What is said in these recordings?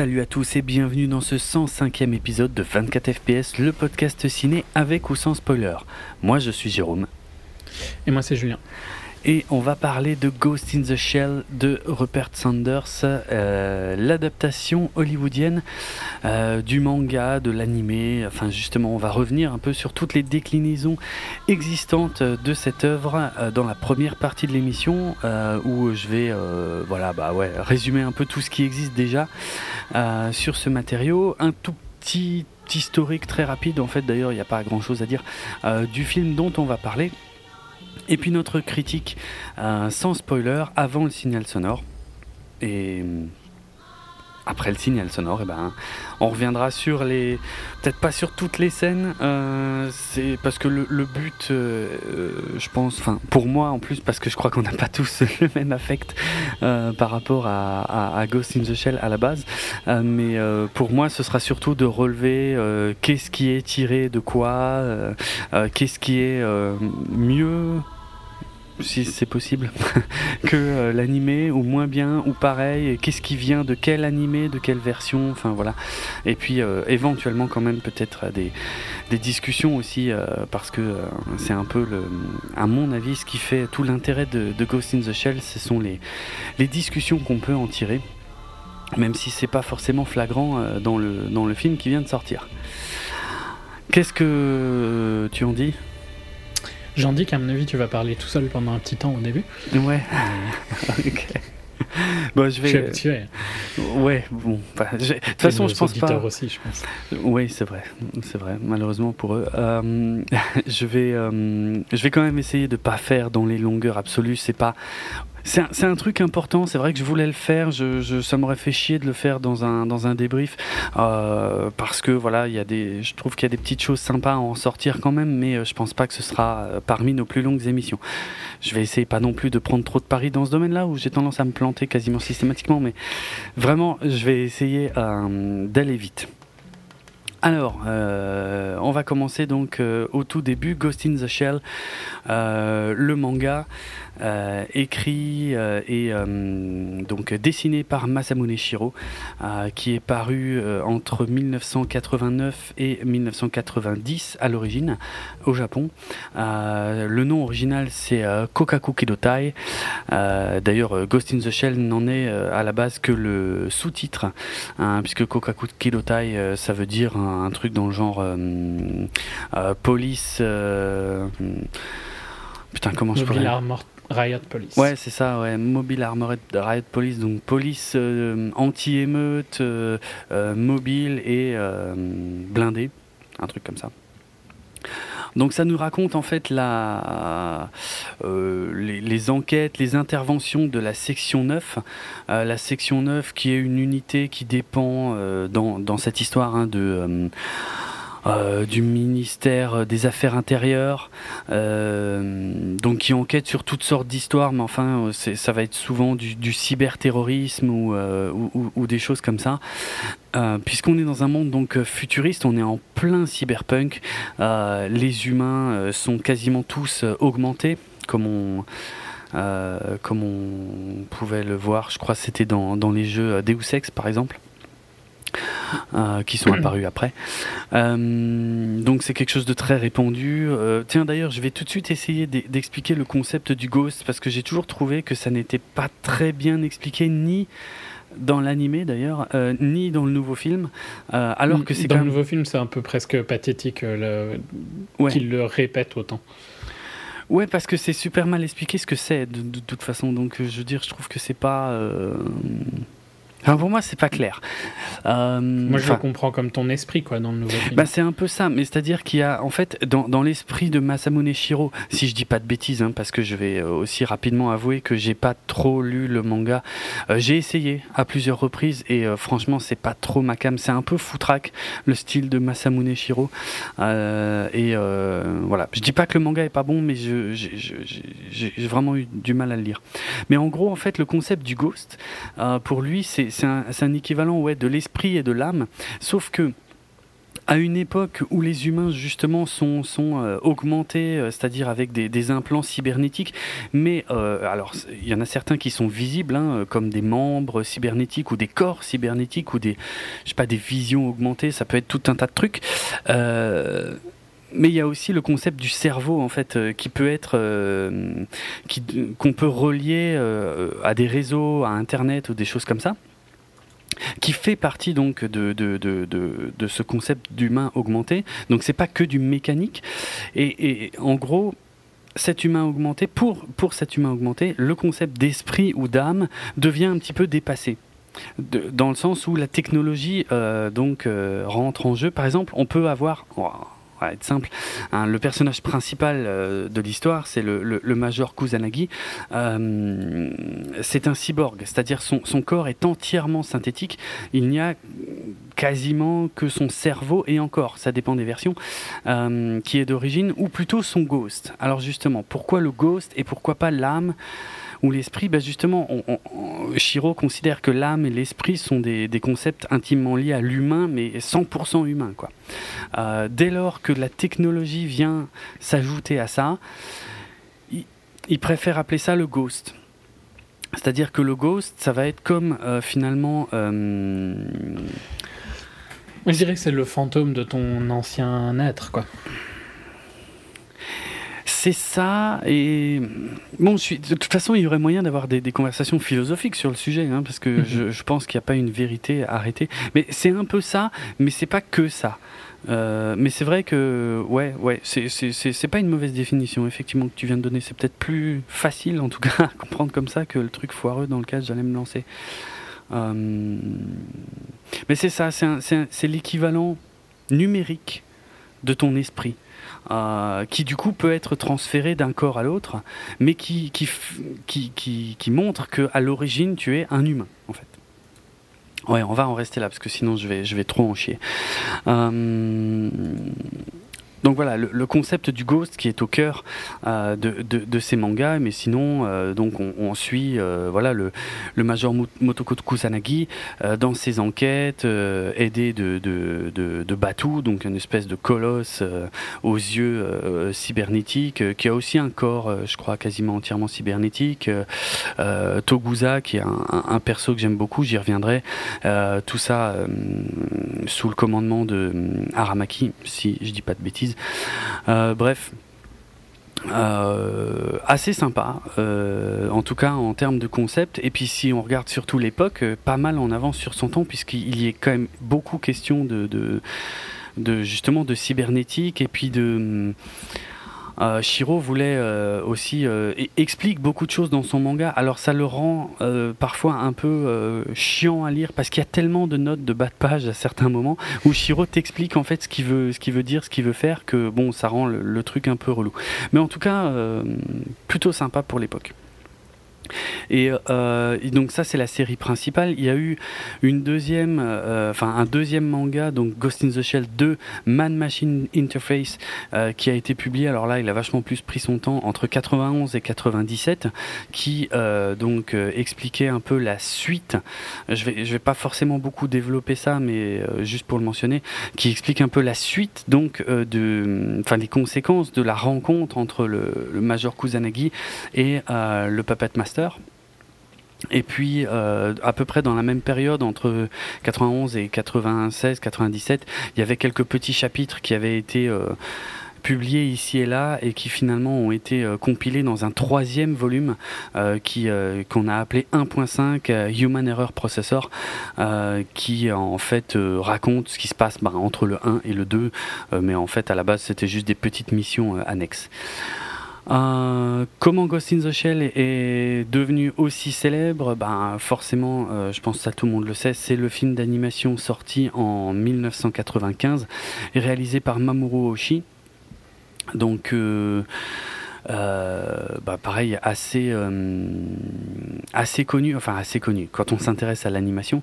Salut à tous et bienvenue dans ce 105e épisode de 24 FPS, le podcast ciné avec ou sans spoiler. Moi je suis Jérôme. Et moi c'est Julien et on va parler de Ghost in the Shell de Rupert Sanders, euh, l'adaptation hollywoodienne euh, du manga, de l'animé. Enfin, justement, on va revenir un peu sur toutes les déclinaisons existantes de cette œuvre euh, dans la première partie de l'émission, où je vais, bah résumer un peu tout ce qui existe déjà sur ce matériau. Un tout petit historique très rapide, en fait, d'ailleurs, il n'y a pas grand chose à dire, du film dont on va parler. Et puis notre critique euh, sans spoiler avant le signal sonore. Et euh, après le signal sonore, et eh ben, on reviendra sur les, peut-être pas sur toutes les scènes, euh, parce que le, but, je pense, enfin pour moi en plus, parce que je crois qu'on n'a pas tous le même affect par rapport à, Ghost in the Shell à la base, mais pour moi, ce sera surtout de relever qu'est-ce qui est tiré de quoi, qu'est-ce qui est mieux si c'est possible, que euh, l'animé, ou moins bien, ou pareil, qu'est-ce qui vient de quel animé, de quelle version, enfin voilà. Et puis euh, éventuellement quand même peut-être des, des, discussions aussi, euh, parce que c'est un peu, le, à mon avis, ce qui fait tout l'intérêt de, Ghost in the Shell, ce sont les, les discussions qu'on peut en tirer, même si c'est pas forcément flagrant dans, le, dans le film qui vient de sortir. Qu'est-ce que tu en dis? J'en dis qu'à mon avis, tu vas parler tout seul pendant un petit temps au début. Ouais. ok. Bon, je vais. Je suis habitué. Ouais, bon. de toute façon, je pense pas. aussi, je pense. Oui, c'est vrai, c'est vrai. Malheureusement pour eux, euh, je vais, euh, je vais quand même essayer de pas faire dans les longueurs absolues. C'est pas c'est un, truc important, c'est vrai que je voulais le faire, ça m'aurait fait chier de le faire dans un, débrief, euh, parce que voilà, y je trouve qu'il y a des petites choses sympas à en sortir quand même, mais euh, je pense pas que ce sera euh, parmi nos plus longues émissions. Je vais essayer pas non plus de prendre trop de paris dans ce domaine-là, où j'ai tendance à me planter quasiment systématiquement, mais vraiment, je vais essayer d'aller vite. Alors, on va commencer donc au tout début, Ghost in the Shell, le manga. Euh, écrit euh, et euh, donc dessiné par Masamune Shiro, qui est paru entre 1989 et 1990 à l'origine au Japon. le nom original c'est Kokaku Kidotai. D'ailleurs, Ghost in the Shell n'en est à la base que le sous-titre, hein, puisque Kokaku Kidotai ça veut dire un, truc dans le genre police. Putain, comment je pourrais... Riot Police. Ouais, c'est ça, ouais. Mobile Armored Riot Police, donc police euh, anti-émeute, euh, euh, mobile et blindée, un truc comme ça. Donc ça nous raconte en fait la, les, enquêtes, les interventions de la section 9. la section 9 qui est une unité qui dépend dans, dans, cette histoire hein, de euh, du ministère des Affaires intérieures, euh, donc qui enquête sur toutes sortes d'histoires, mais enfin, euh, ça va être souvent du, cyberterrorisme ou, des choses comme ça. Puisqu'on est dans un monde donc futuriste, on est en plein cyberpunk. les humains sont quasiment tous augmentés, comme on comme on pouvait le voir. Je crois que c'était dans, dans les jeux Deus Ex par exemple. Euh, qui sont apparus après. Euh, donc c'est quelque chose de très répandu. Euh, tiens d'ailleurs, je vais tout de suite essayer d'expliquer le concept du ghost parce que j'ai toujours trouvé que ça n'était pas très bien expliqué ni dans l'animé d'ailleurs, ni dans le nouveau film. alors que c'est dans le nouveau film, c'est un peu presque pathétique le... qu'il le répète autant. Ouais, parce que c'est super mal expliqué ce que c'est de, de, toute façon. Donc je veux dire, je trouve que c'est pas pour moi, c'est pas clair. Euh, moi, je le comprends comme ton esprit, quoi, dans le nouveau film. Bah, c'est un peu ça, mais c'est-à-dire qu'il y a, en fait, dans, dans l'esprit de Masamune Shiro, si je dis pas de bêtises, hein, parce que je vais euh, aussi rapidement avouer que j'ai pas trop lu le manga. Euh, j'ai essayé à plusieurs reprises et franchement, c'est pas trop ma cam. C'est un peu foutraque le style de Masamune Shiro. et voilà, je dis pas que le manga est pas bon, mais j'ai vraiment eu du mal à le lire. Mais en gros, en fait, le concept du ghost, pour lui, c'est c'est un, équivalent ouais, de l'esprit et de l'âme, sauf que à une époque où les humains justement sont, sont euh, augmentés, euh, c'est-à-dire avec des, implants cybernétiques, mais euh, alors il y en a certains qui sont visibles, hein, comme des membres cybernétiques ou des corps cybernétiques ou des, je sais pas, des visions augmentées, ça peut être tout un tas de trucs. mais il y a aussi le concept du cerveau en fait qui peut être qu'on peut relier à des réseaux, à internet ou des choses comme ça qui fait partie donc de, de, de, de ce concept d'humain augmenté. Donc c'est pas que du mécanique. Et, en gros, cet humain augmenté, pour, pour cet humain augmenté, le concept d'esprit ou d'âme devient un petit peu dépassé. dans le sens où la technologie euh, donc euh, rentre en jeu. Par exemple, on peut avoir, va être simple. Hein, le personnage principal euh, de l'histoire, c'est le, Major Kusanagi. Euh, c'est un cyborg, c'est-à-dire son, son corps est entièrement synthétique. Il n'y a quasiment que son cerveau, et encore, ça dépend des versions, euh, qui est d'origine, ou plutôt son ghost. Alors justement, pourquoi le ghost et pourquoi pas l'âme? Ou l'esprit, bah justement, on, Shiro considère que l'âme et l'esprit sont des, concepts intimement liés à l'humain, mais 100% humain. Euh, dès lors que la technologie vient s'ajouter à ça, il, préfère appeler ça le ghost. C'est-à-dire que le ghost, ça va être comme euh, finalement... Euh, je dirais que c'est le fantôme de ton ancien être, quoi. C'est ça, et bon, de toute façon, il y aurait moyen d'avoir des, conversations philosophiques sur le sujet, hein, parce que mhm. je, pense qu'il n'y a pas une vérité arrêtée. Mais c'est un peu ça, mais c'est pas que ça. Euh, mais c'est vrai que, ouais, ouais, c'est pas une mauvaise définition, effectivement, que tu viens de donner. C'est peut-être plus facile, en tout cas, à comprendre comme ça que le truc foireux dans lequel j'allais me lancer. Euh, mais c'est ça, c'est l'équivalent numérique de ton esprit. Euh, qui du coup peut être transféré d'un corps à l'autre, mais qui, qui, qui, qui, montre qu'à l'origine tu es un humain en fait. Ouais, on va en rester là parce que sinon je vais, je vais trop en chier. Euh, donc voilà, le, concept du ghost qui est au cœur euh, de, ces mangas, mais sinon, euh, donc on, suit euh, voilà le, major Motoko Kusanagi dans ses enquêtes, aidé de, de, Batu, donc une espèce de colosse aux yeux cybernétiques, qui a aussi un corps, je crois, quasiment entièrement cybernétique. Togusa, qui est un, un, perso que j'aime beaucoup, j'y reviendrai. tout ça sous le commandement de Aramaki, si je dis pas de bêtises. Euh, bref. Euh, assez sympa, euh, en tout cas en termes de concept. Et puis si on regarde surtout l'époque, pas mal en avance sur son temps, puisqu'il y est quand même beaucoup question de, de, justement de cybernétique et puis de euh, Shiro voulait euh, aussi euh, explique beaucoup de choses dans son manga. Alors ça le rend parfois un peu chiant à lire parce qu'il y a tellement de notes de bas de page à certains moments où Shiro t'explique en fait ce qu'il veut, ce qu'il veut dire, ce qu'il veut faire que bon ça rend le, truc un peu relou. Mais en tout cas plutôt sympa pour l'époque. Euh, et, donc ça c'est la série principale. Il y a eu une deuxième, euh, enfin un deuxième manga, donc Ghost in the Shell 2 Man Machine Interface, euh, qui a été publié. Alors là, il a vachement plus pris son temps entre 91 et 97, qui donc expliquait un peu la suite. Je vais, vais pas forcément beaucoup développer ça, mais juste pour le mentionner, qui explique un peu la suite donc de, enfin les conséquences de la rencontre entre le, le Major Kusanagi et le Puppet Master et puis, euh, à peu près dans la même période, entre 91 et 96, 97, il y avait quelques petits chapitres qui avaient été euh, publiés ici et là et qui finalement ont été euh, compilés dans un troisième volume qui qu'on a appelé 1.5 Human Error Processor, qui en fait raconte ce qui se passe bah, entre le 1 et le 2, mais en fait à la base c'était juste des petites missions annexes. Euh, comment Ghost in the Shell est, devenu aussi célèbre? Ben, Forcément, euh, je pense que tout le monde le sait, c'est le film d'animation sorti en 1995 et réalisé par Mamoru Oshii. Donc, euh, bah, pareil, assez, assez connu, enfin assez connu, quand on s'intéresse à l'animation,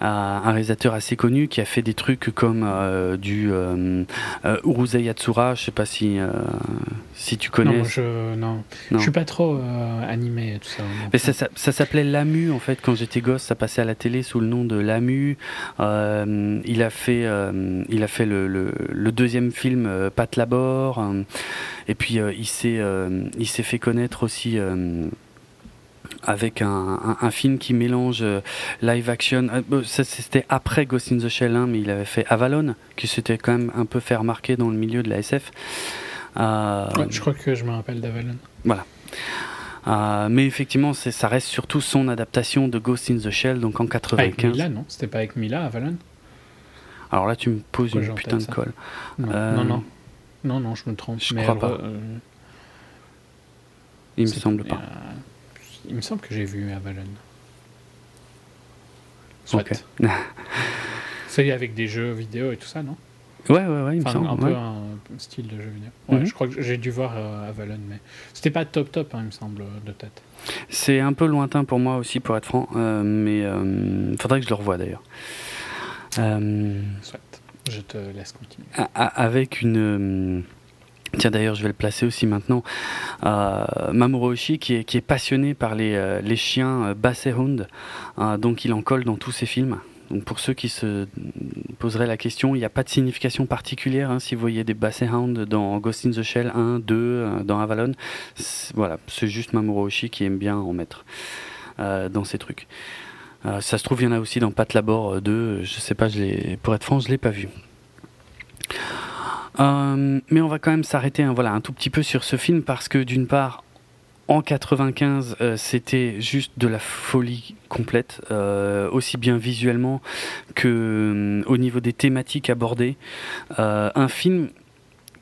un réalisateur assez connu qui a fait des trucs comme du Urusei Yatsura, je sais pas si, si tu connais. Non, je, non. je suis pas trop animé tout ça. Mais ça, ça, s'appelait Lamu en fait quand j'étais gosse, ça passait à la télé sous le nom de Lamu. il a fait, il a fait le, le, deuxième film Pat Labor. et puis il s'est il s'est fait connaître aussi avec un, un, film qui mélange live action. C'était après Ghost in the Shell 1, mais il avait fait Avalon, qui s'était quand même un peu fait remarquer dans le milieu de la SF. je crois que je me rappelle d'Avalon. Voilà. Euh, mais effectivement, ça reste surtout son adaptation de Ghost in the Shell, donc en 95. Avec Mila, non? C'était pas avec Mila, Avalon? Alors là, tu me poses une putain de colle. Euh, non, non, non. Non, je me trompe. Je crois pas. Euh, il me semble pas. il me semble que j'ai vu Avalon. Soit. C'est avec des jeux vidéo et tout ça, non? Ouais, ouais, ouais, il me semble. Un peu un style de jeu vidéo. Ouais, mhm. je crois que j'ai dû voir euh, Avalon, mais c'était pas top top, hein, il me semble, de tête. C'est un peu lointain pour moi aussi, pour être franc, euh, mais il euh, faudrait que je le revoie d'ailleurs. Soit, je te laisse continuer. Avec une. Tiens d'ailleurs je vais le placer aussi maintenant. Mamoru Oshii qui est, passionné par les, les chiens Basset Hound, donc il en colle dans tous ses films. Donc pour ceux qui se poseraient la question, il n'y a pas de signification particulière. Hein, si vous voyez des Basset Hound dans Ghost in the Shell 1, 2, euh, dans Avalon, voilà, c'est juste Mamoru Oshii qui aime bien en mettre euh, dans ces trucs. Euh, ça se trouve, il y en a aussi dans Pat Labor 2. Je sais pas, pour être franc, je l'ai pas vu. Mais on va quand même s'arrêter hein, voilà, un tout petit peu sur ce film parce que d'une part, en 95, euh, c'était juste de la folie complète, euh, aussi bien visuellement que euh, au niveau des thématiques abordées. un film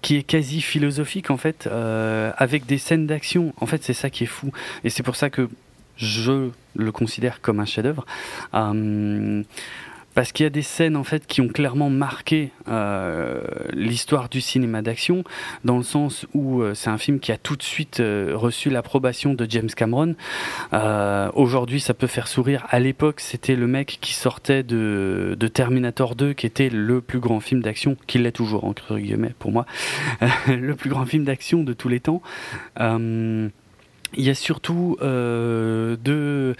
qui est quasi philosophique en fait, avec des scènes d'action. En fait, c'est ça qui est fou, et c'est pour ça que je le considère comme un chef-d'œuvre parce qu'il y a des scènes en fait qui ont clairement marqué euh, l'histoire du cinéma d'action, dans le sens où euh, c'est un film qui a tout de suite euh, reçu l'approbation de James Cameron. Aujourd'hui, ça peut faire sourire. À l'époque, c'était le mec qui sortait de, de, Terminator 2, qui était le plus grand film d'action, qui l'est toujours entre guillemets pour moi, le plus grand film d'action de tous les temps. Il y a surtout euh, deux,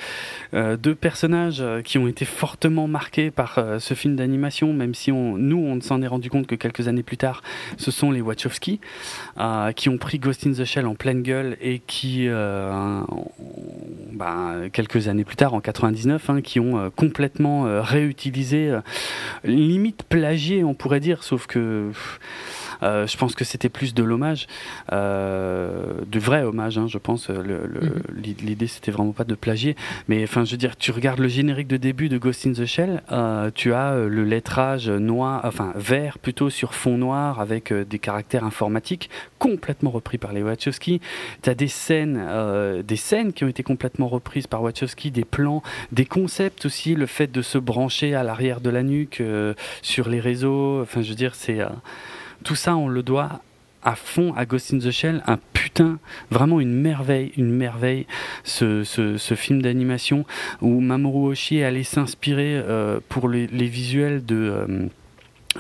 euh, deux, personnages qui ont été fortement marqués par euh, ce film d'animation, même si on, nous, on ne s'en est rendu compte que quelques années plus tard. Ce sont les Wachowski, euh, qui ont pris Ghost in the Shell en pleine gueule et qui, ben, quelques années plus tard, en 99, hein, qui ont complètement réutilisé, limite plagié, on pourrait dire, sauf que... Euh, je pense que c'était plus de l'hommage, euh, de vrai hommage, hein, je pense. Mhm. L'idée, c'était vraiment pas de plagier. Mais enfin, je veux dire, tu regardes le générique de début de Ghost in the Shell, euh, tu as le lettrage noir, enfin vert plutôt sur fond noir avec des caractères informatiques complètement repris par les Wachowski. Tu as des scènes, des scènes qui ont été complètement reprises par Wachowski, des plans, des concepts aussi, le fait de se brancher à l'arrière de la nuque sur les réseaux. Enfin, je veux dire, c'est tout ça, on le doit à fond à Ghost in the Shell, un putain, vraiment une merveille, une merveille, ce, film d'animation où Mamoru Oshii allait s'inspirer euh, pour les, visuels de... Euh,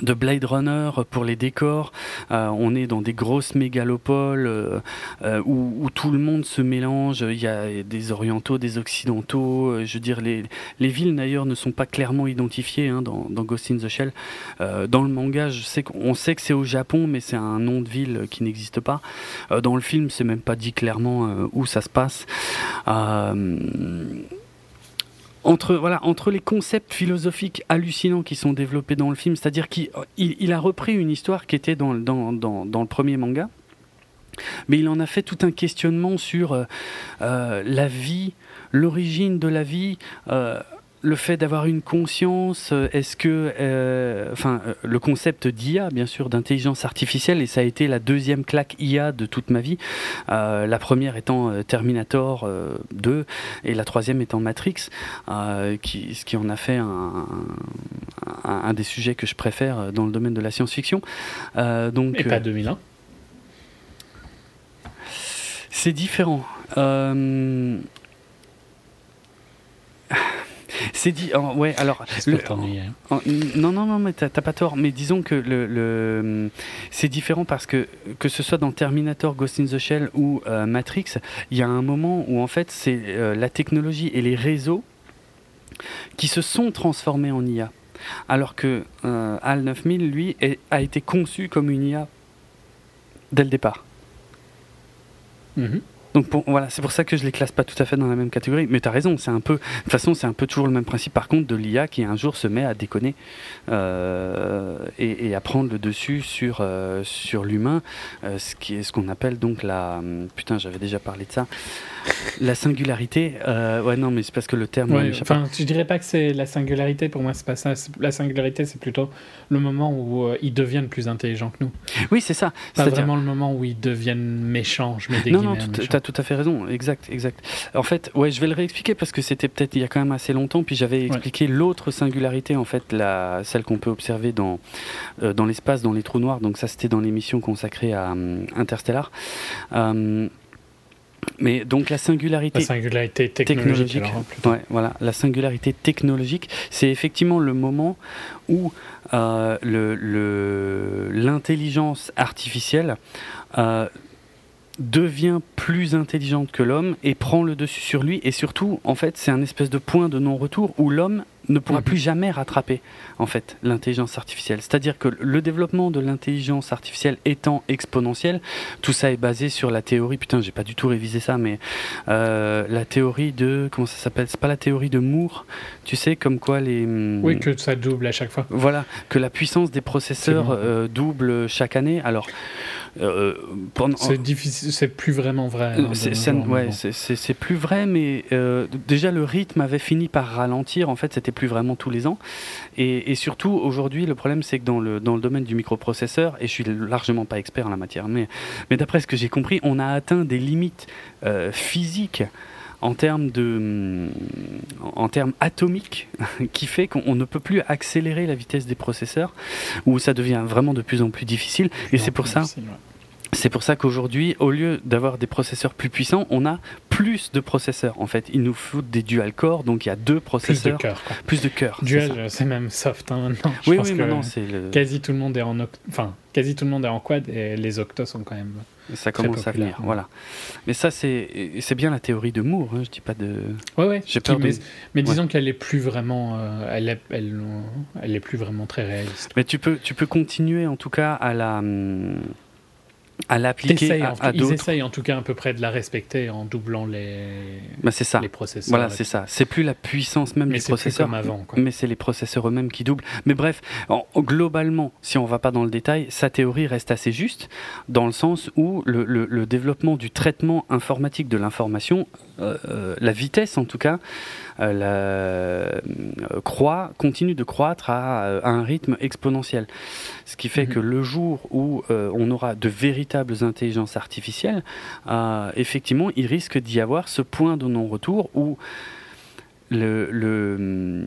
de Blade Runner pour les décors. Euh, on est dans des grosses mégalopoles euh, euh, où, tout le monde se mélange. Il y a des orientaux, des occidentaux. je veux dire, les, les villes d'ailleurs ne sont pas clairement identifiées hein, dans, Ghost in the Shell. dans le manga, qu'on sait que c'est au Japon, mais c'est un nom de ville qui n'existe pas. dans le film, c'est même pas dit clairement où ça se passe entre, voilà, les concepts philosophiques hallucinants qui sont développés dans le film, c'est-à-dire qu'il il, a repris une histoire qui était dans, le premier manga, mais il en a fait tout un questionnement sur euh, euh, la vie, l'origine de la vie. Euh, le fait d'avoir une conscience, euh, est-ce que, euh, enfin, euh, le concept d'IA, bien sûr, d'intelligence artificielle, et ça a été la deuxième claque IA de toute ma vie. la première étant Terminator 2 et la troisième étant Matrix, qui, ce qui en a fait un, un, des sujets que je préfère dans le domaine de la science-fiction. donc, et pas 2001 C'est différent. C'est dit, ouais. Alors, hein. non, non, non, mais t'as pas tort. Mais disons que le, c'est différent parce que que ce soit dans Terminator, Ghost in the Shell ou euh, Matrix, il y a un moment où en fait c'est euh, la technologie et les réseaux qui se sont transformés en IA, alors que euh, HAL 9000 lui a été conçu comme une IA dès le départ. Mm-hmm. Donc voilà, c'est pour ça que je les classe pas tout à fait dans la même catégorie. Mais tu as raison, c'est un peu, de toute façon, c'est un peu toujours le même principe. Par contre, de l'IA qui un jour se met à déconner euh, et, à prendre le dessus sur euh, sur l'humain, euh, ce qui est ce qu'on appelle donc la, hum, putain, j'avais déjà parlé de ça, la singularité. ouais, non, mais c'est parce que le terme. enfin, je dirais pas que c'est la singularité. Pour moi, c'est pas ça. La singularité, c'est plutôt le moment où ils deviennent plus intelligents que nous. Oui, c'est ça. C'est vraiment le moment où ils deviennent méchants. Je mets des non, non, tout à fait raison, exact, exact. En fait, ouais, je vais le réexpliquer parce que c'était peut-être il y a quand même assez longtemps, puis j'avais expliqué l'autre singularité, en fait, la, celle qu'on peut observer dans, euh, dans l'espace, dans les trous noirs. Donc ça, c'était dans l'émission consacrée à euh, Interstellar. Euh, mais donc la singularité, la singularité technologique, ouais, voilà, la singularité technologique, c'est effectivement le moment où l'intelligence le, artificielle devient plus intelligente que l'homme et prend le dessus sur lui. Et surtout, en fait, c'est un espèce de point de non-retour où l'homme ne pourra mhm. plus jamais rattraper en fait l'intelligence artificielle. C'est-à-dire que le développement de l'intelligence artificielle étant exponentiel, tout ça est basé sur la théorie. Putain, j'ai pas du tout révisé ça, mais euh, la théorie de comment ça s'appelle? C'est pas la théorie de Moore. Tu sais comme quoi les hum, oui que ça double à chaque fois. Voilà que la puissance des processeurs euh, double chaque année. Alors euh, c'est difficile, c'est plus vraiment vrai. Hein, c'est ouais, plus vrai, mais déjà le rythme avait fini par ralentir. En fait, c'était plus vraiment tous les ans. Et, surtout, aujourd'hui, le problème, c'est que dans le, dans le domaine du microprocesseur, et je suis largement pas expert en la matière, mais, mais d'après ce que j'ai compris, on a atteint des limites euh, physiques en termes de en termes atomiques qui fait qu'on ne peut plus accélérer la vitesse des processeurs où ça devient vraiment de plus en plus difficile et c'est pour ça c'est pour ça qu'aujourd'hui, au lieu d'avoir des processeurs plus puissants, on a plus de processeurs. En fait, il nous faut des dual core, donc il y a deux processeurs. Plus de cœur. Dual, c'est même soft hein, maintenant. oui, oui, maintenant c'est quasi tout le monde est en enfin quasi tout le monde est en quad et les octos sont quand même. Ça commence à venir, voilà. Mais ça c'est bien la théorie de Moore. Hein, je dis pas de. Ouais, ouais. J'ai peur mais, mais disons qu'elle est plus vraiment, euh, elle, est, elle, elle est plus vraiment très réaliste. Mais tu peux tu peux continuer en tout cas à la. Hum, à l'appliquer à, à Ils essayent en tout cas à peu près de la respecter en doublant les, c'est ça. les processeurs. Voilà, c'est ça. C'est plus la puissance même mais du processeur, comme avant, mais c'est les processeurs eux-mêmes qui doublent. Mais bref, globalement, si on va pas dans le détail, sa théorie reste assez juste dans le sens où le, le, le développement du traitement informatique de l'information, euh, euh, la vitesse en tout cas, euh, la, croît, continue de croître à, un rythme exponentiel. Ce qui fait mhm. que le jour où on aura de véritables intelligences artificielles, effectivement, il risque d'y avoir ce point de non-retour où le, le,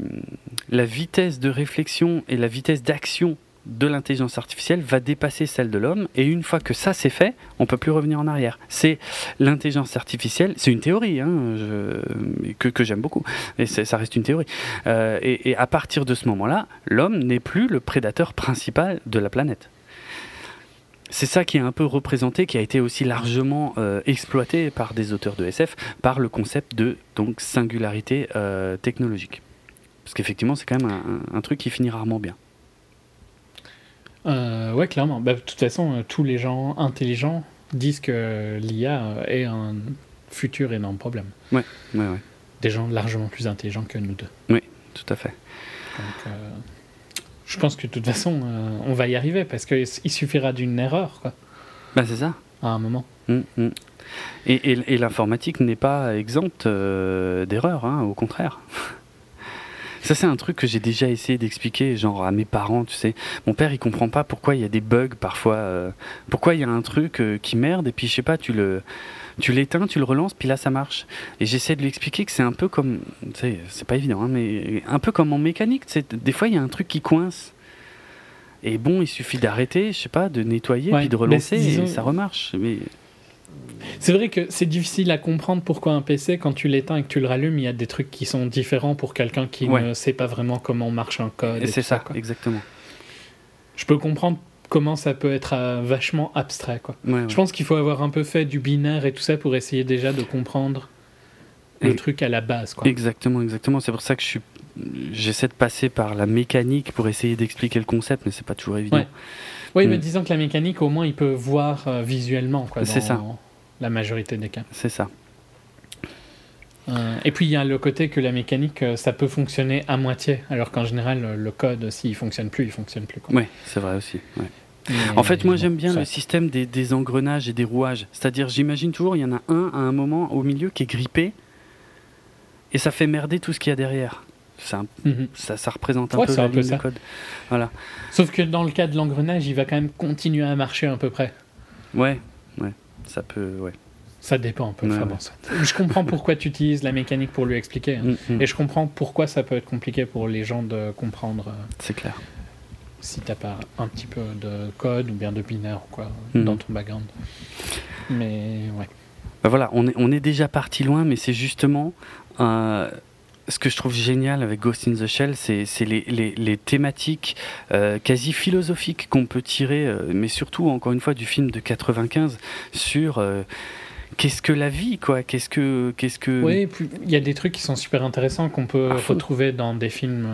la vitesse de réflexion et la vitesse d'action de l'intelligence artificielle va dépasser celle de l'homme et une fois que ça c'est fait, on peut plus revenir en arrière. C'est l'intelligence artificielle, c'est une théorie hein, que, j'aime beaucoup, et ça reste une théorie. Euh, et, à partir de ce moment-là, l'homme n'est plus le prédateur principal de la planète. C'est ça qui est un peu représenté, qui a été aussi largement euh, exploité par des auteurs de SF, par le concept de donc singularité euh, technologique. Parce qu'effectivement, c'est quand même un truc qui finit rarement bien. Euh, ouais, clairement. Bah, de toute façon, euh, tous les gens intelligents disent que l'IA est un futur énorme problème. Ouais, ouais, ouais. Des gens largement plus intelligents que nous deux. Oui, tout à fait. Donc, euh, je pense que de toute façon, on va y arriver parce qu'il suffira d'une erreur. Quoi. Bah, c'est ça. À un moment. Hum. Et, et, l'informatique n'est pas exempte d'erreurs, hein, au contraire. Ça, c'est un truc que j'ai déjà essayé d'expliquer, genre à mes parents, tu sais. Mon père, il comprend pas pourquoi il y a des bugs parfois. Euh, pourquoi il y a un truc euh, qui merde, et puis je sais pas, tu le. Tu l'éteins, tu le relances, puis là ça marche. Et j'essaie de lui expliquer que c'est un peu comme. C'est pas évident, hein, mais un peu comme en mécanique. Des fois il y a un truc qui coince. Et bon, il suffit d'arrêter, je sais pas, de nettoyer, puis de relancer, et ça remarche. Mais C'est vrai que c'est difficile à comprendre pourquoi un PC, quand tu l'éteins et que tu le rallumes, il y a des trucs qui sont différents pour quelqu'un qui ne sait pas vraiment comment marche un code. c'est ça, exactement. Je peux comprendre comment ça peut être euh, vachement abstrait. Quoi. Je pense qu'il faut avoir un peu fait du binaire et tout ça pour essayer déjà de comprendre le truc à la base. Quoi. Exactement, exactement. C'est pour ça que je suis j'essaie de passer par la mécanique pour essayer d'expliquer le concept, mais c'est pas toujours évident. Oui, mais mm. disons que la mécanique, au moins, il peut voir euh, visuellement. C'est ça. La majorité des cas. C'est ça. Euh, et puis il y a le côté que la mécanique, euh, ça peut fonctionner à moitié, alors qu'en général, le code, s'il fonctionne plus, il fonctionne plus. Oui, c'est vrai aussi. En fait, moi j'aime bien le système des, des, engrenages et des rouages. C'est-à-dire, j'imagine toujours, il y en a un à un moment au milieu qui est grippé, et ça fait merder tout ce qu'il y a derrière. Mhm. ça, ça, représente un peu la ligne de code. Voilà. Sauf que dans le cas de l'engrenage, il va quand même continuer à marcher à peu près. Ouais, ouais, ça peut, ouais. Ça dépend un peu. Je comprends pourquoi tu utilises la mécanique pour lui expliquer. Hein. Mm, mm. Et je comprends pourquoi ça peut être compliqué pour les gens de comprendre. Euh, C'est clair. Si t'as pas un petit peu de code ou bien de binaire ou quoi mm. dans ton background. Mais ouais. Bah voilà, on est, on est déjà parti loin, mais c'est justement. Euh, ce que je trouve génial avec Ghost in the Shell, c'est les, les, les, thématiques euh, quasi philosophiques qu'on peut tirer, euh, mais surtout, encore une fois, du film de 95 sur euh, qu'est-ce que la vie, quoi? Qu'est-ce que. Qu'est-ce que... Oui, il y a des trucs qui sont super intéressants qu'on peut retrouver dans des films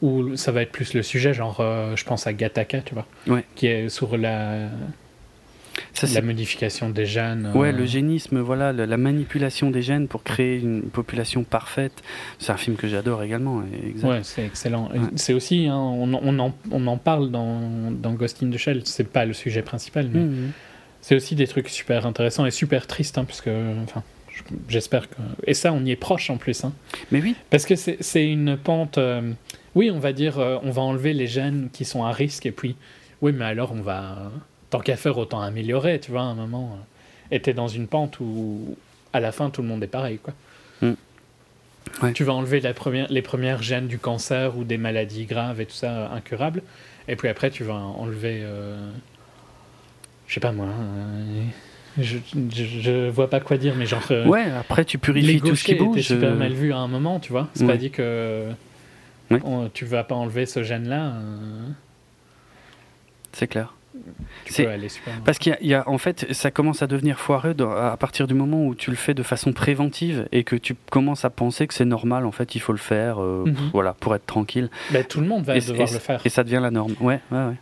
où ça va être plus le sujet, genre, je pense à Gattaca, tu vois, qui est sur la la modification des gènes. Ouais, euh, le génisme, voilà, la, manipulation des gènes pour créer une population parfaite. C'est un film que j'adore également. Ouais, c'est excellent. C'est aussi, hein, on, on, en, on, en, parle dans, dans Ghost in the Shell, c'est pas le sujet principal, mais mmh. c'est aussi des trucs super intéressants et super tristes, hein, parce que, enfin, j'espère que. Et ça, on y est proche en plus. Hein. Mais oui. Parce que c'est une pente. Euh, oui, on va dire, euh, on va enlever les gènes qui sont à risque, et puis, oui, mais alors on va tant qu'à faire, autant améliorer, tu vois, à un moment. Euh, et t'es dans une pente où, à la fin, tout le monde est pareil, quoi. Mm. Tu vas enlever la première, les premières gènes du cancer ou des maladies graves et tout ça, euh, incurables. Et puis après, tu vas enlever. Euh, je sais pas moi. je, je, vois pas quoi dire, mais genre. ouais, après, tu purifies tout ce qui bouge. C'est super mal vu à un moment, tu vois. C'est pas dit que. tu vas pas enlever ce gène-là. C'est clair. Parce qu'il y, a, en fait, ça commence à devenir foireux à partir du moment où tu le fais de façon préventive et que tu commences à penser que c'est normal. En fait, il faut le faire, euh, mhm. voilà, pour être tranquille. Ben, tout le monde va devoir le faire. Et ça devient la norme. Ouais, ouais, ouais.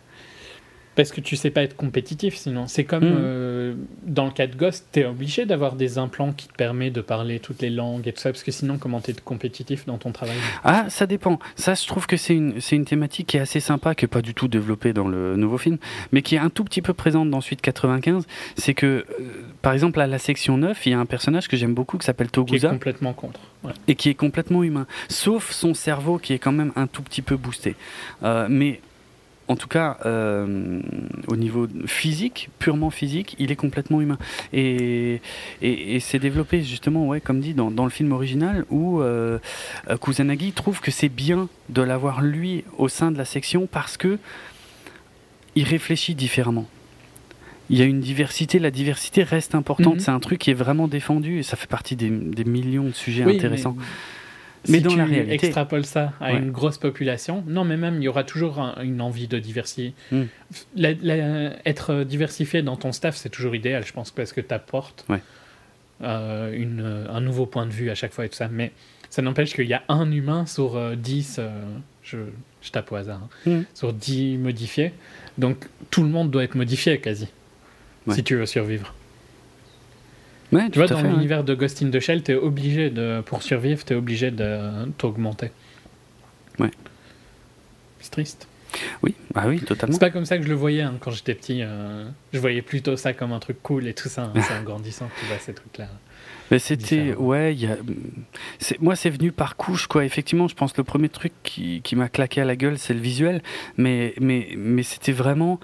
Parce que tu sais pas être compétitif sinon. C'est comme hmm. euh, dans le cas de Ghost, tu es obligé d'avoir des implants qui te permettent de parler toutes les langues et tout ça, parce que sinon, comment tu es compétitif dans ton travail? Ah, ça dépend. Ça, je trouve que c'est une, une thématique qui est assez sympa, qui n'est pas du tout développée dans le nouveau film, mais qui est un tout petit peu présente dans Suite 95. C'est que, euh, par exemple, à la section 9, il y a un personnage que j'aime beaucoup qui s'appelle Togusa. Qui est complètement contre. Et qui est complètement humain. Sauf son cerveau qui est quand même un tout petit peu boosté. Euh, mais en tout cas, euh, au niveau physique, purement physique, il est complètement humain. Et, et, c'est développé justement, ouais, comme dit, dans, le film original, où euh, Kusanagi trouve que c'est bien de l'avoir lui au sein de la section parce que il réfléchit différemment. Il y a une diversité, la diversité reste importante. Mhm. C'est un truc qui est vraiment défendu et ça fait partie des, millions de sujets intéressants. Mais si dans tu la réalité, extrapoles ça à une grosse population, non, mais même il y aura toujours une envie de diversifier. Hmm. être diversifié dans ton staff, c'est toujours idéal, je pense, parce que tu apportes euh, un nouveau point de vue à chaque fois et tout ça. Mais ça n'empêche qu'il y a un humain sur 10, euh, euh, je, je, tape au hasard, hein, hmm. sur 10 modifiés. Donc tout le monde doit être modifié quasi, si tu veux survivre tu vois, dans l'univers de Ghost in the Shell, es obligé de, pour survivre, tu es obligé de t'augmenter. Ouais. C'est triste. Oui, bah oui, totalement. C'est pas comme ça que je le voyais hein, quand j'étais petit. Euh, je voyais plutôt ça comme un truc cool et tout ça. Hein, c'est en grandissant que tu vois ces trucs-là. Mais c'était, ouais, y a, moi c'est venu par couche quoi. Effectivement, je pense que le premier truc qui, qui m'a claqué à la gueule, c'est le visuel. Mais, mais, mais c'était vraiment,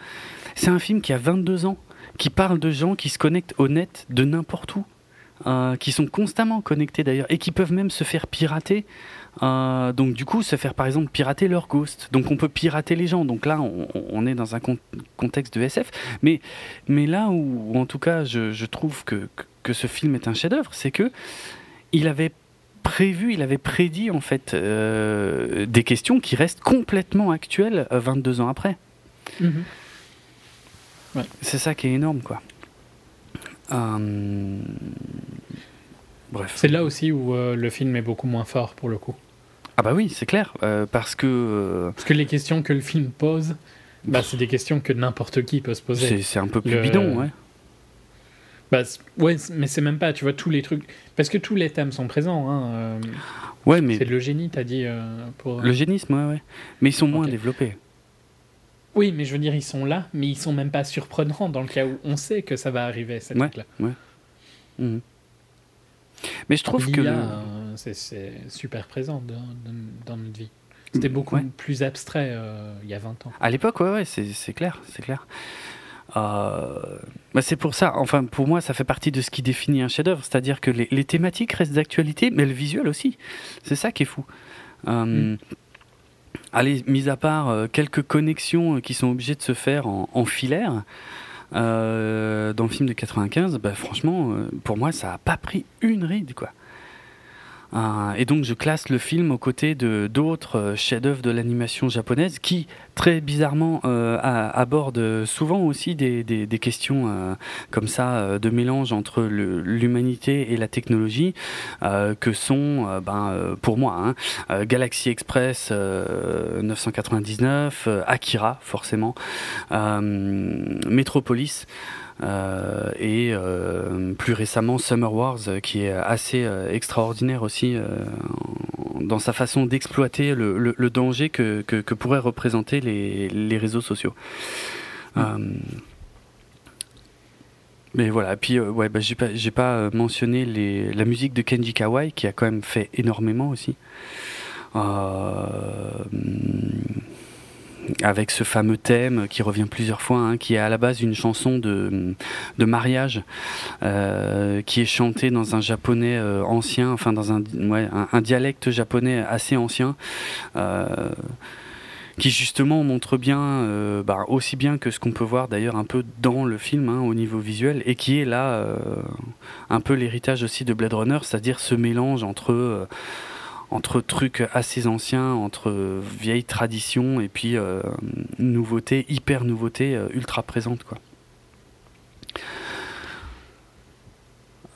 c'est un film qui a 22 ans qui parle de gens qui se connectent au net de n'importe où. qui sont constamment connectés d'ailleurs et qui peuvent même se faire pirater. donc du coup, se faire par exemple pirater leur ghost. Donc on peut pirater les gens. Donc là, on, est dans un contexte de SF. Mais, mais là où, en tout cas, je, trouve que, que, ce film est un chef-d'œuvre, c'est que il avait prévu, il avait prédit en fait euh, des questions qui restent complètement actuelles 22 euh, ans après. C'est ça qui est énorme, quoi. Euh, bref. C'est là aussi où le film est beaucoup moins fort pour le coup. Ah bah oui, c'est clair, parce que... Parce que les questions que le film pose, bah, c'est des questions que n'importe qui peut se poser. C'est un peu plus bidon, ouais. Bah, ouais, mais c'est même pas, tu vois, tous les trucs. Parce que tous les thèmes sont présents. Hein, euh, ouais, mais. C'est le génie, t'as dit. Euh, pour... Le génisme, ouais, ouais. Mais ils sont moins développés. Oui, mais je veux dire, ils sont là, mais ils sont même pas surprenants dans le cas où on sait que ça va arriver, cette ouais, là Ouais. Mhm. Mais je trouve que. Euh, c'est super présent dans, dans, notre vie. C'était beaucoup plus abstrait il y a 20 ans. À l'époque, ouais, ouais, c'est clair, c'est clair. Euh, bah, c'est pour ça, enfin pour moi, ça fait partie de ce qui définit un chef-d'œuvre, c'est-à-dire que les, thématiques restent d'actualité, mais le visuel aussi. C'est ça qui est fou. Euh, mm. Allez, mis à part euh, quelques connexions qui sont obligées de se faire en, filaire. dans le film de 95, bah, franchement, pour moi, ça a pas pris une ride, quoi. Euh, et donc je classe le film aux côtés de d'autres euh, chefs-d'œuvre de l'animation japonaise qui, très bizarrement, euh, abordent souvent aussi des, des, questions comme ça de mélange entre l'humanité et la technologie, que sont, ben, pour moi, hein, Galaxy Express 999, Akira forcément, Metropolis. Euh, et euh, plus récemment Summer Wars, qui est assez euh, extraordinaire aussi dans sa façon d'exploiter le, le, danger que, que, que, pourraient représenter les, les réseaux sociaux. Mais voilà, puis ouais, bah, j'ai pas, pas mentionné les, la musique de Kenji Kawai qui a quand même fait énormément aussi. Euh, avec ce fameux thème qui revient plusieurs fois, hein, qui est à la base une chanson de, mariage, euh, qui est chantée dans un japonais euh, ancien, enfin dans un, dialecte japonais assez ancien. Euh, qui justement montre bien, bah, aussi bien que ce qu'on peut voir d'ailleurs un peu dans le film hein, au niveau visuel, et qui est là un peu l'héritage aussi de Blade Runner, c'est-à-dire ce mélange entre entre trucs assez anciens, entre vieilles traditions et puis euh, nouveautés, hyper nouveautés, euh, ultra présentes quoi.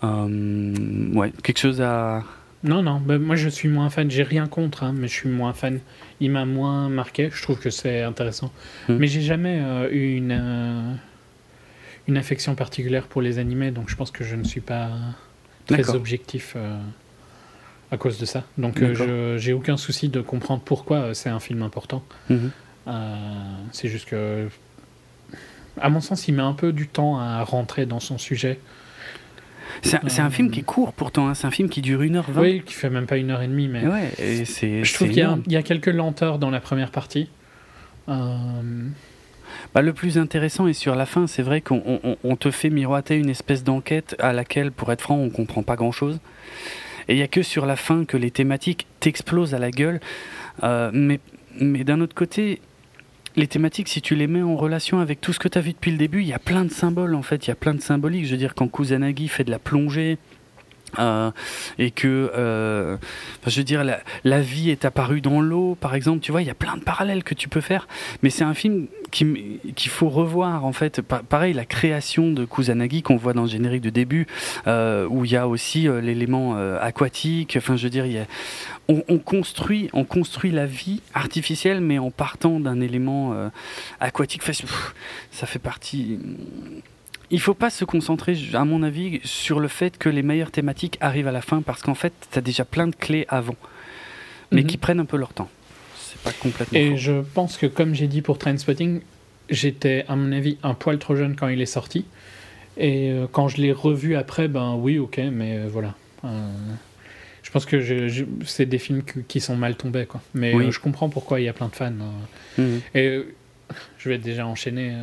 Euh, ouais, quelque chose à. Non, non, bah, moi je suis moins fan, j'ai rien contre, hein, mais je suis moins fan. Il m'a moins marqué, je trouve que c'est intéressant. Hmm. Mais j'ai jamais eu une, une affection particulière pour les animés, donc je pense que je ne suis pas très objectif à cause de ça. Donc euh, j'ai aucun souci de comprendre pourquoi euh, c'est un film important. Mhm. Euh, c'est juste que, à mon sens, il met un peu du temps à rentrer dans son sujet. C'est un, film qui est court pourtant, hein. c'est un film qui dure 1h20. Oui, qui fait même pas 1h30, mais. Ouais, et je trouve qu'il y, y, a quelques lenteurs dans la première partie. Bah, le plus intéressant est sur la fin, c'est vrai qu'on te fait miroiter une espèce d'enquête à laquelle, pour être franc, on comprend pas grand chose. Et il n'y a que sur la fin que les thématiques t'explosent à la gueule. Euh, mais mais d'un autre côté, les thématiques, si tu les mets en relation avec tout ce que tu as vu depuis le début, il y a plein de symboles en fait, il y a plein de symboliques. Je veux dire, quand Kusanagi fait de la plongée, euh, et que euh, je veux dire la, vie est apparue dans l'eau par exemple. Tu vois il y a plein de parallèles que tu peux faire. Mais c'est un film qu'il faut revoir en fait. Pareil la création de Kusanagi qu'on voit dans le générique de début euh, où il y a aussi l'élément aquatique. Enfin je veux dire on, on, construit on construit la vie artificielle mais en partant d'un élément aquatique. Ça fait partie il faut pas se concentrer, à mon avis, sur le fait que les meilleures thématiques arrivent à la fin, parce qu'en fait, tu as déjà plein de clés avant, mais mhm. qui prennent un peu leur temps. C'est pas complètement. Et je pense que, comme j'ai dit pour Trainspotting, j'étais, à mon avis, un poil trop jeune quand il est sorti. Et euh, quand je l'ai revu après, ben oui, ok, mais euh, voilà. Euh, je pense que c'est des films qui sont mal tombés, quoi. Mais je comprends pourquoi il y a plein de fans. Hein. Mhm. Et je vais déjà enchaîner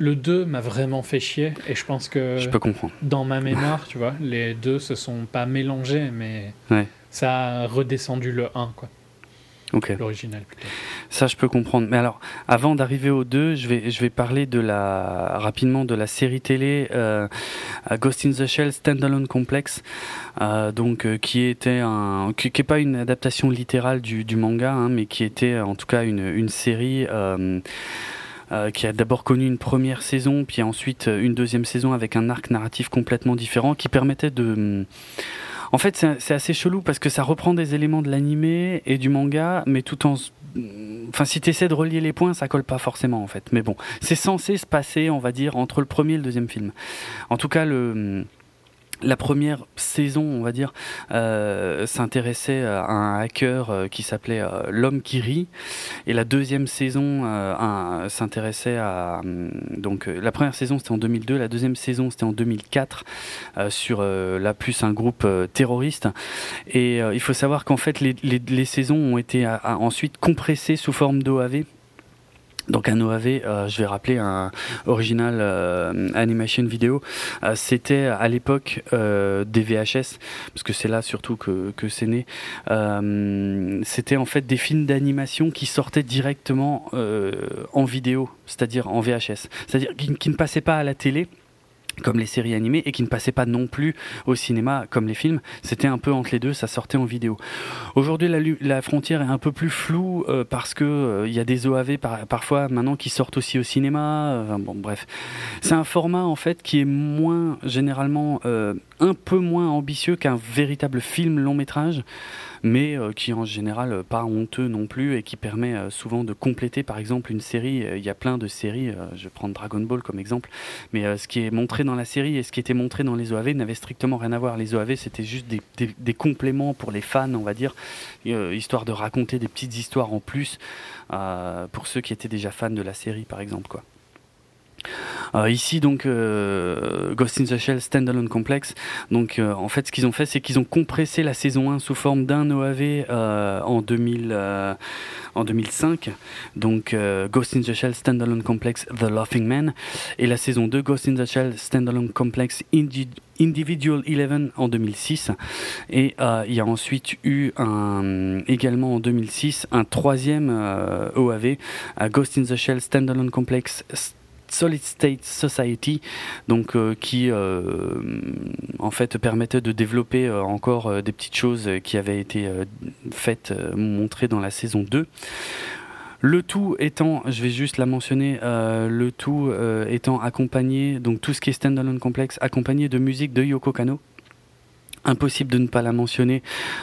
le 2 m'a vraiment fait chier et je pense que je peux comprendre. dans ma mémoire, tu vois, les deux se sont pas mélangés mais ça a redescendu le 1 quoi. Ok. L'original plutôt. Ça, je peux comprendre. Mais alors, avant d'arriver au 2, je vais, je vais parler de la, rapidement de la série télé euh, Ghost in the Shell Standalone Complex, euh, donc, euh, qui était un, qui n'est pas une adaptation littérale du, du manga, hein, mais qui était en tout cas une, une série. Euh, euh, qui a d'abord connu une première saison, puis ensuite une deuxième saison avec un arc narratif complètement différent, qui permettait de en fait, c'est assez chelou parce que ça reprend des éléments de l'animé et du manga, mais tout en. Enfin, si tu essaies de relier les points, ça colle pas forcément en fait. Mais bon, c'est censé se passer, on va dire, entre le premier et le deuxième film. En tout cas, le la première saison, on va dire, euh, s'intéressait à un hacker euh, qui s'appelait euh, l'homme qui rit, et la deuxième saison s'intéressait à donc la première saison c'était en 2002, la deuxième saison c'était en 2004 sur là plus un groupe terroriste, et il faut savoir qu'en fait les, les, saisons ont été ensuite compressées sous forme d'OAV donc un OAV, euh, je vais rappeler un original euh, animation vidéo. Euh, c'était à l'époque des VHS, parce que c'est là surtout que, que c'est né. c'était en fait des films d'animation qui sortaient directement en vidéo, c'est-à-dire en VHS, c'est-à-dire qui, ne passaient pas à la télé comme les séries animées et qui ne passaient pas non plus au cinéma comme les films. C'était un peu entre les deux, ça sortait en vidéo. Aujourd'hui, la, frontière est un peu plus floue euh, parce que euh, il y a des OAV parfois maintenant qui sortent aussi au cinéma. Euh, bon, bref, c'est un format en fait qui est moins généralement un peu moins ambitieux qu'un véritable film long métrage mais euh, qui en général euh, pas honteux non plus et qui permet euh, souvent de compléter par exemple une série. Il y a plein de séries, je prendre Dragon Ball comme exemple, mais ce qui est montré dans la série et ce qui était montré dans les OAV n'avait strictement rien à voir. Les OAV c'était juste des, des, compléments pour les fans, on va dire, histoire de raconter des petites histoires en plus pour ceux qui étaient déjà fans de la série par exemple. Euh, ici donc euh, Ghost in the Shell Standalone Complex. Donc euh, en fait ce qu'ils ont fait c'est qu'ils ont compressé la saison 1 sous forme d'un OAV en 2000 en 2005. Donc Ghost in the Shell Standalone Complex The Laughing Man et la saison 2 Ghost in the Shell Standalone Complex Individual 11 en 2006 et il y a ensuite eu également en 2006 un troisième OAV Ghost in the Shell Standalone Complex Solid State Society, donc euh, qui euh, en fait permettait de développer euh, encore des petites choses qui avaient été faites, montrées dans la saison 2. Le tout étant, je vais juste la mentionner, le tout étant accompagné, donc tout ce qui est standalone complexe, accompagné de musique de Yoko Kano impossible de ne pas la mentionner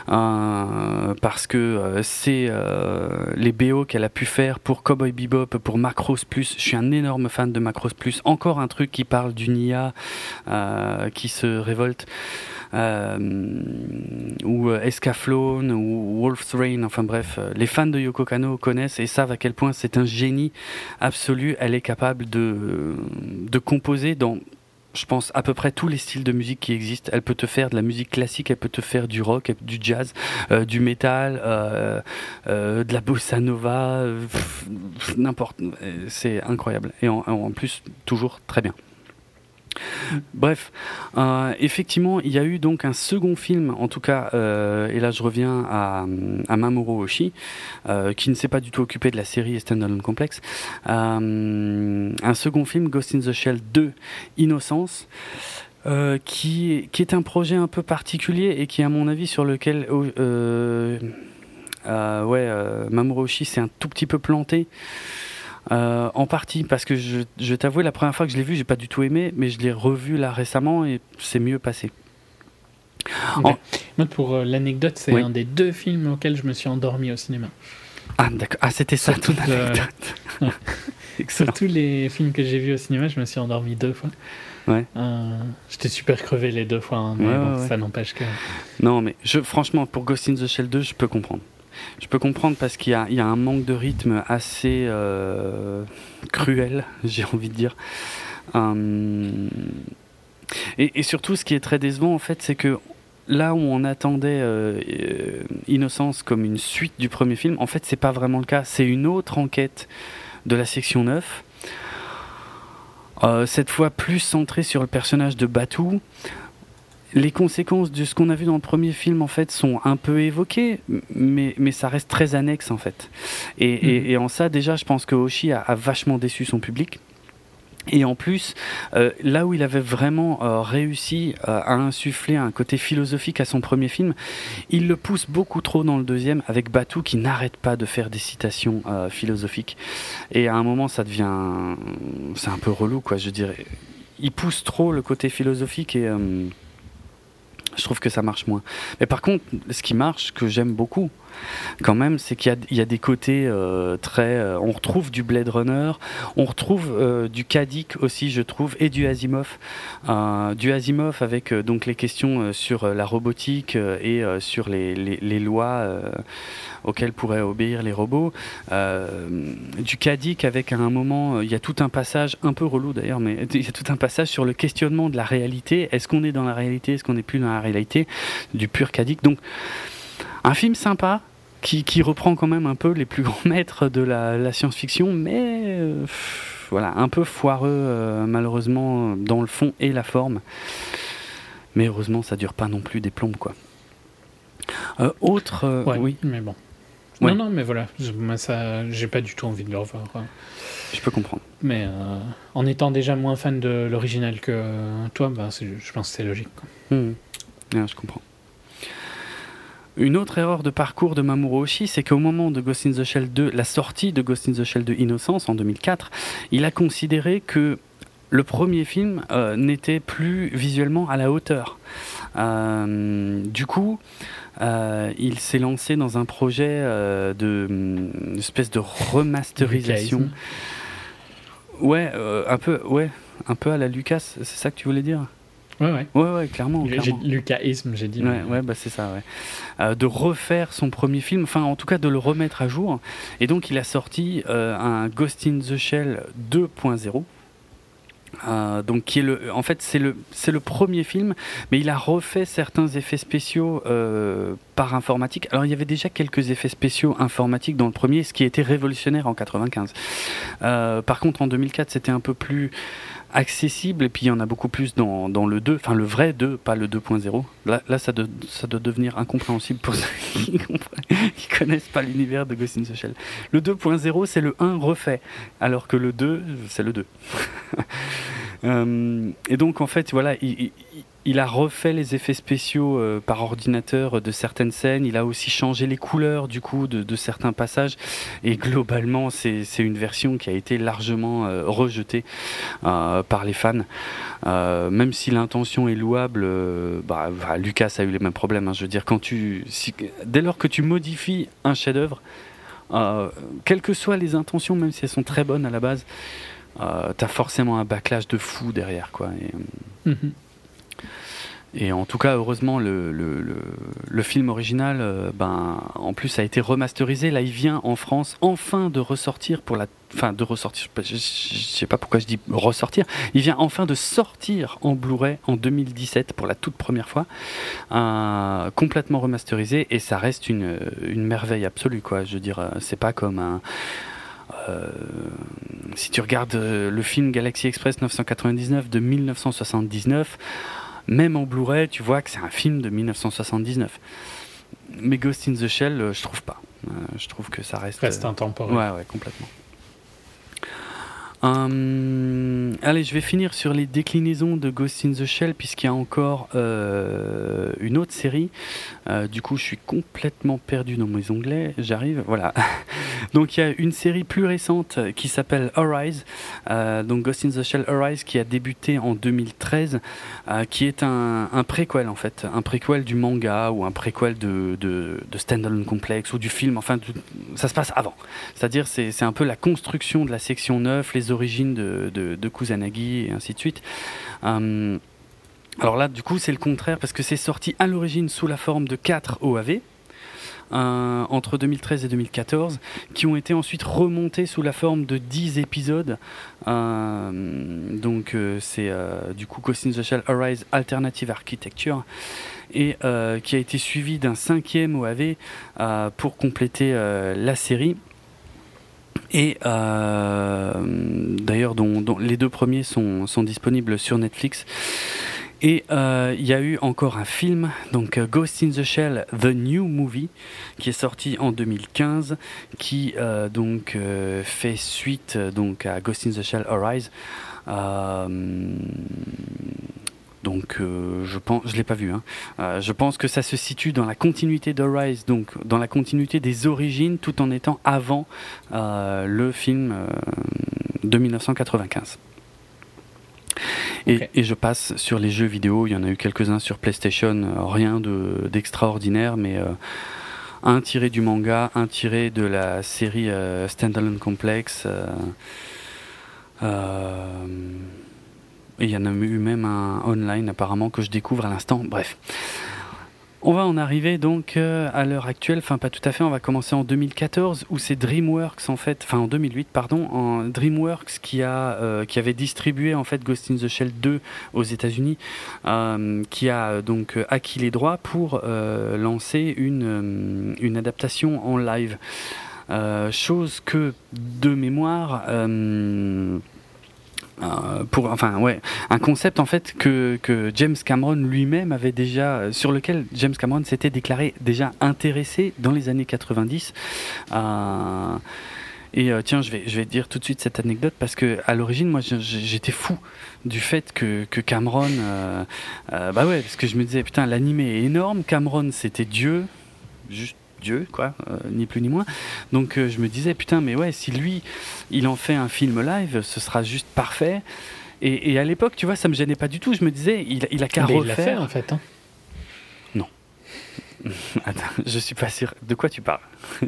euh, parce que euh, c'est euh, les BO qu'elle a pu faire pour Cowboy Bebop, pour Macross Plus. Je suis un énorme fan de Macross Plus. Encore un truc qui parle d'une IA qui se révolte. ou Escaflowne ou Wolf's Rain, enfin bref, les fans de Yoko Kano connaissent et savent à quel point c'est un génie absolu. Elle est capable de, de composer dans je pense, à peu près tous les styles de musique qui existent. Elle peut te faire de la musique classique, elle peut te faire du rock, du jazz, euh, du métal, euh, euh, de la bossa nova, n'importe. C'est incroyable. Et en, plus, toujours très bien. Bref, euh, effectivement, il y a eu donc un second film, en tout cas, euh, et là je reviens à, Mamoru Oshii, euh, qui ne s'est pas du tout occupé de la série Standalone Complex. un second film, Ghost in the Shell 2, Innocence. qui, qui est un projet un peu particulier et qui, à mon avis, sur lequel ouais, Mamoru Oshii s'est un tout petit peu planté. Euh, en partie parce que je, je t'avoue, la première fois que je l'ai vu, j'ai pas du tout aimé, mais je l'ai revu là récemment et c'est mieux passé. Moi, pour euh, l'anecdote, c'est un des deux films auxquels je me suis endormi au cinéma. Ah, d'accord. Ah, c'était ça toute l'anecdote. Sur tous les films que j'ai vus au cinéma, je me suis endormi deux fois. Ouais. Euh, j'étais super crevé les deux fois, hein, mais ça n'empêche que. Non, mais je, franchement, pour Ghost in the Shell 2, je peux comprendre. Je peux comprendre parce qu'il y, a un manque de rythme assez euh, cruel, j'ai envie de dire. Hum, et, surtout, ce qui est très décevant, en fait, c'est que là où on attendait euh, euh, Innocence comme une suite du premier film, en fait, c'est pas vraiment le cas. C'est une autre enquête de la section 9 cette fois plus centré sur le personnage de Batou les conséquences de ce qu'on a vu dans le premier film en fait sont un peu évoquées, mais, mais ça reste très annexe en fait. Et, mhm. en ça déjà, je pense que Oshi a, vachement déçu son public. Et en plus, euh, là où il avait vraiment euh, réussi euh, à insuffler un côté philosophique à son premier film, il le pousse beaucoup trop dans le deuxième avec Batou qui n'arrête pas de faire des citations philosophiques. Et à un moment, ça devient, c'est un peu relou quoi. Je dirais, il pousse trop le côté philosophique et je trouve que ça marche moins. Mais par contre, ce qui marche, que j'aime beaucoup, quand même, c'est qu'il y, a des côtés euh, très. Euh, on retrouve du Blade Runner, on retrouve euh, du Kadik aussi, je trouve, et du Asimov. du Asimov avec donc les questions sur la robotique et sur les, les lois auxquelles pourraient obéir les robots. du Kadik avec à un moment, il y a tout un passage, un peu relou d'ailleurs, mais il y a tout un passage sur le questionnement de la réalité. Est-ce qu'on est dans la réalité? Est-ce qu'on n'est plus dans la réalité? Du pur Kadik. Donc. Un film sympa qui, reprend quand même un peu les plus grands maîtres de la, science-fiction, mais euh, voilà, un peu foireux euh, malheureusement dans le fond et la forme. Mais heureusement, ça dure pas non plus des plombes quoi. Euh, autre, oui, mais bon. Non, non, mais voilà, ça, j'ai pas du tout envie de le revoir. Je peux comprendre. Mais en étant déjà moins fan de l'original que toi, bah, je pense que c'est logique. Mmh. je comprends. Une autre erreur de parcours de Mamoru Oshii, c'est qu'au moment de Ghost in the Shell 2, la sortie de Ghost in the Shell 2 Innocence en 2004, il a considéré que le premier film euh, n'était plus visuellement à la hauteur. Euh, du coup, euh, il s'est lancé dans un projet de espèce de remasterisation. Ouais, un peu, ouais, un peu à la Lucas. C'est ça que tu voulais dire? Ouais, ouais. Ouais, ouais, clairement. clairement. Lucaïsme, j'ai dit. Ouais, ouais, bah c'est ça, ouais. Euh, de refaire son premier film, enfin, en tout cas, de le remettre à jour. Et donc, il a sorti euh, un Ghost in the Shell 2.0. Euh, donc qui est le, en fait c'est le c'est le premier film, mais il a refait certains effets spéciaux euh, par informatique. Alors il y avait déjà quelques effets spéciaux informatiques dans le premier, ce qui était révolutionnaire en 95. Euh, par contre en 2004 c'était un peu plus accessible et puis il y en a beaucoup plus dans, dans le 2, enfin le vrai 2, pas le 2.0. Là, là ça, doit, ça doit devenir incompréhensible pour ceux qui, ne connaissent pas l'univers de Ghost in the Shell. Le 2.0 c'est le 1 refait, alors que le 2 c'est le 2. Euh, et donc en fait, voilà, il, a refait les effets spéciaux euh, par ordinateur de certaines scènes. Il a aussi changé les couleurs du coup de, certains passages. Et globalement, c'est une version qui a été largement euh, rejetée par les fans. même si l'intention est louable, bah, Lucas a eu les mêmes problèmes. Hein. je veux dès lors que tu modifies un chef-d'œuvre, quelles que soient les intentions, même si elles sont très bonnes à la base, euh, t'as forcément un backlash de fou derrière, quoi. Mhm. Et en tout cas, heureusement, le, le, film original, euh, ben, en plus, a été remasterisé. Là, il vient en France enfin de ressortir pour la, enfin, de ressortir. Je, sais pas pourquoi je dis ressortir. Il vient enfin de sortir en Blu-ray en 2017 pour la toute première fois, euh, complètement remasterisé, et ça reste une, une merveille absolue, quoi. Je veux dire, c'est pas comme un euh, si tu regardes euh, le film Galaxy Express 999 de 1979, même en Blu-ray, tu vois que c'est un film de 1979. Mais Ghost in the Shell, euh, je trouve pas. je trouve que ça reste. Reste intemporel. Ouais, ouais, complètement. Euh, allez, je vais finir sur les déclinaisons de Ghost in the Shell, puisqu'il y a encore euh, une autre série. Euh, du coup, je suis complètement perdu dans mes onglets. J'arrive, voilà. donc, il y a une série plus récente qui s'appelle Arise. donc, Ghost in the Shell Arise, qui a débuté en 2013, qui est un, préquel, en fait. Un préquel du manga ou un préquel de, de, de Standalone Complex ou du film. Enfin, ça se passe avant. C'est-à-dire, c'est un peu la construction de la section 9, les origines de, de, Kusanagi et ainsi de suite. Euh, alors là, du coup, c'est le contraire parce que c'est sorti à l'origine sous la forme de 4 OAV. Euh, entre 2013 et 2014, qui ont été ensuite remontés sous la forme de 10 épisodes. Euh, donc c'est du coup Ghost in the Shell Arise Alternative Architecture et qui a été suivi d'un cinquième OAV pour compléter la série. Et euh, d'ailleurs, dont, les deux premiers sont, sont disponibles sur Netflix. Et euh, il y a eu encore un film, donc euh, Ghost in the Shell, The New Movie, qui est sorti en 2015, qui donc fait suite donc à Ghost in the Shell Arise. Donc je pense, je l'ai pas vu. Hein. je pense que ça se situe dans la continuité d'Arise, donc dans la continuité des origines, tout en étant avant le film de 1995. Et, je passe sur les jeux vidéo. Il y en a eu quelques-uns sur PlayStation, euh, rien d'extraordinaire, mais euh, un tiré du manga, un tiré de la série euh, Standalone Complex. Il y en a eu même un online apparemment que je découvre à l'instant. Bref. On va en arriver donc euh, à l'heure actuelle, enfin pas tout à fait, on va commencer en 2014 où c'est DreamWorks en fait, enfin en 2008 pardon, en DreamWorks qui a euh, qui avait distribué en fait Ghost in the Shell 2 aux États-Unis, euh, qui a donc acquis les droits pour lancer une une adaptation en live, chose que de mémoire euh, pour enfin ouais un concept en fait que, que James Cameron lui-même avait déjà sur lequel James Cameron s'était déclaré déjà intéressé dans les années 90 euh, et euh, tiens, je vais, je vais dire tout de suite cette anecdote parce que à l'origine, moi, j'étais fou du fait que, que Cameron, bah ouais, parce que je me disais putain, l'animé est énorme. Cameron, c'était Dieu, juste Dieu, quoi, euh, ni plus ni moins. Donc euh, je me disais, putain, mais ouais, si lui, il en fait un film live, ce sera juste parfait. Et, à l'époque, tu vois, ça me gênait pas du tout. Je me disais, il, il a qu'à refaire. Il l'a fait, en fait. Hein. Non. Attends, je suis pas sûr. De quoi tu parles?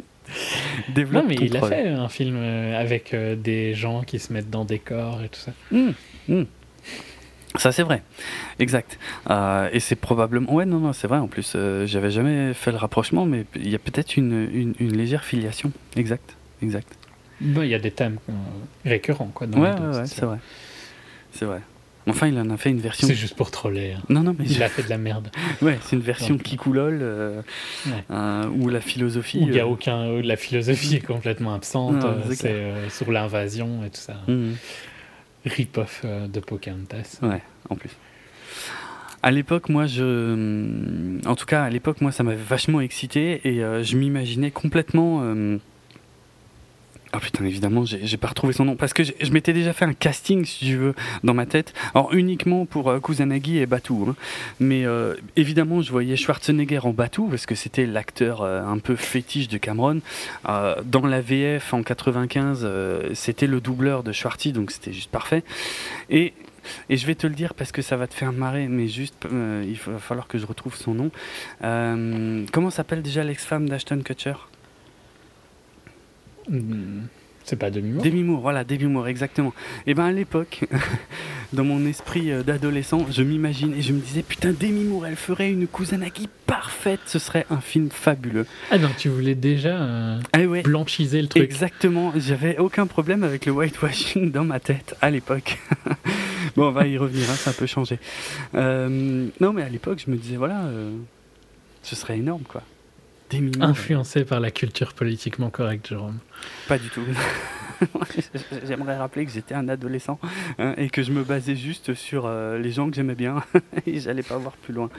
Développe Non, mais il a fait un film euh, avec des gens qui se mettent dans des corps et tout ça. Hum, hum. Ça c'est vrai, exact. Euh, et c'est probablement, ouais non non c'est vrai en plus. Euh, j'avais jamais fait le rapprochement, mais il y a peut-être une, une, légère filiation. Exact, exact. Il y a des thèmes euh, récurrents quoi. Ouais, ouais, c'est vrai, c'est vrai. Enfin, il en a fait une version. C'est juste pour troller. Hein. Non, non, mais il a fait de la merde. ouais, c'est une version qui coulole où la philosophie. Où il n'y a aucun. la philosophie est complètement absente. c'est sur l'invasion et tout ça. Mmh rip-off euh, de Pocahontas. Ouais, en plus. À l'époque, moi, je, en tout cas, à l'époque, moi, ça m'avait vachement excité et euh, je m'imaginais complètement euh, ah putain, évidemment, j'ai pas retrouvé son nom parce que je m'étais déjà fait un casting, si tu veux, dans ma tête. Alors uniquement pour euh, Kusanagi et Batou, hein. mais euh, évidemment, je voyais Schwarzenegger en Batou parce que c'était l'acteur euh, un peu fétiche de Cameron. dans la VF en 95, c'était le doubleur de Schwarty, donc c'était juste parfait. Et et je vais te le dire parce que ça va te faire marrer, mais juste, il va falloir que je retrouve son nom. comment s'appelle déjà l'ex-femme d'Ashton Kutcher? Hmm. C'est pas Demi-Moore Demi-Moore, voilà, Demi-Moore, exactement. Et ben à l'époque, dans mon esprit euh, d'adolescent, je m'imagine et je me disais, putain, Demi-Moore, elle ferait une Kusanagi parfaite, ce serait un film fabuleux. Ah non, tu voulais déjà euh, ah blanchiser le truc. Exactement, j'avais aucun problème avec le whitewashing dans ma tête à l'époque. bon, on va y revenir, hein, ça a un peu changé. Euh, non, mais à l'époque, je me disais, voilà, ce serait énorme, quoi. Influencé par la culture politiquement correcte, Jérôme. Pas du tout. J'aimerais rappeler que j'étais un adolescent hein, et que je me basais juste sur euh, les gens que j'aimais bien et j'allais pas voir plus loin.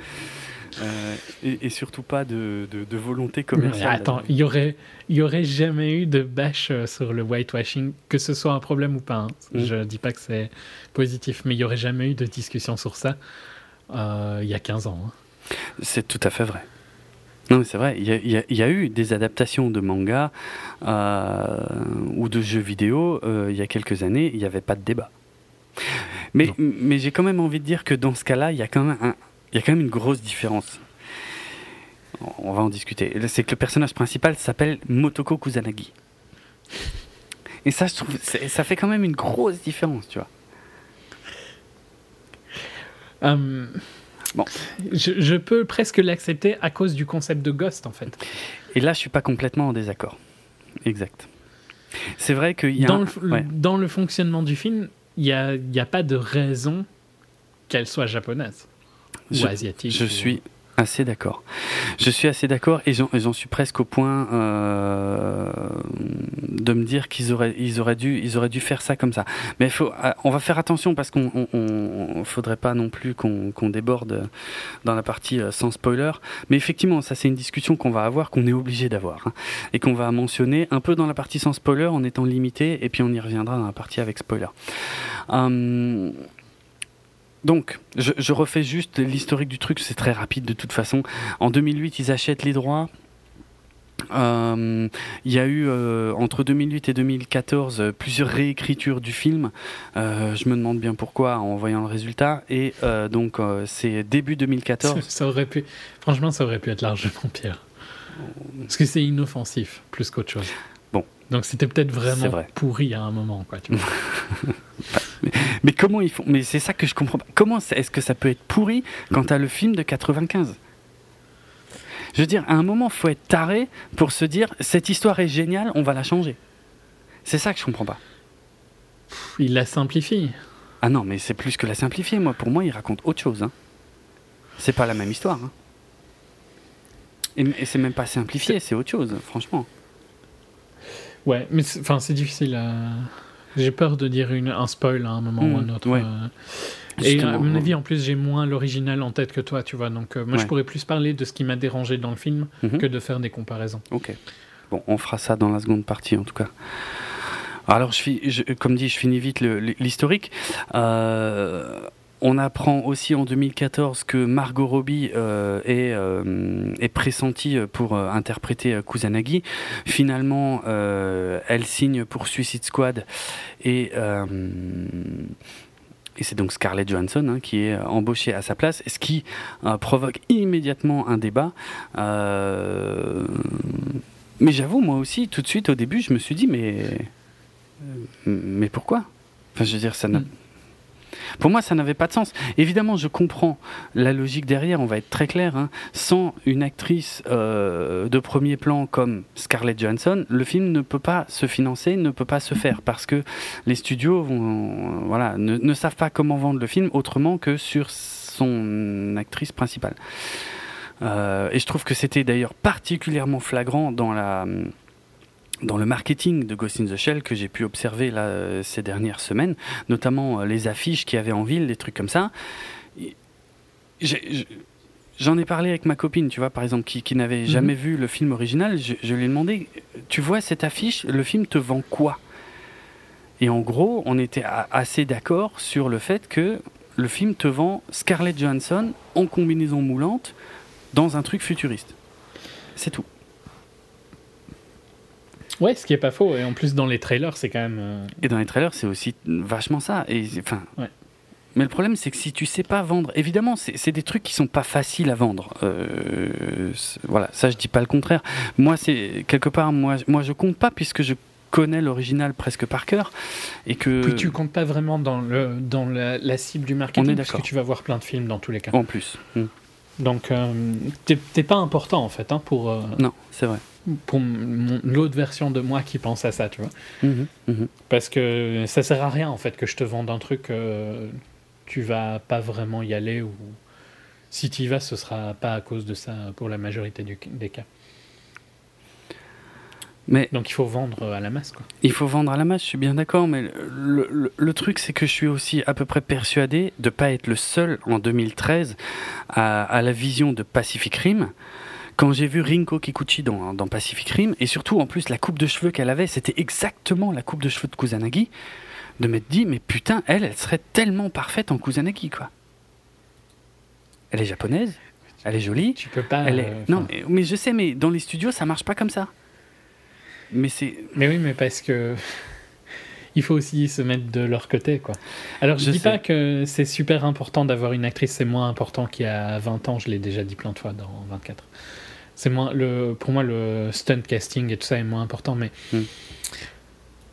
Euh, et, surtout pas de, de, volonté commerciale. attends, il y aurait, y aurait jamais eu de bâche euh, sur le whitewashing, que ce soit un problème ou pas. Hein. Mm. Je dis pas que c'est positif, mais il y aurait jamais eu de discussion sur ça il y a 15 ans. Hein. C'est tout à fait vrai. Non, c'est vrai, il y, a eu des adaptations de manga euh, ou de jeux vidéo euh, il y a quelques années, il n'y avait pas de débat. Mais, mais j'ai quand même envie de dire que dans ce cas-là, il y, a quand même y a quand même une grosse différence. On va en discuter. C'est que le personnage principal s'appelle Motoko Kusanagi. Et ça, je trouve, ça fait quand même une grosse différence, tu vois. Um... Bon. Je, peux presque l'accepter à cause du concept de Ghost, en fait. Et là, je suis pas complètement en désaccord. Exact. C'est vrai qu'il y a. Dans, le, dans le fonctionnement du film, il n'y a, y a pas de raison qu'elle soit japonaise ou asiatique. Je suis Assez d'accord. Je suis assez d'accord et j'en suis presque au point euh, de me dire qu'ils auraient, ils auraient, dû, ils auraient dû faire ça comme ça. Mais faut, euh, on va faire attention parce qu'on ne faudrait pas non plus qu'on déborde dans la partie euh, sans spoiler. Mais effectivement, ça c'est une discussion qu'on va avoir, qu'on est obligé d'avoir hein, et qu'on va mentionner un peu dans la partie sans spoiler en étant limité et puis on y reviendra dans la partie avec spoiler. Hum, donc, je, refais juste l'historique du truc, c'est très rapide de toute façon. En 2008, ils achètent les droits. Euh, il y a eu euh, entre 2008 et 2014 plusieurs réécritures du film. Euh, je me demande bien pourquoi en voyant le résultat. Et donc c'est début 2014. Ça, aurait pu, franchement, ça aurait pu être largement pire. Parce que c'est inoffensif plus qu'autre chose. Bon. Donc c'était peut-être vraiment pourri à un moment, quoi. Tu vois. mais, comment ils font? Mais c'est ça que je comprends pas. Comment est-ce que ça peut être pourri quand tu as le film de 95 Je veux dire, à un moment, faut être taré pour se dire cette histoire est géniale, on va la changer. C'est ça que je comprends pas. Il la simplifie. Ah non, mais c'est plus que la simplifier. Moi, pour moi, il raconte autre chose. Hein. C'est pas la même histoire. Hein. Et, c'est même pas simplifié, c'est autre chose, franchement. Ouais, mais c'est difficile à. J'ai peur de dire une, un spoil à un moment ou à un hmm, autre. Euh. Et à mon avis, en plus, j'ai moins l'original en tête que toi, tu vois. Donc, euh, moi, je pourrais plus parler de ce qui m'a dérangé dans le film mhm. que de faire des comparaisons. Ok. Bon, on fera ça dans la seconde partie, en tout cas. Alors, je, je comme dit, je finis vite l'historique. Euh, on apprend aussi en 2014 que Margot Robbie euh, est, euh, est, pressentie pour euh, interpréter Kusanagi. Finalement, elle signe pour Suicide Squad et c'est donc Scarlett Johansson hein, qui est embauchée à sa place, ce qui provoque immédiatement un débat. mais j'avoue, moi aussi, tout de suite au début, je me suis dit, mais, pourquoi? Enfin, je veux dire, ça. Mm. Pour moi, ça n'avait pas de sens. Évidemment, je comprends la logique derrière, on va être très clair. Hein. Sans une actrice euh, de premier plan comme Scarlett Johansson, le film ne peut pas se financer, ne peut pas se faire, parce que les studios voilà, ne, savent pas comment vendre le film autrement que sur son actrice principale. Euh, et je trouve que c'était d'ailleurs particulièrement flagrant dans la dans le marketing de Ghost in the Shell que j'ai pu observer là, euh, ces dernières semaines, notamment euh, les affiches qu'il y avait en ville, des trucs comme ça. J'en ai, parlé avec ma copine, tu vois, par exemple, qui, qui n'avait mhm. jamais vu le film original. Je, je, lui ai demandé, tu vois cette affiche, le film te vend quoi? Et en gros, on était assez d'accord sur le fait que le film te vend Scarlett Johansson en combinaison moulante dans un truc futuriste. C'est tout. Ouais, ce qui est pas faux. Et en plus, dans les trailers, c'est quand même. Euh, et dans les trailers, c'est aussi vachement ça. Et enfin. Mais le problème, c'est que si tu sais pas vendre, évidemment, c'est des trucs qui sont pas faciles à vendre. Euh, voilà, ça, je dis pas le contraire. Moi, c'est quelque part, moi, moi, je compte pas puisque je connais l'original presque par cœur et que. Puis tu comptes pas vraiment dans le dans la, cible du marketing, parce que tu vas voir plein de films dans tous les cas. En plus. Hmm. Donc, euh, t'es pas important en fait hein, pour. Non, c'est vrai pour l'autre version de moi qui pense à ça, tu vois. Mhm, mhm. Parce que ça sert à rien en fait que je te vende un truc, euh, tu vas pas vraiment y aller ou si tu y vas, ce sera pas à cause de ça pour la majorité des cas. Mais Donc il faut vendre à la masse. Quoi. Il faut vendre à la masse, je suis bien d'accord, mais le, le, truc c'est que je suis aussi à peu près persuadé de ne pas être le seul en 2013 à, à la vision de Pacific Rim quand j'ai vu Rinko Kikuchi dans, dans, Pacific Rim, et surtout en plus la coupe de cheveux qu'elle avait, c'était exactement la coupe de cheveux de Kusanagi, de m'être dit, mais putain, elle, elle serait tellement parfaite en Kusanagi, quoi. Elle est japonaise, elle est jolie. Tu peux pas. Elle est... Euh, non, mais, je sais, mais dans les studios, ça marche pas comme ça. Mais c'est. Mais oui, mais parce que. Il faut aussi se mettre de leur côté, quoi. Alors, je, ne dis pas que c'est super important d'avoir une actrice, c'est moins important qu'il y a 20 ans, je l'ai déjà dit plein de fois dans 24 c'est moins le pour moi le stunt casting et tout ça est moins important mais hmm.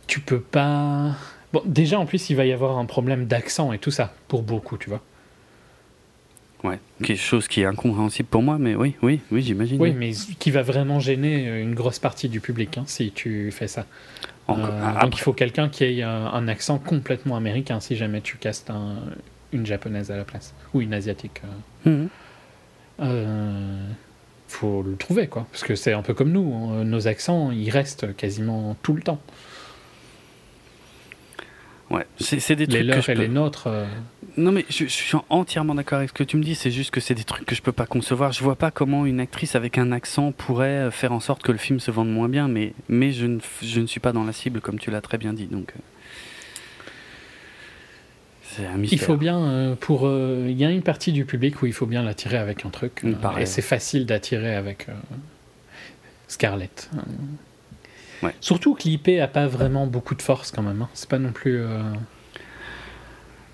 tu peux pas bon déjà en plus il va y avoir un problème d'accent et tout ça pour beaucoup tu vois ouais quelque chose qui est incompréhensible pour moi mais oui oui oui j'imagine oui, mais qui va vraiment gêner une grosse partie du public hein, si tu fais ça euh, donc il faut quelqu'un qui ait un, accent complètement américain si jamais tu castes une japonaise à la place ou une asiatique euh. hmm. euh, faut le trouver, quoi. Parce que c'est un peu comme nous, hein. nos accents, ils restent quasiment tout le temps. Ouais, c'est des trucs. Les leurs et les nôtres. Euh. Non, mais je, suis entièrement d'accord avec ce que tu me dis. C'est juste que c'est des trucs que je peux pas concevoir. Je vois pas comment une actrice avec un accent pourrait euh, faire en sorte que le film se vende moins bien, mais, mais je, ne, je ne suis pas dans la cible, comme tu l'as très bien dit. Donc. Euh. C'est un mystère. Il faut bien, pour. Il y a une partie du public où il faut bien l'attirer avec un truc. et c'est facile d'attirer avec Scarlett. Surtout que l'IP a pas vraiment beaucoup de force quand même. Hein. C'est pas non plus. Euh,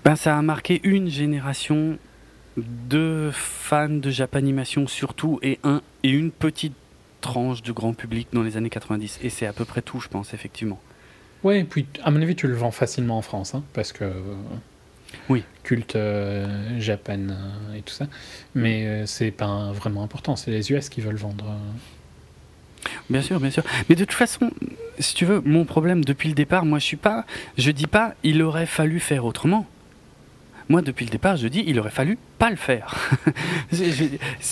ben, ça a marqué une génération de fans de Japanimation surtout et, un, et une petite tranche de grand public dans les années 90. Et c'est à peu près tout, je pense, effectivement. Ouais, et puis à mon avis, tu le vends facilement en France, hein, parce que. Oui. Culte euh, Japan euh, et tout ça. Mais c'est pas vraiment important, c'est les US qui veulent vendre. Bien sûr, bien sûr. Mais de toute façon, si tu veux, mon problème depuis le départ, moi je suis pas, je dis pas, il aurait fallu faire autrement. Moi, depuis le départ, je dis, il aurait fallu pas le faire. je,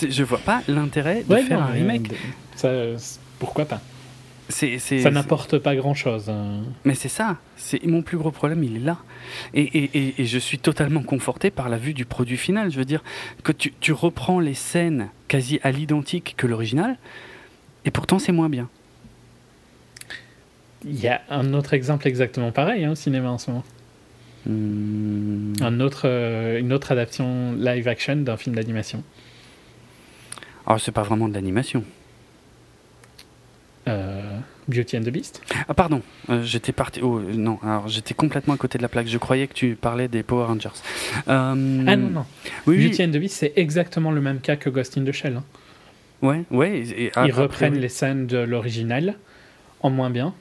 je, vois pas l'intérêt de faire un remake. Ça, pourquoi pas? Ça n'apporte pas grand-chose. Hein. Mais c'est ça. C'est mon plus gros problème, il est là. Et, et, et, je suis totalement conforté par la vue du produit final. Je veux dire que tu, tu reprends les scènes quasi à l'identique que l'original. Et pourtant, c'est moins bien. Il y a un autre exemple exactement pareil hein, au cinéma en ce moment. Hmm. Un autre, euh, une autre adaptation live action d'un film d'animation. Alors, c'est pas vraiment de l'animation. Euh, Beauty and the Beast Ah, pardon, euh, j'étais parti. Oh, non, alors j'étais complètement à côté de la plaque. Je croyais que tu parlais des Power Rangers. ah, non, non. Beauty and the Beast, c'est exactement le même cas que Ghost in the Shell. Hein. Ouais, ouais. Ils reprennent les scènes de l'original en moins bien.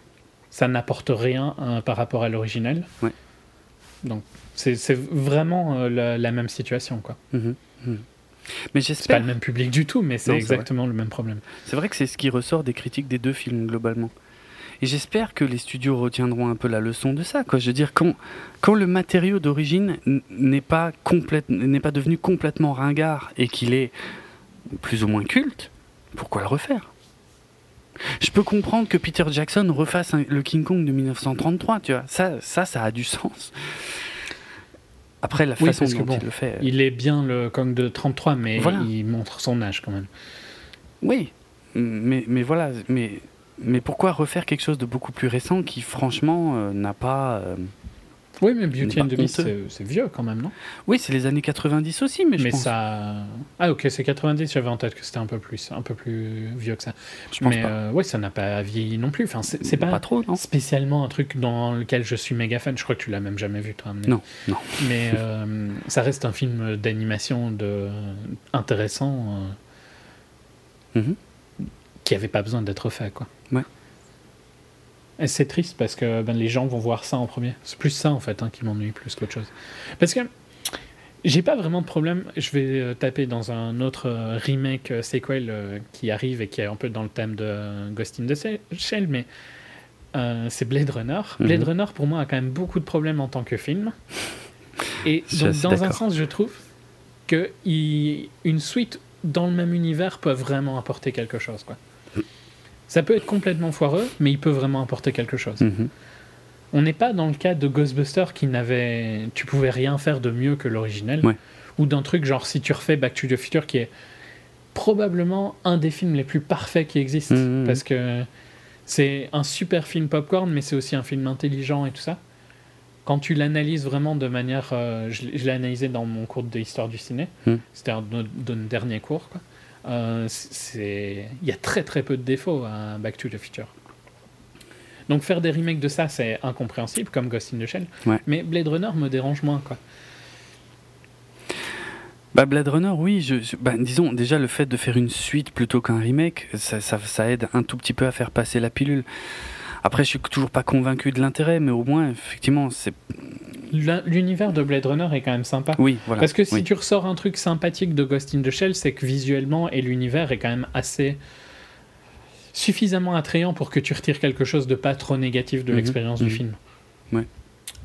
Ça n'apporte rien hein, par rapport à l'original. Ouais. Donc, c'est vraiment euh, la, même situation, quoi. Mhm, mhm. Mais j'espère. C'est pas le même public du tout, mais c'est exactement le même problème. C'est vrai que c'est ce qui ressort des critiques des deux films globalement. Et j'espère que les studios retiendront un peu la leçon de ça. Quoi. Je veux dire, quand, quand le matériau d'origine n'est pas, n'est pas devenu complètement ringard et qu'il est plus ou moins culte, pourquoi le refaire? Je peux comprendre que Peter Jackson refasse le King Kong de 1933, tu vois. Ça, ça, ça a du sens. Après, la façon dont il le fait. Euh, il est bien le Kong de 33, mais il montre son âge quand même. Oui, mais, mais voilà. Mais, mais pourquoi refaire quelque chose de beaucoup plus récent qui, franchement, euh, n'a pas. Euh, oui, mais Beauty and the Beast, c'est vieux quand même, non? Oui, c'est les années 90 aussi, mais je mais ça. Ah, ok, c'est 90, j'avais en tête que c'était un peu plus, un peu plus vieux que ça. Je mais euh, ouais, ça n'a pas vieilli non plus. Enfin, c'est pas, trop, non? spécialement un truc dans lequel je suis méga fan. Je crois que tu l'as même jamais vu, toi. Non, non. Mais euh, ça reste un film d'animation de... intéressant euh, mm-hmm. qui avait pas besoin d'être fait, quoi. Ouais. Et c'est triste parce que ben, les gens vont voir ça en premier. C'est plus ça en fait hein, qui m'ennuie plus qu'autre chose. Parce que j'ai pas vraiment de problème. Je vais euh, taper dans un autre euh, remake euh, sequel qui arrive et qui est un peu dans le thème de Ghost in the Shell, mais c'est Blade Runner. Mhm. Blade Runner pour moi a quand même beaucoup de problèmes en tant que film. Et donc, dans un sens, je trouve que une suite dans le même univers peut vraiment apporter quelque chose. Quoi. Ça peut être complètement foireux, mais il peut vraiment apporter quelque chose. Mhm. On n'est pas dans le cas de Ghostbusters qui n'avait. Tu pouvais rien faire de mieux que l'original. Ou d'un truc genre si tu refais Back to the Future qui est probablement un des films les plus parfaits qui existent. Mhm. Parce que c'est un super film popcorn, mais c'est aussi un film intelligent et tout ça. Quand tu l'analyses vraiment de manière. Euh, je, l'ai analysé dans mon cours d'histoire du ciné. Mhm. C'était un de nos derniers cours. Quoi. Euh, c'est il y a très très peu de défauts à Back to the Future. Donc faire des remakes de ça, c'est incompréhensible, comme Ghost in the Shell. Mais Blade Runner me dérange moins, quoi. Bah Blade Runner, oui. Je, bah, disons déjà le fait de faire une suite plutôt qu'un remake, ça, ça, ça, aide un tout petit peu à faire passer la pilule. Après, je suis toujours pas convaincu de l'intérêt, mais au moins, effectivement, c'est L'univers de Blade Runner est quand même sympa. Oui, voilà. Parce que si tu ressors un truc sympathique de Ghost in the Shell, c'est que visuellement et l'univers est quand même assez suffisamment attrayant pour que tu retires quelque chose de pas trop négatif de mhm, l'expérience du mhm. film. Ouais.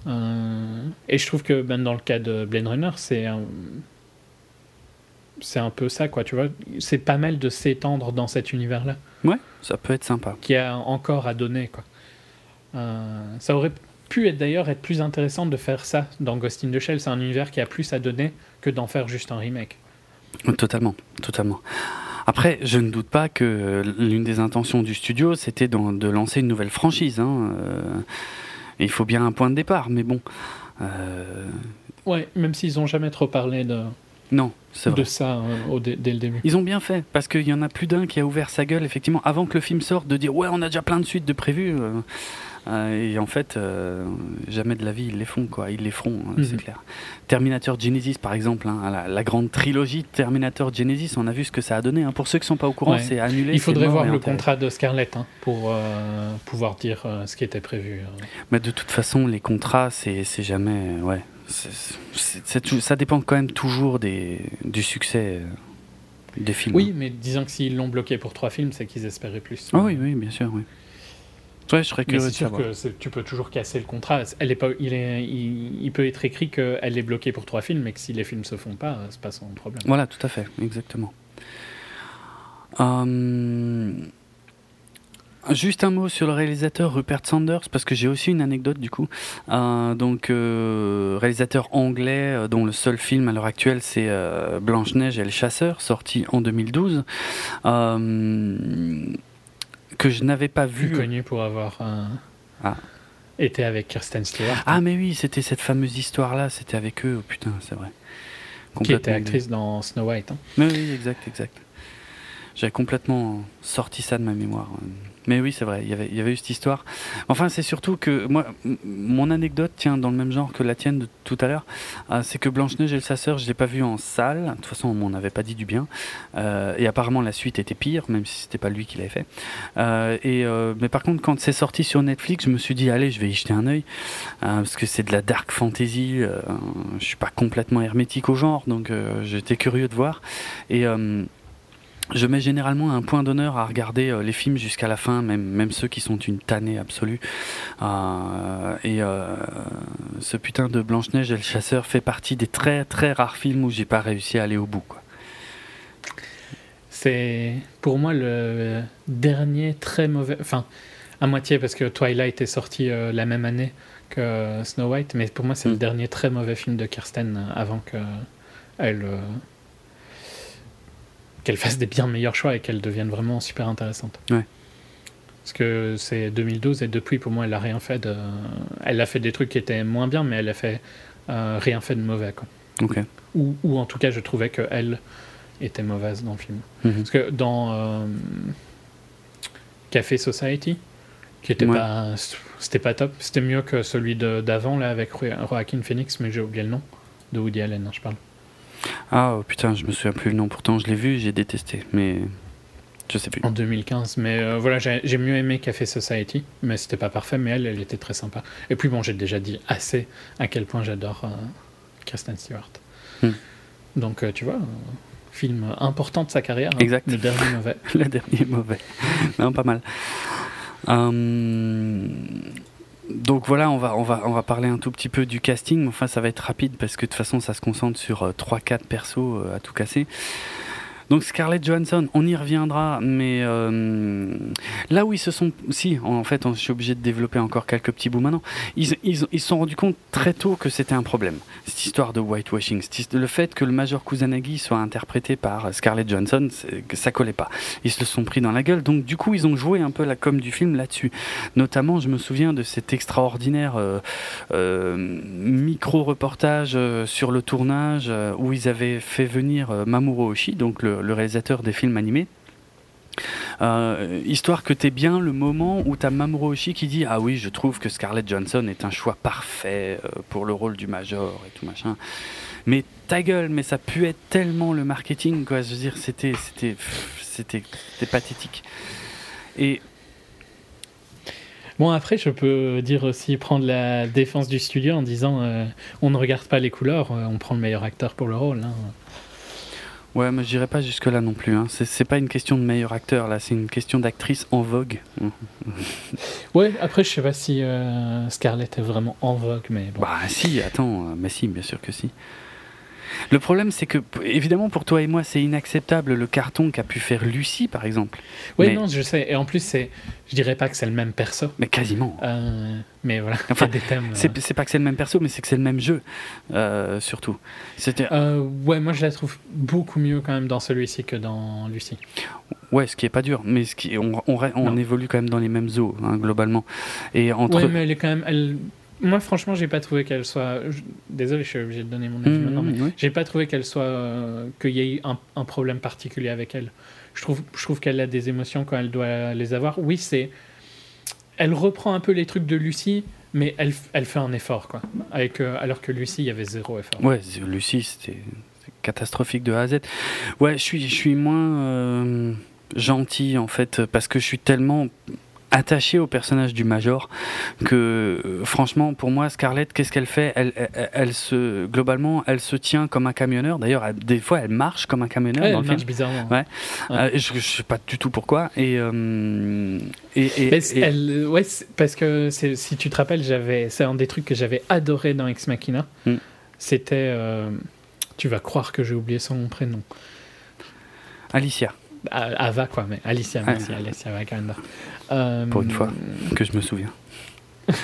Euh, et je trouve que ben, dans le cas de Blade Runner, c'est c'est un peu ça, quoi, tu vois. C'est pas mal de s'étendre dans cet univers-là. Ouais, ça peut être sympa. Qui a encore à donner, quoi. ça aurait pu être d'ailleurs être plus intéressant de faire ça dans Ghost in the Shell. C'est un univers qui a plus à donner que d'en faire juste un remake. Totalement, totalement. Après, je ne doute pas que l'une des intentions du studio, c'était de, lancer une nouvelle franchise. Hein. Euh, il faut bien un point de départ, mais bon. Euh... Ouais, même s'ils n'ont jamais trop parlé de. Non, c'est de ça euh, dès le début. Ils ont bien fait, parce qu'il y en a plus d'un qui a ouvert sa gueule, effectivement, avant que le film sorte, de dire Ouais, on a déjà plein de suites de prévues. Euh. Euh, et en fait, euh, jamais de la vie ils les font, quoi. Ils les feront, hein, c'est mhm. clair. Terminator Genesis, par exemple, hein, la, grande trilogie Terminator Genesis, on a vu ce que ça a donné. Hein. Pour ceux qui ne sont pas au courant, c'est annulé. Il faudrait voir le contrat de Scarlett pour euh, pouvoir dire ce qui était prévu. Mais de toute façon, les contrats, c'est jamais. Ouais, ça dépend quand même toujours des, du succès des films. Oui, mais disons que s'ils l'ont bloqué pour trois films, c'est qu'ils espéraient plus. Ah oui, oui, bien sûr, oui. Ouais, je serais curieux sûr que tu peux toujours casser le contrat. Elle est pas, il, est, il, peut être écrit qu'elle est bloquée pour trois films, mais que si les films se font pas, c'est pas son problème. Voilà, tout à fait, exactement. Hum, juste un mot sur le réalisateur Rupert Sanders, parce que j'ai aussi une anecdote du coup. Euh, donc, euh, réalisateur anglais, euh, dont le seul film à l'heure actuelle c'est Blanche-Neige et le Chasseur, sorti en 2012 que je n'avais pas vu. connu pour avoir ah. été avec Kirsten Stewart. Ah, mais oui, c'était cette fameuse histoire-là, c'était avec eux, oh, putain, c'est vrai. Qui était actrice dans Snow White. Hein. Oui, exact, exact. J'avais complètement sorti ça de ma mémoire. Mais oui, c'est vrai, il y, avait, il y eu cette histoire. Enfin, c'est surtout que moi, mon anecdote tient dans le même genre que la tienne de tout à l'heure. Euh, c'est que Blanche-Neige et sa sœur, je ne l'ai pas vu en salle. De toute façon, on m'en avait pas dit du bien. Euh, et apparemment, la suite était pire, même si c'était pas lui qui l'avait fait. Euh, mais par contre, quand c'est sorti sur Netflix, je me suis dit, allez, je vais y jeter un œil. parce que c'est de la dark fantasy. je suis pas complètement hermétique au genre, donc j'étais curieux de voir. Et je mets généralement un point d'honneur à regarder euh, les films jusqu'à la fin, même, même ceux qui sont une tannée absolue. Euh, et euh, ce putain de Blanche-Neige et le chasseur fait partie des très très rares films où j'ai pas réussi à aller au bout. C'est pour moi le dernier très mauvais. Enfin, à moitié parce que Twilight est sorti la même année que Snow White, mais pour moi c'est le mm. dernier très mauvais film de Kirsten avant que elle qu'elle fasse des bien meilleurs choix et qu'elle devienne vraiment super intéressante. Ouais. Parce que c'est 2012 et depuis, pour moi, elle a rien fait de. Elle a fait des trucs qui étaient moins bien, mais elle a fait euh, rien fait de mauvais. Quoi. Ok. Ou, ou, en tout cas, je trouvais qu'elle était mauvaise dans le film. Mhm. Parce que dans euh, Café Society, qui était pas. C'était pas top. C'était mieux que celui d'avant, là, avec Joaquin Phoenix, mais j'ai oublié le nom. De Woody Allen, hein, je parle. Ah oh, putain, je me souviens plus le nom. Pourtant, je l'ai vu, j'ai détesté, mais je sais plus. En 2015, mais euh, voilà, j'ai mieux aimé Café Society, mais c'était pas parfait, mais elle, elle était très sympa. Et puis bon, j'ai déjà dit assez à quel point j'adore euh, Kristen Stewart. Hmm. Donc euh, tu vois, film important de sa carrière. Hein. exact. le dernier mauvais. le dernier mauvais. non, pas mal. Hum, donc voilà, on va, on, va, on va parler un tout petit peu du casting. Enfin, ça va être rapide parce que de toute façon, ça se concentre sur 3-4 euh, persos euh, à tout casser. Donc Scarlett Johansson, on y reviendra, mais euh, là où ils se sont, si en fait, je suis obligé de développer encore quelques petits bouts maintenant. Ils, se sont rendus compte très tôt que c'était un problème. Cette histoire de whitewashing, le fait que le Major Kusanagi soit interprété par Scarlett Johansson, ça collait pas. Ils se le sont pris dans la gueule, donc du coup ils ont joué un peu la com du film là-dessus. Notamment, je me souviens de cet extraordinaire euh, euh, micro reportage sur le tournage où ils avaient fait venir Mamoru Oshii, donc le le réalisateur des films animés. Euh, histoire que t'aies bien le moment où t'as Mamoru Oshii qui dit ah oui je trouve que Scarlett Johansson est un choix parfait euh, pour le rôle du Major et tout machin mais ta gueule mais ça pu être tellement le marketing quoi je veux dire c'était c'était c'était pathétique et Bon, après, je peux dire aussi prendre la défense du studio en disant euh, on ne regarde pas les couleurs, on prend le meilleur acteur pour le rôle. Hein. Ouais, mais je dirais pas jusque-là non plus. Hein. C'est pas une question de meilleur acteur, là, c'est une question d'actrice en vogue. ouais, après, je sais pas si euh, Scarlett est vraiment en vogue, mais bon. Bah, si, attends, euh, mais si, bien sûr que si. Le problème, c'est que, évidemment, pour toi et moi, c'est inacceptable le carton qu'a pu faire Lucie, par exemple. Oui, non, je sais. Et en plus, c'est, je dirais pas que c'est le même perso. Mais quasiment. Euh, mais voilà, enfin, des thèmes. C'est, euh. c'est pas que c'est le même perso, mais c'est que c'est le même jeu, euh, surtout. C'était. ouais, moi je la trouve beaucoup mieux quand même dans celui-ci que dans Lucie. Ouais, ce qui est pas dur, mais ce qui, on, on, on évolue quand même dans les mêmes eaux, hein, globalement. Et entre... Ouais, mais elle est quand même. Elle moi, franchement, j'ai pas trouvé qu'elle soit. Désolé, je suis obligé de donner mon avis mmh, maintenant, mais j'ai pas trouvé qu'elle soit. Euh, qu'il y ait eu un, un, problème particulier avec elle. Je trouve, je trouve qu'elle a des émotions quand elle doit les avoir. Oui, c'est. Elle reprend un peu les trucs de Lucie, mais elle, elle fait un effort, quoi. Avec, euh, alors que Lucie, il y avait zéro effort. Ouais, Lucie, c'était catastrophique de A à Z. Ouais, je suis, je suis moins euh, gentil, en fait, parce que je suis tellement attachée au personnage du Major que euh, franchement pour moi Scarlett qu'est-ce qu'elle fait? Elle, elle, se globalement elle se tient comme un camionneur. D'ailleurs des fois elle marche comme un camionneur dans elle le marche bizarrement ouais. Euh, je, je, sais pas du tout pourquoi. Et, euh, et, Elle, ouais, parce que si tu te rappelles j'avais c'est un des trucs que j'avais adoré dans Ex Machina. Mm. c'était tu vas croire que j'ai oublié son prénom. Alicia Ava quoi mais Alicia merci Alicia Vikander euh, Pour une fois que je me souviens.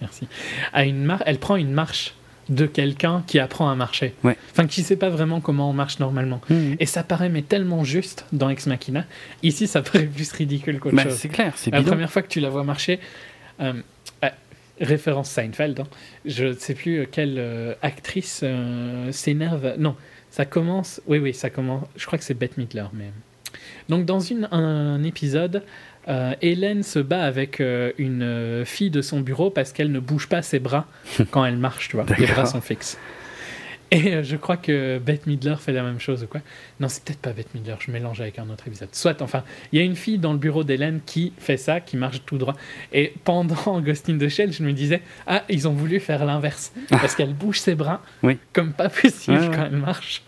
Merci. À une mar elle prend une marche de quelqu'un qui apprend à marcher. Ouais. Enfin, qui sait pas vraiment comment on marche normalement. Mmh. Et ça paraît mais tellement juste dans Ex Machina. Ici, ça paraît plus ridicule qu'autre bah, chose. C'est clair, c'est La première fois que tu la vois marcher, euh, euh, référence Seinfeld, hein, je ne sais plus quelle actrice s'énerve. Non, ça commence. Oui, oui, ça commence. Je crois que c'est Bette Midler, mais. Donc, dans une, un épisode, euh, Hélène se bat avec euh, une euh, fille de son bureau parce qu'elle ne bouge pas ses bras quand elle marche, tu vois. Les bras sont fixes. Et je crois que Bette Midler fait la même chose ou quoi. Non, c'est peut-être pas Bette Midler, je mélange avec un autre épisode. Soit, enfin, il y a une fille dans le bureau d'Hélène qui fait ça, qui marche tout droit. Et pendant Ghost in the Shell, je me disais, ah, ils ont voulu faire l'inverse. Parce qu'elle bouge ses bras comme pas possible quand elle marche.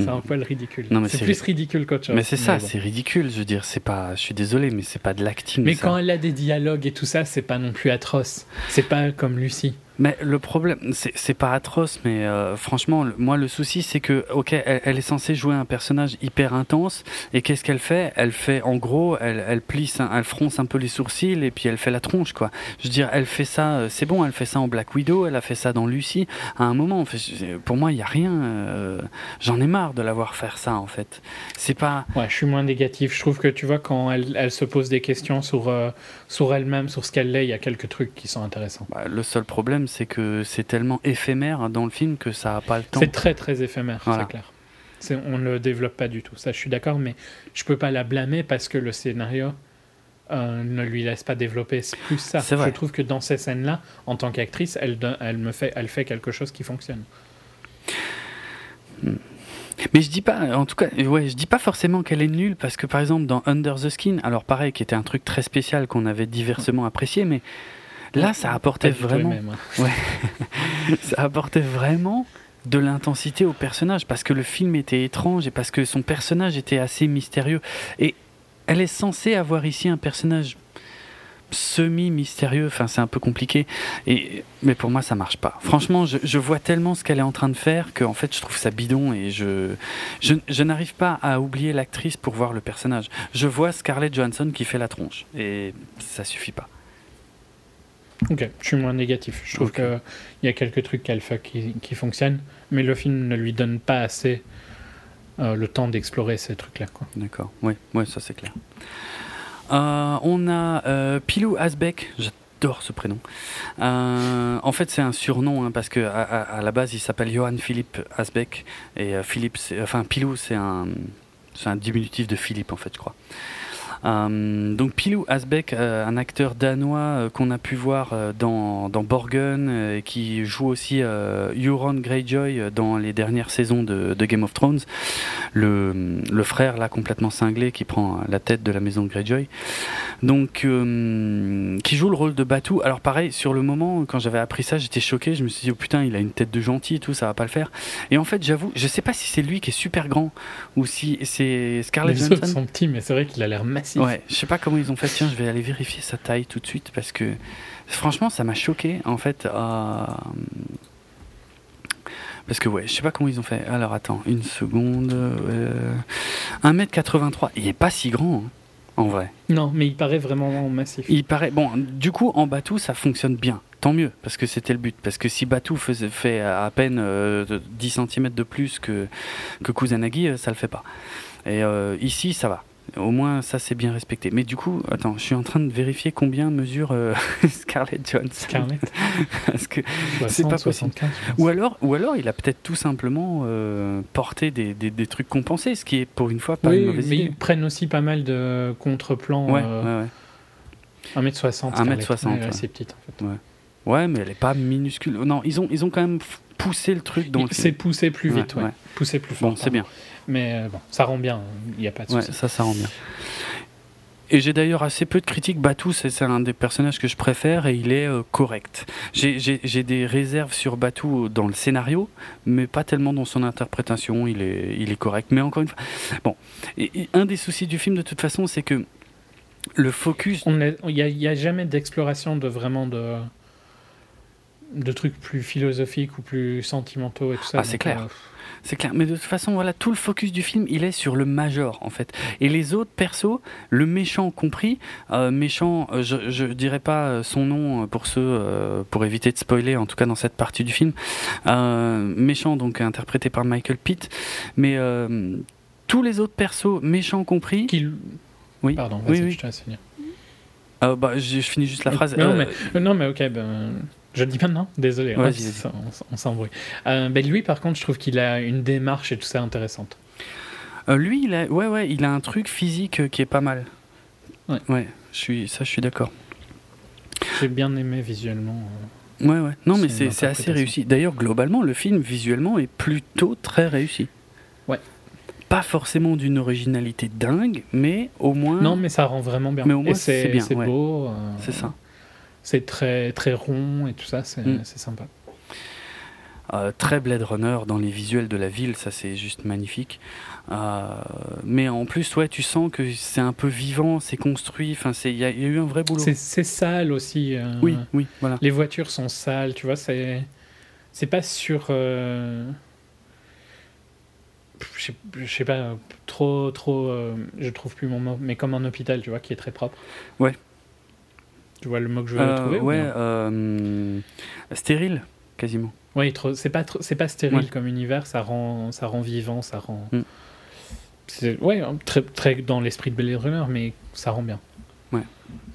C'est un poil ridicule. C'est plus ridicule qu'autre chose. Mais c'est ça, c'est ridicule. Je veux dire, c'est pas. Je suis désolé, mais c'est pas de l'acting. Mais quand elle a des dialogues et tout ça, c'est pas non plus atroce. C'est pas comme Lucie. Mais le problème, c'est pas atroce, mais euh, franchement, moi, le souci, c'est que, ok, elle, est censée jouer un personnage hyper intense, et qu'est-ce qu'elle fait? Elle fait, en gros, elle, elle plisse, elle fronce un peu les sourcils, et puis elle fait la tronche, quoi. Je veux dire, elle fait ça, euh, c'est bon, elle fait ça en Black Widow, elle a fait ça dans Lucie. À un moment, pour moi, il y a rien. Euh, j'en ai marre de la voir faire ça, en fait. C'est pas. Ouais, je suis moins négatif. Je trouve que tu vois, quand elle, elle se pose des questions sur, sur elle-même, sur ce qu'elle est, il y a quelques trucs qui sont intéressants. Bah, le seul problème, c'est que c'est tellement éphémère dans le film que ça n'a pas le temps. C'est très très éphémère, c'est clair. On ne le développe pas du tout, ça je suis d'accord, mais je peux pas la blâmer parce que le scénario euh, ne lui laisse pas développer plus ça. Je trouve que dans ces scènes-là, en tant qu'actrice, elle, elle, me fait, elle fait quelque chose qui fonctionne. Hmm. Mais je dis pas, en tout cas, ouais, je dis pas forcément qu'elle est nulle parce que par exemple dans Under the Skin, alors pareil, qui était un truc très spécial qu'on avait diversement apprécié, mais Là, ça apportait vraiment. Hein. ça apportait vraiment de l'intensité au personnage parce que le film était étrange et parce que son personnage était assez mystérieux. Et elle est censée avoir ici un personnage semi-mystérieux, enfin c'est un peu compliqué, et, mais pour moi ça marche pas. Franchement, je, vois tellement ce qu'elle est en train de faire que en fait je trouve ça bidon et je, je, je n'arrive pas à oublier l'actrice pour voir le personnage. Je vois Scarlett Johansson qui fait la tronche et ça suffit pas. Ok, je suis moins négatif. Je trouve qu'il y a quelques trucs qu'elle fait qui, qui, fonctionnent, mais le film ne lui donne pas assez euh, le temps d'explorer ces trucs-là. D'accord, oui, ouais, ça c'est clair. Euh, on a euh, Pilou Asbeck, j'adore ce prénom. en fait, c'est un surnom hein, parce que à, la base, il s'appelle Johann Philippe Asbeck et Philippe, enfin Pilou, c'est un, c'est un diminutif de Philippe en fait, je crois. Euh, donc Pilou Asbeck, euh, un acteur danois euh, qu'on a pu voir dans, dans Borgen, qui joue aussi Euron Greyjoy dans les dernières saisons de, de, Game of Thrones, le, le frère là complètement cinglé qui prend la tête de la maison de Greyjoy. Donc qui joue le rôle de Batou. Alors pareil, sur le moment quand j'avais appris ça, j'étais choqué. Je me suis dit oh putain, il a une tête de gentil et tout, ça va pas le faire. Et en fait, j'avoue, je sais pas si c'est lui qui est super grand ou si c'est Scarlett Johansson. Les autres sont petits, mais c'est vrai qu'il a l'air massif. Ouais, je sais pas comment ils ont fait. Tiens, je vais aller vérifier sa taille tout de suite parce que franchement, ça m'a choqué en fait. Euh, Parce que ouais, je sais pas comment ils ont fait. Alors attends, une seconde. 1m83. Il est pas si grand. Hein, en vrai. Non, mais il paraît vraiment massif. Il paraît. Bon, du coup, en Batou, ça fonctionne bien. Tant mieux, parce que c'était le but. Parce que si Batou faisait, fait à peine 10 euh, cm de plus que, que Kusanagi, euh, ça le fait pas. Et euh, ici, ça va. Au moins, ça c'est bien respecté. Mais du coup, attends, je suis en train de vérifier combien mesure euh, Scarlett Jones. Scarlett Parce que c'est pas possible. Ou alors, ou alors, il a peut-être tout simplement euh, porté des, des, trucs compensés, ce qui est pour une fois pas une mauvaise mais idée. ils prennent aussi pas mal de contre-plans. Ouais, euh, ouais, 1m60. 1m60. C'est petite en fait. Ouais. ouais, mais elle est pas minuscule. Non, ils ont, ils ont quand même poussé le truc C'est poussé plus vite, ouais. Poussé plus fort. Bon, c'est bien. Mais euh, bon, ça rend bien, il n'y a pas de souci. ça, ça rend bien. Et j'ai d'ailleurs assez peu de critiques. Batou, c'est un des personnages que je préfère et il est euh, correct. J'ai des réserves sur Batou dans le scénario, mais pas tellement dans son interprétation. Il est, il est correct. Mais encore une fois, bon. Et, un des soucis du film, de toute façon, c'est que le focus. Il n'y a, a, jamais d'exploration de vraiment de de trucs plus philosophiques ou plus sentimentaux et tout ça. Ah, c'est clair. Euh, c'est clair. Mais de toute façon, voilà, tout le focus du film, il est sur le major, en fait. Et les autres persos, le méchant compris, euh, méchant, euh, je, je dirais pas son nom pour ceux, pour éviter de spoiler, en tout cas dans cette partie du film. méchant, donc interprété par Michael Pitt. Mais tous les autres persos, méchants compris. Oui. Pardon, oui, oui. je te laisse finir. bah, je, finis juste la phrase. Non, mais, non, mais ok, ben, je le dis maintenant, désolé, hein, on, s'embrouille. Euh, ben lui, par contre, je trouve qu'il a une démarche et tout ça intéressante. Euh, lui, il a, ouais, ouais, il a un truc physique euh, qui est pas mal. Ouais, ouais je suis, ça, je suis d'accord. J'ai bien aimé visuellement. ouais, ouais. Non, mais c'est assez réussi. D'ailleurs, globalement, le film, visuellement, est plutôt très réussi. Ouais. Pas forcément d'une originalité dingue, mais au moins. Non, mais ça rend vraiment bien. Mais au moins, c'est bien. C'est beau. c'est ça c'est très, très rond et tout ça, c'est mm. sympa. Euh, très Blade Runner dans les visuels de la ville, ça c'est juste magnifique. Euh, mais en plus, ouais, tu sens que c'est un peu vivant, c'est construit. Enfin, il y, a eu un vrai boulot. C'est sale aussi. Euh, oui, oui, voilà. Les voitures sont sales, tu vois. C'est c'est pas sur. je sais pas, trop, trop. je trouve plus mon mot, mais comme un hôpital, tu vois, qui est très propre. Ouais. Tu vois le mot que je veux trouver Ouais, euh, stérile, quasiment. Oui, c'est pas, c'est pas stérile comme univers, ça rend, ça rend vivant, ça rend. Mm. Ouais, très, très dans l'esprit de Blade Runner, mais ça rend bien. Ouais.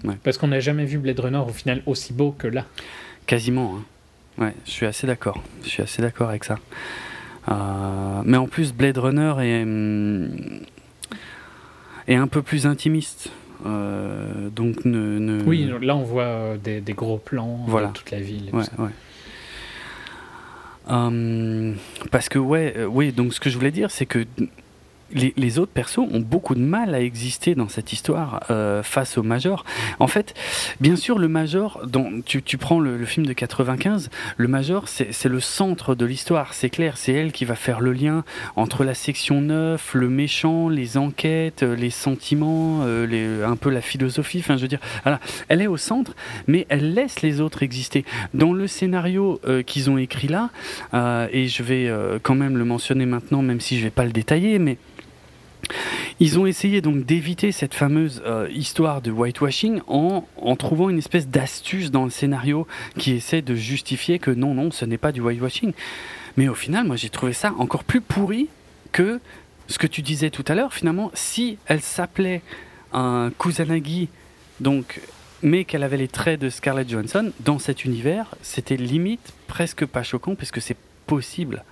ouais. Parce qu'on n'a jamais vu Blade Runner au final aussi beau que là. Quasiment. Hein. Ouais, je suis assez d'accord. Je suis assez d'accord avec ça. Euh, mais en plus, Blade Runner est, hum, est un peu plus intimiste. Euh, donc ne, Oui, là on voit euh, des, gros plans voilà. de toute la ville. ouais, ouais. Parce que ouais, euh, oui. Donc ce que je voulais dire, c'est que les, autres persos ont beaucoup de mal à exister dans cette histoire euh, face au Major. En fait, bien sûr, le Major, tu, prends le, film de 95, le Major, c'est le centre de l'histoire, c'est clair, c'est elle qui va faire le lien entre la section 9, le méchant, les enquêtes, euh, les sentiments, euh, un peu la philosophie, enfin je veux dire, elle est au centre, mais elle laisse les autres exister. Dans le scénario qu'ils ont écrit là, et je vais quand même le mentionner maintenant, même si je vais pas le détailler, mais ils ont essayé donc d'éviter cette fameuse euh, histoire de whitewashing en, trouvant une espèce d'astuce dans le scénario qui essaie de justifier que non, non, ce n'est pas du whitewashing. Mais au final, moi j'ai trouvé ça encore plus pourri que ce que tu disais tout à l'heure. Finalement, si elle s'appelait un Kusanagi, donc, mais qu'elle avait les traits de Scarlett Johansson, dans cet univers, c'était limite presque pas choquant puisque c'est possible.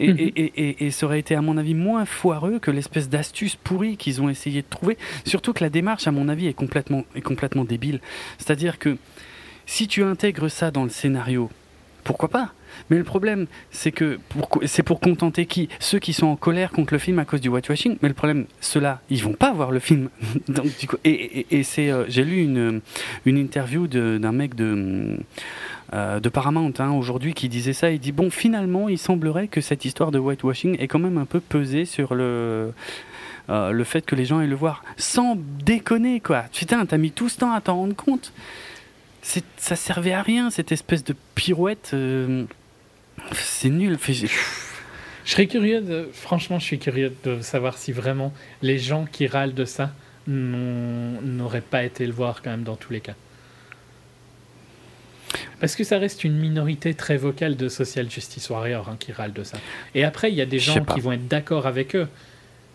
Mhm. Et, ça aurait été, à mon avis, moins foireux que l'espèce d'astuce pourrie qu'ils ont essayé de trouver. Surtout que la démarche, à mon avis, est complètement, est complètement débile. C'est-à-dire que si tu intègres ça dans le scénario, pourquoi pas? Mais le problème, c'est que c'est pour contenter qui Ceux qui sont en colère contre le film à cause du whitewashing. Mais le problème, ceux-là, ils vont pas voir le film. Donc, du coup, et, c'est, euh, j'ai lu une, une interview d'un mec de de Paramount hein, aujourd'hui qui disait ça. Il dit bon, finalement, il semblerait que cette histoire de whitewashing est quand même un peu pesée sur le euh, le fait que les gens aillent le voir, sans déconner quoi. Putain, t'as mis tout ce temps à t'en rendre compte. Ça servait à rien cette espèce de pirouette. Euh, C'est nul. Je serais curieux de. Franchement, je suis curieux de savoir si vraiment les gens qui râlent de ça n'auraient pas été le voir quand même dans tous les cas. Parce que ça reste une minorité très vocale de Social Justice Warrior hein, qui râlent de ça? Et après, il y a des gens qui vont être d'accord avec eux.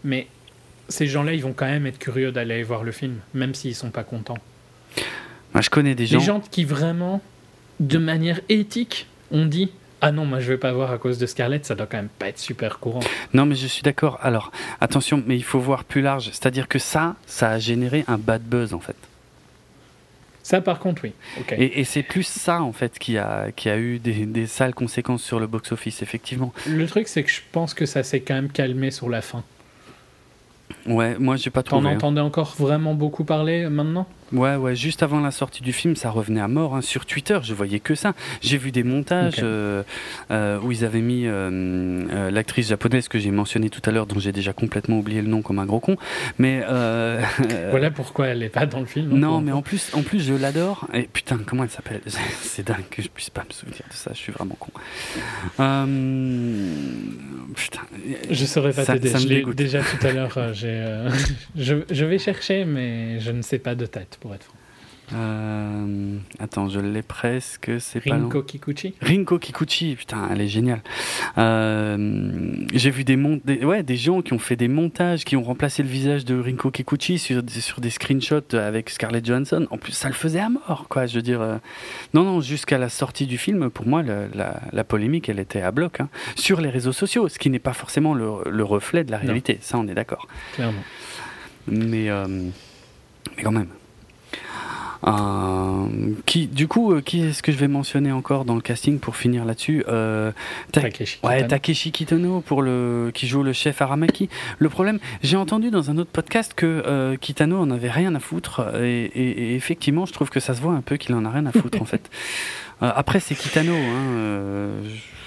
Mais ces gens-là, ils vont quand même être curieux d'aller voir le film, même s'ils sont pas contents. Moi, je connais des gens. Des gens qui vraiment, de manière éthique, ont dit ah non, moi je vais pas voir à cause de Scarlett, ça doit quand même pas être super courant. Non, mais je suis d'accord. Alors, attention, mais il faut voir plus large. C'est-à-dire que ça, ça a généré un bad buzz en fait. Ça, par contre, oui. Et, c'est plus ça, en fait, qui a, qui a eu des, des sales conséquences sur le box-office, effectivement. Le truc, c'est que je pense que ça s'est quand même calmé sur la fin. Ouais, moi j'ai pas trouvé. T'en hein. entendais encore vraiment beaucoup parler euh, maintenant? Ouais, ouais, juste avant la sortie du film, ça revenait à mort. Hein. Sur Twitter, je voyais que ça. J'ai vu des montages euh, euh, où ils avaient mis l'actrice japonaise que j'ai mentionnée tout à l'heure, dont j'ai déjà complètement oublié le nom comme un gros con. Mais voilà pourquoi elle est pas dans le film. Hein, non, mais en plus, en plus, je l'adore. Et putain, comment elle s'appelle? C'est dingue que je puisse pas me souvenir de ça. Je suis vraiment con. putain. Je saurais pas t'aider. Déjà tout à l'heure. Euh, je, je, vais chercher, mais je ne sais pas de tête, pour être franc. Euh, attends, je l'ai presque. C'est Rinko Kikuchi. Rinko Kikuchi, putain, elle est géniale. Euh, j'ai vu des, des, ouais, des gens qui ont fait des montages, qui ont remplacé le visage de Rinko Kikuchi sur, sur des screenshots avec Scarlett Johansson. En plus, ça le faisait à mort, quoi. Je veux dire, non, non, jusqu'à la sortie du film, pour moi, la, la, polémique, elle était à bloc hein. sur les réseaux sociaux, ce qui n'est pas forcément le, le, reflet de la réalité. Ça, on est d'accord. Clairement. Mais, mais quand même. Euh, qui, du coup, euh, qui est-ce que je vais mentionner encore dans le casting pour finir là-dessus euh, Takeshi, ouais, Takeshi Kitano pour le qui joue le chef Aramaki. Le problème, j'ai entendu dans un autre podcast que Kitano en avait rien à foutre et, effectivement, je trouve que ça se voit un peu qu'il en a rien à foutre en fait. après, c'est Kitano. Hein,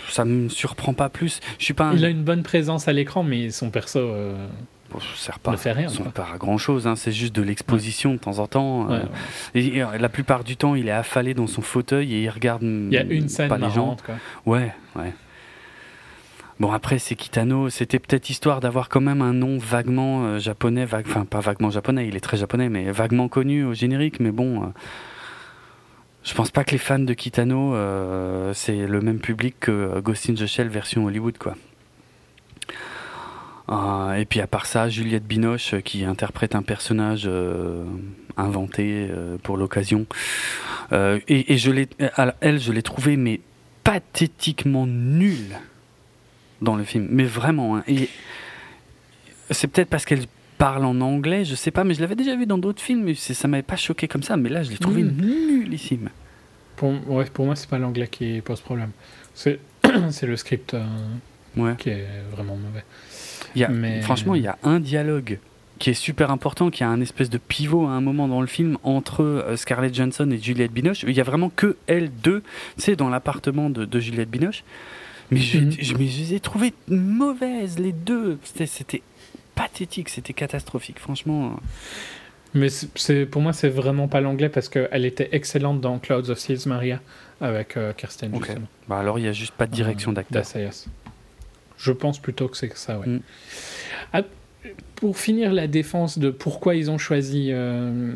ça me surprend pas plus. Je suis pas. Il a une bonne présence à l'écran, mais son perso. Bon, sert pas, fait rien, pas à grand chose, hein, c'est juste de l'exposition de temps en temps. Euh, et, la plupart du temps, il est affalé dans son fauteuil et il regarde il y a une scène pas les gens. Quoi. Ouais, ouais. Bon, après, c'est Kitano. C'était peut-être histoire d'avoir quand même un nom vaguement euh, japonais, enfin, pas vaguement japonais, il est très japonais, mais vaguement connu au générique. Mais bon, euh, je pense pas que les fans de Kitano, c'est le même public que Ghost in the Shell version Hollywood, quoi. Euh, et puis à part ça, Juliette Binoche euh, qui interprète un personnage euh, inventé pour l'occasion. et, je l'ai, elle, je l'ai trouvée mais pathétiquement nulle dans le film, mais vraiment. Hein. Et c'est peut-être parce qu'elle parle en anglais, je sais pas, mais je l'avais déjà vu dans d'autres films, et ça m'avait pas choqué comme ça, mais là je l'ai trouvée mmh. nullissime. Pour, ouais, pour moi, c'est pas l'anglais qui pose problème. C'est, c'est le script qui est vraiment mauvais. Franchement, il y a un dialogue qui est super important, qui a un espèce de pivot à un moment dans le film entre euh, Scarlett Johansson et Juliette Binoche. Il y a vraiment que elles deux, tu sais, dans l'appartement de, Juliette Binoche. Mais je, mhm. je, les ai trouvées mauvaises, les deux. C'était pathétique, c'était catastrophique, franchement. Mais c'est pour moi, c'est vraiment pas l'anglais parce qu'elle était excellente dans Clouds of Seals Maria avec euh, Kirsten. Bah alors, il n'y a juste pas de direction euh, d'acteur. Je pense plutôt que c'est ça, ouais. Mm. Ah, pour finir la défense de pourquoi ils ont choisi euh,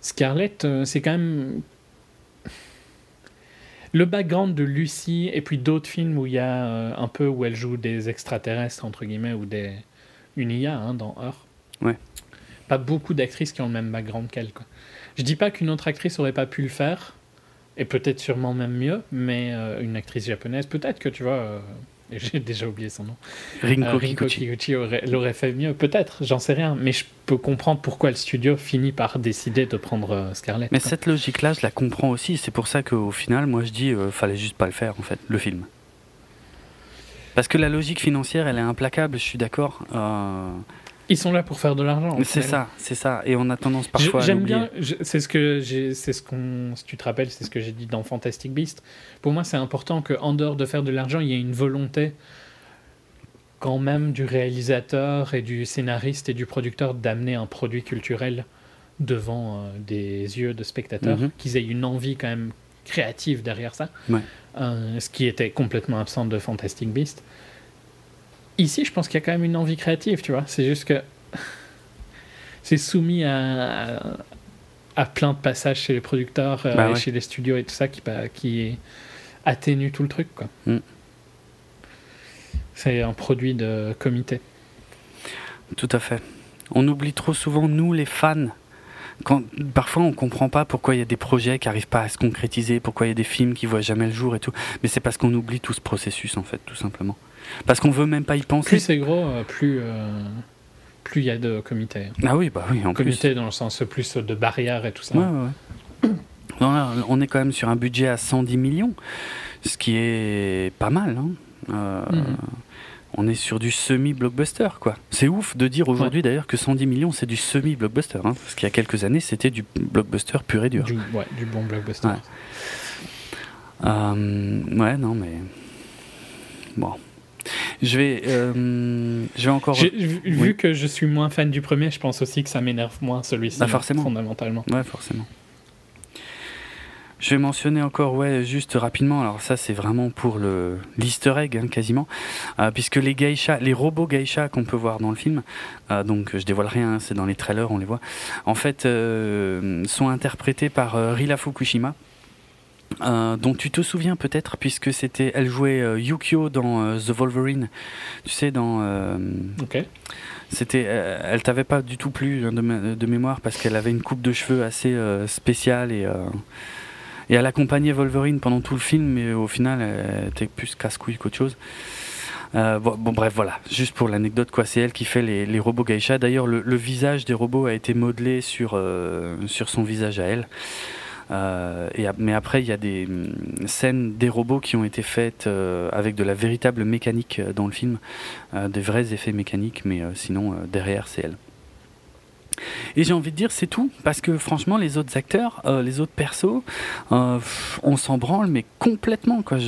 Scarlett, euh, c'est quand même le background de Lucie et puis d'autres films où il y a euh, un peu où elle joue des extraterrestres entre guillemets ou des une IA hein, dans Heure. Ouais. Pas beaucoup d'actrices qui ont le même background qu'elle. Je dis pas qu'une autre actrice aurait pas pu le faire et peut-être sûrement même mieux, mais une actrice japonaise peut-être que tu vois j'ai déjà oublié son nom. Rinko, euh, Kikuchi, l'aurait fait mieux, peut-être, j'en sais rien, mais je peux comprendre pourquoi le studio finit par décider de prendre euh, Scarlett. Mais cette logique-là, je la comprends aussi, c'est pour ça qu'au final, moi je dis, euh, fallait juste pas le faire, en fait, le film. Parce que la logique financière, elle est implacable, je suis d'accord. Ils sont là pour faire de l'argent. C'est ça, c'est ça. Et on a tendance parfois à J'aime bien. C'est ce que j'ai. C'est ce qu'on. Si tu te rappelles, c'est ce que j'ai dit dans Fantastic Beast. Pour moi, c'est important qu'en dehors de faire de l'argent, il y ait une volonté quand même du réalisateur et du scénariste et du producteur d'amener un produit culturel devant euh, des yeux de spectateurs, mhm. qu'ils aient une envie quand même créative derrière ça, ce qui était complètement absent de Fantastic Beast. Ici, je pense qu'il y a quand même une envie créative, tu vois. C'est juste que c'est soumis à, à, plein de passages chez les producteurs, bah et chez les studios et tout ça qui, bah, qui atténue tout le truc, quoi. Mm. C'est un produit de comité. Tout à fait. On oublie trop souvent, nous les fans, quand, parfois on comprend pas pourquoi il y a des projets qui n'arrivent pas à se concrétiser, pourquoi il y a des films qui voient jamais le jour et tout. Mais c'est parce qu'on oublie tout ce processus en fait, tout simplement. Parce qu'on veut même pas y penser. Plus c'est gros, euh, plus euh, plus il y a de comités. Ah oui, bah oui, en Comité dans le sens plus de barrières et tout ça. Ouais, ouais, on est quand même sur un budget à 110 millions, ce qui est pas mal. Hein. Euh, mhm on est sur du semi-blockbuster, quoi. C'est ouf de dire aujourd'hui d'ailleurs que 110 millions c'est du semi-blockbuster, hein, parce qu'il y a quelques années c'était du blockbuster pur et dur. Du, ouais, du bon blockbuster. Ouais. Euh, ouais, non, mais bon. Je vais, euh, je vais encore. Vu que je suis moins fan du premier, je pense aussi que ça m'énerve moins celui-ci. Bah forcément. Fondamentalement. Ouais, forcément. Je vais mentionner encore, ouais, juste rapidement. Alors ça, c'est vraiment pour le l'Easter egg, hein, quasiment, euh, puisque les geishas, les robots geishas qu'on peut voir dans le film, euh, donc je dévoile rien, hein, c'est dans les trailers, on les voit. En fait, euh, sont interprétés par Rila Fukushima. dont tu te souviens peut-être puisque c'était elle jouait Yukio dans The Wolverine tu sais dans ok c'était elle t'avait pas du tout plu hein, de, de mémoire parce qu'elle avait une coupe de cheveux assez spéciale et et elle accompagnait Wolverine pendant tout le film, mais au final, elle était plus casse-couille qu'autre chose. Euh, bon, bref, voilà, juste pour l'anecdote, c'est elle qui fait les, robots geisha. D'ailleurs, le, visage des robots a été modelé sur, euh, sur son visage à elle. Euh, mais après, il y a des mm, scènes des robots qui ont été faites avec de la véritable mécanique dans le film, des vrais effets mécaniques, mais sinon, derrière, c'est elle. Et j'ai envie de dire, c'est tout, parce que franchement, les autres acteurs, euh, les autres persos, euh, on s'en branle, mais complètement, quoi.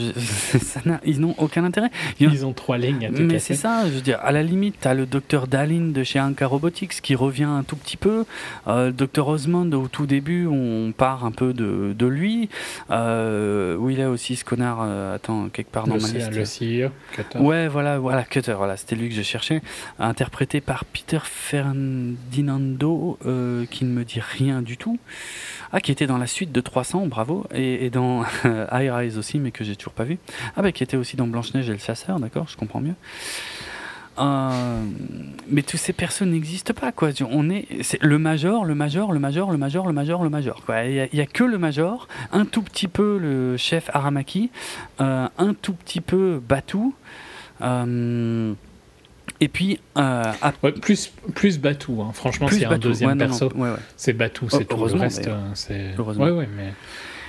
ils n'ont aucun intérêt. Ils, ont trois lignes à tout Mais c'est ça, je veux dire, à la limite, tu as le docteur Dalin de chez Anka Robotics qui revient un tout petit peu. Euh, le docteur Osmond, au tout début, on part un peu de, de lui. où il est aussi ce connard, attends, quelque part dans le ma liste. Le CEO, Cutter. Ouais, voilà, voilà, Cutter, voilà, c'était lui que je cherchais. Interprété par Peter Euh, qui ne me dit rien du tout. Ah, qui était dans la suite de 300, bravo. Et, dans High Rise aussi, mais que j'ai toujours pas vu. Ah, bah, qui était aussi dans Blanche-Neige et le Chasseur, d'accord, je comprends mieux. Euh, mais tous ces personnes n'existent pas quoi. On est, le major, le major, le major, le major, le major, le major. Il n'y a, que le major, un tout petit peu le chef Aramaki, euh, un tout petit peu Batou. Et puis. Euh, plus, plus Batou, hein. franchement, c'est un deuxième perso. c'est Batou, c'est tout. Le reste, euh, c'est. Mais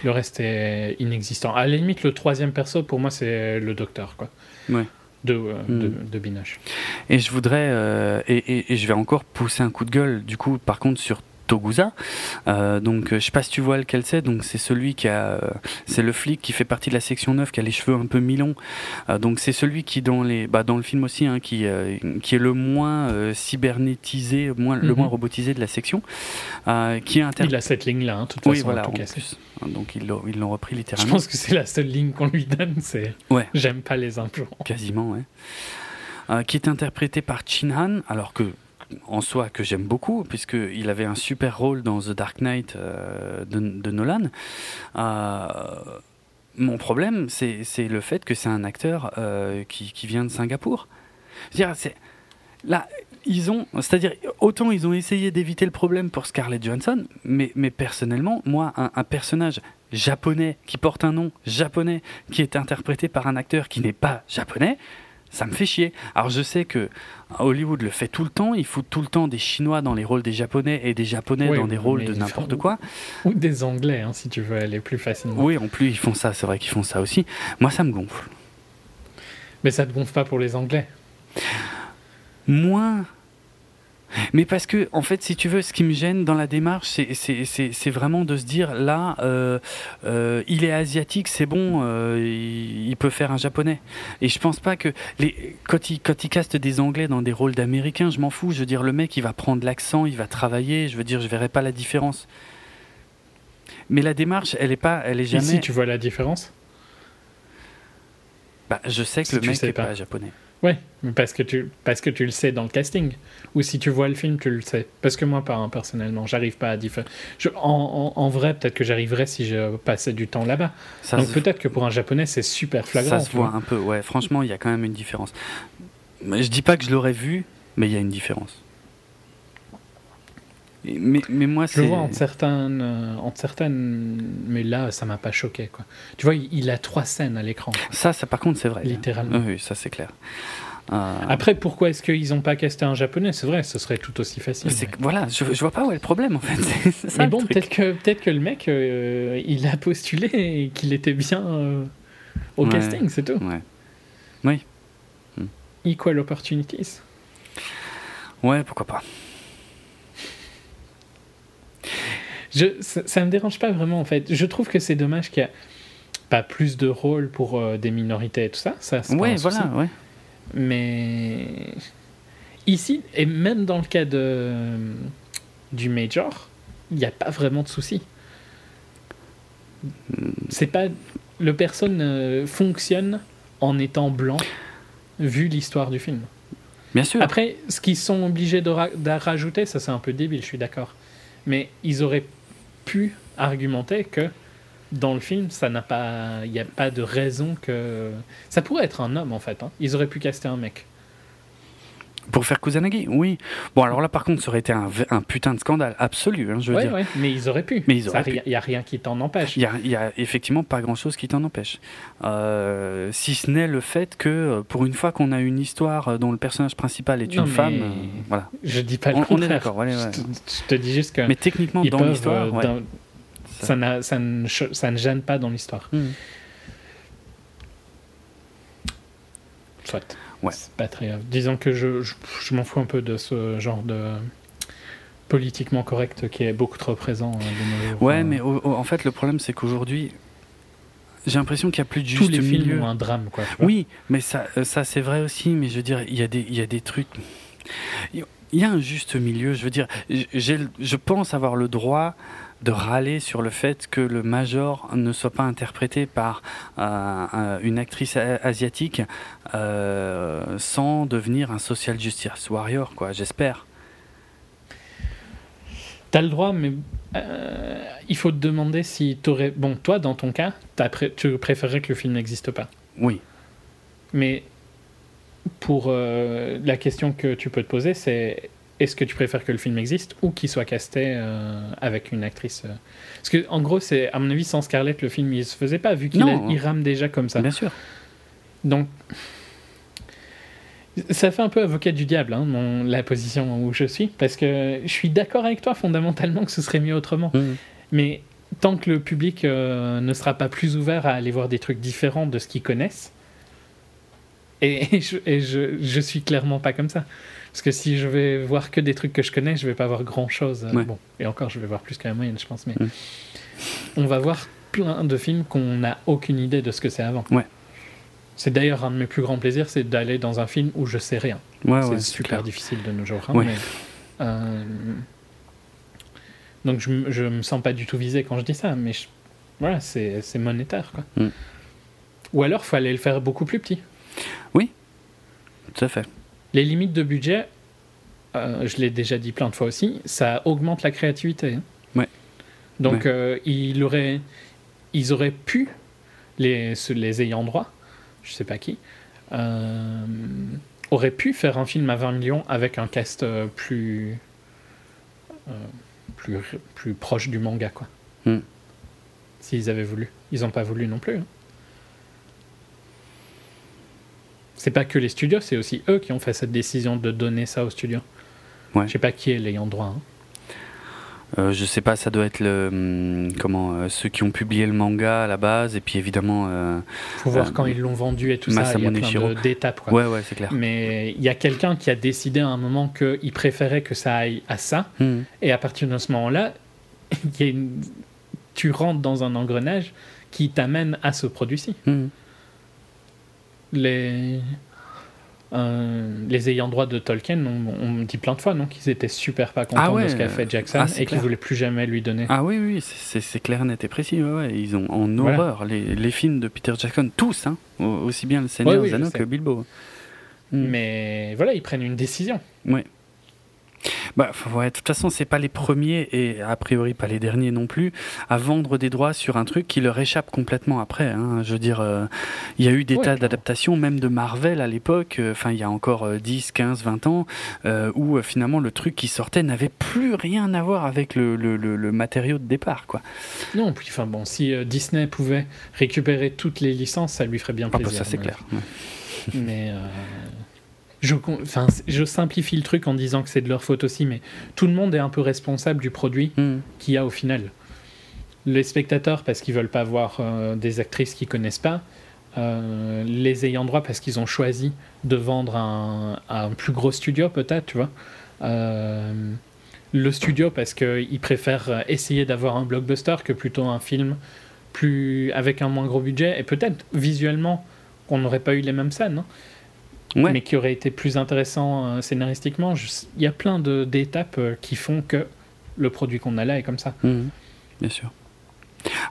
le reste est inexistant. À la limite, le troisième perso, pour moi, c'est le docteur, quoi. De, euh, de, hmm. de, Binoche. Et je voudrais, et, et, et, je vais encore pousser un coup de gueule, du coup, par contre, sur Togusa. Euh, donc je sais pas si tu vois lequel c'est. Donc c'est celui qui a, c'est le flic qui fait partie de la section 9 qui a les cheveux un peu mi-longs. Euh, donc c'est celui qui dans les, bah, dans le film aussi, hein, qui euh, qui est le moins cybernétisé, moins, le mhm. moins robotisé de la section. qui est Il a cette ligne là, hein, toute oui, voilà, en plus. Donc ils l'ont, ils l'ont repris littéralement. Je pense que c'est la seule ligne qu'on lui donne. C'est. Ouais. J'aime pas les implants. Quasiment, ouais. qui est interprété par Chin Han, alors que en soi que j'aime beaucoup, puisqu'il avait un super rôle dans The Dark Knight euh, de, Nolan. Euh, mon problème, c'est le fait que c'est un acteur euh, qui, vient de Singapour. C'est là, ils ont, c'est-à-dire autant ils ont essayé d'éviter le problème pour Scarlett Johansson, mais personnellement, moi, un, personnage japonais qui porte un nom japonais, qui est interprété par un acteur qui n'est pas japonais, ça me fait chier. Alors je sais que Hollywood le fait tout le temps, il fout tout le temps des Chinois dans les rôles des Japonais et des Japonais dans des rôles de n'importe quoi. Ou des Anglais, hein, si tu veux aller plus facilement. Oui, en plus ils font ça, c'est vrai qu'ils font ça aussi. Moi ça me gonfle. Mais ça te gonfle pas pour les Anglais? Moins mais parce que, en fait, si tu veux, ce qui me gêne dans la démarche, c'est vraiment de se dire là, euh, euh, il est asiatique, c'est bon, euh, il, peut faire un japonais. Et je pense pas que les, quand il quand il caste des anglais dans des rôles d'américains, je m'en fous. Je veux dire, le mec, il va prendre l'accent, il va travailler. Je veux dire, je verrai pas la différence. Mais la démarche, elle est pas, elle est jamais. Ici, tu vois la différence? Bah, je sais que le mec n'est pas. japonais. Ouais, parce que tu parce que tu le sais dans le casting. Ou si tu vois le film, tu le sais. Parce que moi, pas hein, personnellement, j'arrive pas à différer. En, en, vrai, peut-être que j'arriverais si je passais du temps là-bas. Donc peut-être que pour un japonais, c'est super flagrant. Ça se voit un peu. Ouais, franchement, il y a quand même une différence. Je dis pas que je l'aurais vu, mais il y a une différence. Mais, mais moi, Je le vois en certaines, euh, certaines, mais là, ça m'a pas choqué. Quoi. Tu vois, il, a trois scènes à l'écran. Ça, ça, par contre, c'est vrai. Littéralement. Oui, ça, c'est clair. Euh, Après, pourquoi est-ce qu'ils n'ont pas casté un japonais? C'est vrai, ce serait tout aussi facile. Voilà, je, je, vois pas où est le problème en fait. mais bon, peut-être que, peut que le mec, euh, il a postulé et qu'il était bien au casting, c'est tout. Ouais. Oui. Equal opportunities. Ouais, pourquoi pas. Je, ça, ne me dérange pas vraiment en fait. Je trouve que c'est dommage qu'il n'y a pas plus de rôle pour euh, des minorités et tout ça. ça ouais, voilà, ouais. Mais ici, et même dans le cas de, du Major, il n'y a pas vraiment de souci. C'est pas. Le personne euh, fonctionne en étant blanc, vu l'histoire du film. Bien sûr. Après, ce qu'ils sont obligés de, de rajouter, ça c'est un peu débile, je suis d'accord. Mais ils auraient pu argumenter que dans le film, ça n'a pas, il n'y a pas de raison que ça pourrait être un homme en fait. Hein. Ils auraient pu caster un mec. Pour faire Kusanagi, oui. Bon, alors là, par contre, ça aurait été un, un putain de scandale absolu, hein, je veux dire. Ouais, mais ils auraient pu. Mais ils auraient Il n'y a, rien qui t'en empêche. Il n'y a, effectivement pas grand-chose qui t'en empêche. Euh, si ce n'est le fait que, euh, pour une fois qu'on a une histoire dont le personnage principal est une femme, euh, voilà. Je dis pas le on, contraire. On est d'accord, ouais, je, te dis juste que... Mais techniquement, dans l'histoire... Ça, ça, ça, ne, ça, ne, gêne pas dans l'histoire. Hmm. Soit. Ouais. C'est pas très grave. Disons que je, je, m'en fous un peu de ce genre de politiquement correct qui est beaucoup trop présent. Euh, ouais, mais en fait, le problème, c'est qu'aujourd'hui, j'ai l'impression qu'il n'y a plus de juste Tous les milieu. films ont un drame, quoi. oui, mais ça, euh, ça c'est vrai aussi, mais je veux dire, il y, a des, il y a des trucs. Il y a un juste milieu, je veux dire, je pense avoir le droit de râler sur le fait que le Major ne soit pas interprété par euh, une actrice asiatique euh, sans devenir un social justice warrior, quoi, j'espère. T'as le droit, mais euh, il faut te demander si t'aurais... Bon, toi, dans ton cas, tu préférerais que le film n'existe pas. Oui. Mais pour la question que tu peux te poser, c'est est-ce que tu préfères que le film existe ou qu'il soit casté euh, avec une actrice euh? Parce que en gros, c'est à mon avis sans Scarlett le film il se faisait pas vu qu'il rame déjà comme ça. Bien sûr. Donc ça fait un peu avocat du diable hein, mon, la position où je suis parce que je suis d'accord avec toi fondamentalement que ce serait mieux autrement. Mmh. Mais tant que le public euh, ne sera pas plus ouvert à aller voir des trucs différents de ce qu'ils connaissent, et, je, et je, je suis clairement pas comme ça. Parce que si je vais voir que des trucs que je connais, je vais pas voir grand chose. Bon, et encore, je vais voir plus qu'à la moyenne, je pense. Mais on va voir plein de films qu'on n'a aucune idée de ce que c'est avant. Ouais. C'est d'ailleurs un de mes plus grands plaisirs, c'est d'aller dans un film où je sais rien. Ouais, c'est super difficile de nos jours. Hein, mais, euh, Donc je, je me sens pas du tout visé quand je dis ça, mais voilà, c'est monétaire. Quoi. Mm. Ou alors, il faut aller le faire beaucoup plus petit. Oui, tout à fait. Les limites de budget, euh, je l'ai déjà dit plein de fois aussi, ça augmente la créativité. Hein. Ouais. Donc euh, il aurait, ils auraient pu, les, les ayants droit, je sais pas qui, euh, auraient pu faire un film à 20 millions avec un cast plus, plus, plus proche du manga, quoi. Hmm. S'ils avaient voulu. Ils n'ont pas voulu non plus. Hein. C'est pas que les studios, c'est aussi eux qui ont fait cette décision de donner ça aux studios. Ouais. Je sais pas qui est l'ayant droit. Hein. Euh, je sais pas, ça doit être le, hum, comment, euh, ceux qui ont publié le manga à la base, et puis évidemment. Euh, faut voir quand ils l'ont vendu et tout ça, il y a plein d'étapes. Ouais, ouais, c'est clair. Mais il y a quelqu'un qui a décidé à un moment qu'il préférait que ça aille à ça, hmm. et à partir de ce moment-là, une... tu rentres dans un engrenage qui t'amène à ce produit-ci. Hmm les les ayants droit de Tolkien on, dit plein de fois non qu'ils étaient super pas contents ah de ce qu'a fait Jackson ah, et qu'ils voulaient plus jamais lui donner. Ah oui oui c'est clair net et précis ils ont en horreur les, les, films de Peter Jackson tous hein, aussi bien le Seigneur Anneaux que Bilbo. Mais voilà ils prennent une décision. Oui. Bah, ouais, de toute façon, c'est pas les premiers et a priori pas les derniers non plus à vendre des droits sur un truc qui leur échappe complètement après. Hein. Je veux dire, euh, il y a eu des tas d'adaptations, même de Marvel à l'époque, euh, enfin il y a encore 10, 15, 20 ans, euh, où finalement le truc qui sortait n'avait plus rien à voir avec le, le, le, matériau de départ. Quoi. Non, puis enfin bon, si Disney pouvait récupérer toutes les licences, ça lui ferait bien plaisir. Ah bah ça c'est clair. Mais je, enfin, je simplifie le truc en disant que c'est de leur faute aussi, mais tout le monde est un peu responsable du produit mm. qu'il y a au final. Les spectateurs parce qu'ils veulent pas voir euh, des actrices qu'ils connaissent pas, euh, les ayants droit parce qu'ils ont choisi de vendre un, un plus gros studio peut-être, tu vois. Euh, le studio parce qu'ils préfèrent essayer d'avoir un blockbuster que plutôt un film plus avec un moins gros budget et peut-être visuellement qu'on n'aurait pas eu les mêmes scènes. Hein mais qui aurait été plus intéressant euh, scénaristiquement. Il y a plein d'étapes euh, qui font que le produit qu'on a là est comme ça. Mhm. bien sûr.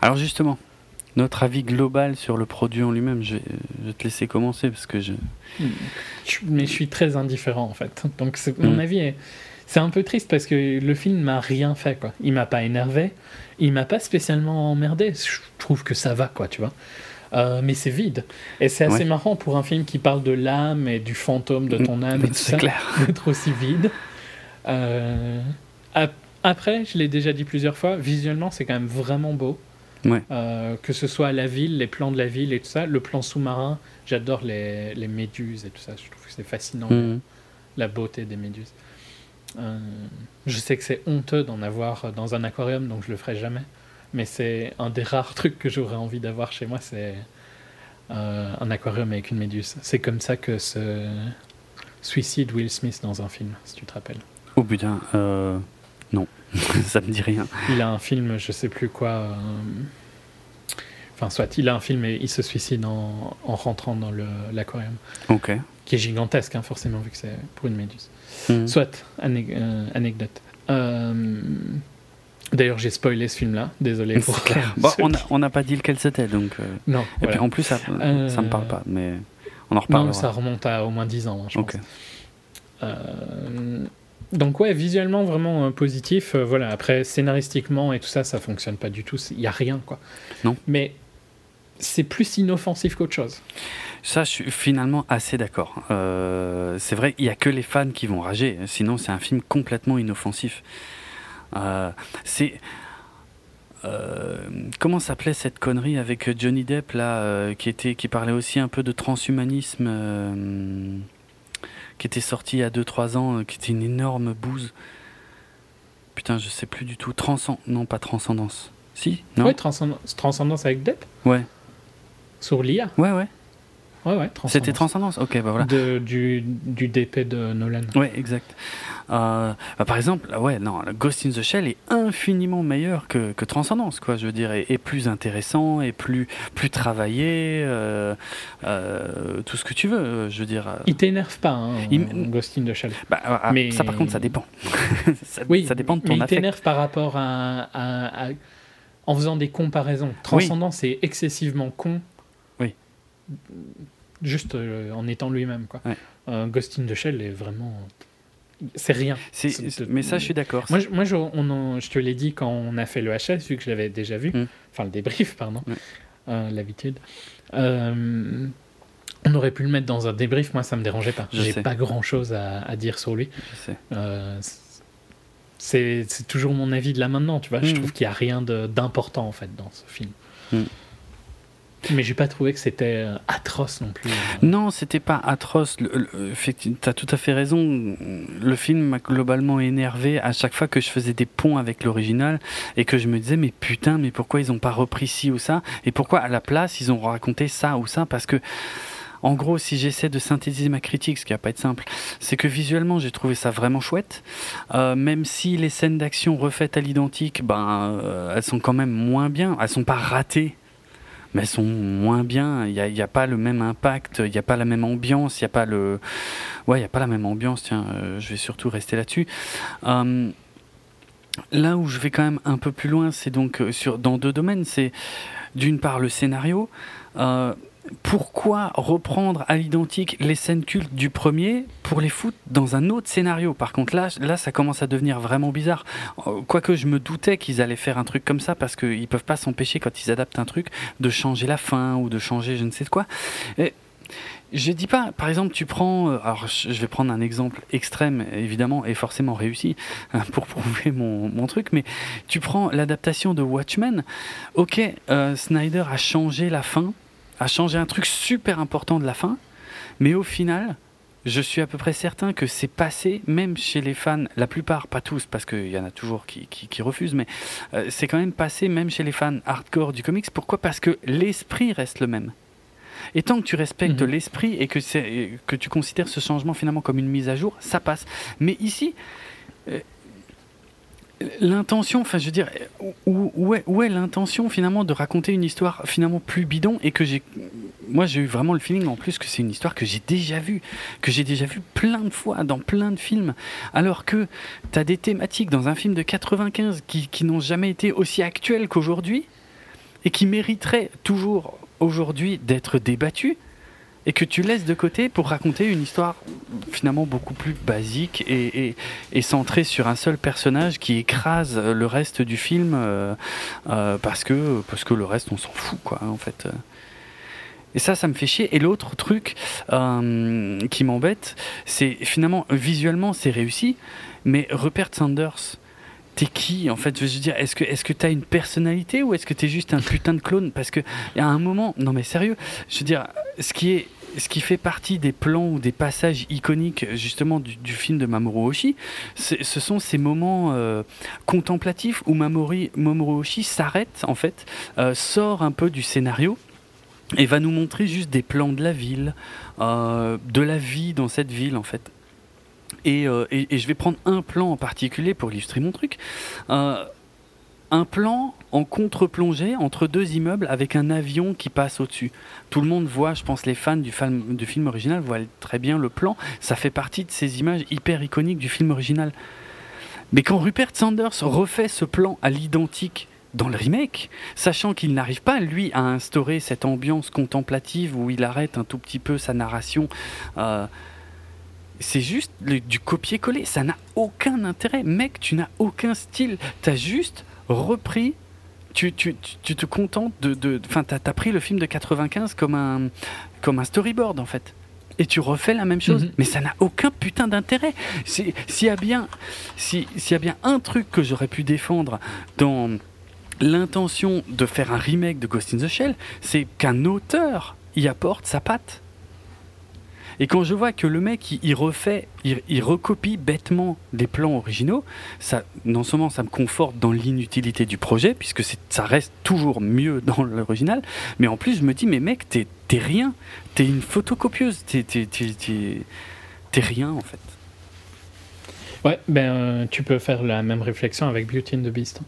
Alors justement, notre avis global sur le produit en lui-même, je, vais te laisser commencer parce que je... Mais je suis très indifférent en fait. Donc mon mhm. avis est... C'est un peu triste parce que le film m'a rien fait quoi. Il m'a pas énervé, il m'a pas spécialement emmerdé. Je trouve que ça va quoi, tu vois. Euh, mais c'est vide. Et c'est assez marrant pour un film qui parle de l'âme et du fantôme de ton âme et tout ça, d'être aussi vide. Euh, après, je l'ai déjà dit plusieurs fois, visuellement c'est quand même vraiment beau. Euh, que ce soit la ville, les plans de la ville et tout ça, le plan sous-marin, j'adore les, les, méduses et tout ça, je trouve que c'est fascinant, mhm. la beauté des méduses. je sais que c'est honteux d'en avoir dans un aquarium, donc je le ferai jamais mais c'est un des rares trucs que j'aurais envie d'avoir chez moi, c'est euh, un aquarium avec une méduse. C'est comme ça que se suicide Will Smith dans un film, si tu te rappelles. Oh putain, euh, non, ça me dit rien. Il a un film, je sais plus quoi. Euh, enfin, soit il a un film et il se suicide en, en rentrant dans l'aquarium. Ok. Qui est gigantesque, hein, forcément, vu que c'est pour une méduse. Hmm. Soit, anecdote. D'ailleurs, j'ai spoilé ce film-là, désolé. Pour on n'a pas dit lequel c'était, donc. Euh, non. Et puis en plus, ça, ne me parle pas, mais on en reparle. Non, ça remonte à au moins 10 ans, hein, je pense. Euh, donc ouais, visuellement vraiment euh, positif. voilà. Après, scénaristiquement et tout ça, ça fonctionne pas du tout. Il y a rien, quoi. Non. Mais c'est plus inoffensif qu'autre chose. Ça, je suis finalement assez d'accord. c'est vrai, il y a que les fans qui vont rager. Sinon, c'est un film complètement inoffensif. Euh, c'est euh, comment s'appelait cette connerie avec Johnny Depp là, euh, qui était, qui parlait aussi un peu de transhumanisme, qui était sorti il y a 2-3 ans, qui était une énorme bouse. Putain, je sais plus du tout. Transcend, non pas transcendance. Si, non? Ouais, transcendance, transcendance avec Depp? Ouais. Sur l'IA. Ouais, ouais. Ouais, ouais, C'était Transcendance, ok, bah voilà. De, du, du DP de Nolan. Ouais, exact. Euh, bah, par exemple, ouais, non, Ghost in the Shell est infiniment meilleur que, que Transcendance, quoi, je veux dire, et, plus intéressant, et plus, plus travaillé, euh, euh, tout ce que tu veux, je veux dire. Il t'énerve pas, hein, Ghost in the Shell. Bah, ah, Mais... Ça, par contre, ça dépend. ça, oui, ça dépend de ton mais il t'énerve par rapport à, à, En faisant des comparaisons. Transcendance est excessivement con. Oui juste euh, en étant lui-même. Quoi. Euh, Ghost in the Shell est vraiment. C'est rien. mais ça, je suis d'accord. Moi, je, moi je, on je te l'ai dit quand on a fait le HS, vu que je l'avais déjà vu, mm. enfin le débrief, pardon, euh, l'habitude. on aurait pu le mettre dans un débrief, moi ça me dérangeait pas. J'ai pas grand chose à, dire sur lui. c'est toujours mon avis de là maintenant, tu vois. Je mm. trouve qu'il y a rien d'important en fait dans ce film. Mais j'ai pas trouvé que c'était euh, atroce non plus. Non, c'était pas atroce. Tu as tout à fait raison. Le film m'a globalement énervé à chaque fois que je faisais des ponts avec l'original et que je me disais mais putain, mais pourquoi ils ont pas repris ci ou ça? Et pourquoi à la place ils ont raconté ça ou ça? Parce que en gros, si j'essaie de synthétiser ma critique, ce qui va pas être simple, c'est que visuellement, j'ai trouvé ça vraiment chouette. Euh, même si les scènes d'action refaites à l'identique, ben, euh, elles sont quand même moins bien. Elles sont pas ratées mais elles sont moins bien. Il n'y a, a, pas le même impact, il n'y a pas la même ambiance, il n'y a pas le. Ouais, il n'y a pas la même ambiance, tiens, euh, je vais surtout rester là-dessus. Hum, là où je vais quand même un peu plus loin, c'est donc euh, sur, dans deux domaines. C'est d'une part le scénario. Euh, pourquoi reprendre à l'identique les scènes cultes du premier pour les foutre dans un autre scénario? Par contre, là, là, ça commence à devenir vraiment bizarre. Euh, quoique je me doutais qu'ils allaient faire un truc comme ça parce qu'ils peuvent pas s'empêcher quand ils adaptent un truc de changer la fin ou de changer je ne sais quoi. Et je dis pas, par exemple, tu prends, euh, alors je vais prendre un exemple extrême, évidemment, et forcément réussi euh, pour prouver mon, mon truc, mais tu prends l'adaptation de Watchmen. Ok, Snyder a changé la fin a changé un truc super important de la fin, mais au final, je suis à peu près certain que c'est passé, même chez les fans, la plupart, pas tous, parce qu'il y en a toujours qui, qui, refusent, mais euh, c'est quand même passé, même chez les fans hardcore du comics. Pourquoi? Parce que l'esprit reste le même. Et tant que tu respectes mhm. l'esprit et que, que tu considères ce changement finalement comme une mise à jour, ça passe. Mais ici, euh, l'intention, enfin je veux dire, où, est, l'intention finalement de raconter une histoire finalement plus bidon et que j'ai, moi j'ai eu vraiment le feeling en plus que c'est une histoire que j'ai déjà vue, que j'ai déjà vue plein de fois dans plein de films, alors que tu as des thématiques dans un film de 95 qui, qui n'ont jamais été aussi actuelles qu'aujourd'hui et qui mériteraient toujours aujourd'hui d'être débattues et que tu laisses de côté pour raconter une histoire finalement beaucoup plus basique et, centrée sur un seul personnage qui écrase le reste du film euh, euh, parce que parce que le reste on s'en fout quoi en fait. Et ça, ça me fait chier. Et l'autre truc euh, qui m'embête, c'est finalement visuellement c'est réussi, mais Rupert Sanders, t'es qui en fait? Je veux dire, est-ce que est-ce que t'as une personnalité ou est-ce que t'es juste un putain de clone? Parce que y un moment, non mais sérieux, je veux dire, ce qui est ce qui fait partie des plans ou des passages iconiques justement du, film de Mamoru Oshii, ce sont ces moments euh, contemplatifs où Mamoru, Mamoru Oshii s'arrête en fait, euh, sort un peu du scénario et va nous montrer juste des plans de la ville, euh, de la vie dans cette ville en fait. Et, et, je vais prendre un plan en particulier pour illustrer mon truc un plan en contre-plongée entre deux immeubles avec un avion qui passe au-dessus. Tout le monde voit, je pense les fans du film, original voient très bien le plan. Ça fait partie de ces images hyper iconiques du film original. Mais quand Rupert Sanders refait ce plan à l'identique dans le remake, sachant qu'il n'arrive pas, lui, à instaurer cette ambiance contemplative où il arrête un tout petit peu sa narration, euh, c'est juste du copier-coller. Ça n'a aucun intérêt. Mec, tu n'as aucun style. Tu as juste repris tu, tu, tu, te contentes de. Enfin, tu as, pris le film de 95 comme un, comme un storyboard, en fait. Et tu refais la même chose. Mhm. Mais ça n'a aucun putain d'intérêt. S'il y, a bien, si, y a bien un truc que j'aurais pu défendre dans l'intention de faire un remake de Ghost in the Shell, c'est qu'un auteur y apporte sa patte. Et quand je vois que le mec, il, refait, il, recopie bêtement des plans originaux, ça, non seulement ça me conforte dans l'inutilité du projet, puisque ça reste toujours mieux dans l'original, mais en plus je me dis, mais mec, t'es rien, t'es une photocopieuse, t'es rien en fait. Ouais, ben euh, tu peux faire la même réflexion avec Beauty and the Beast.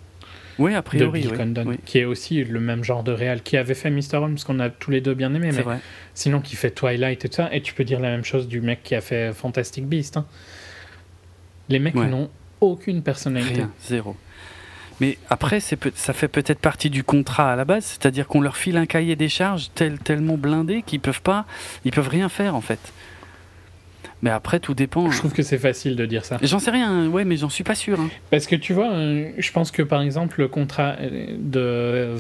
Oui, a priori. De Bill qui est aussi le même genre de réal, qui avait fait Mr. Holmes, qu'on a tous les deux bien aimé, mais vrai. sinon qui fait Twilight et tout ça. Et tu peux dire la même chose du mec qui a fait Fantastic Beast. Hein. Les mecs n'ont aucune personnalité. Rien, zéro. Mais après, ça fait peut-être partie du contrat à la base, c'est-à-dire qu'on leur file un cahier des charges tel, tellement blindé qu'ils peuvent pas, ils peuvent rien faire en fait. Mais après, tout dépend. Je trouve que c'est facile de dire ça. J'en sais rien, ouais, mais j'en suis pas sûr. Hein. Parce que tu vois, euh, je pense que par exemple, le contrat euh, de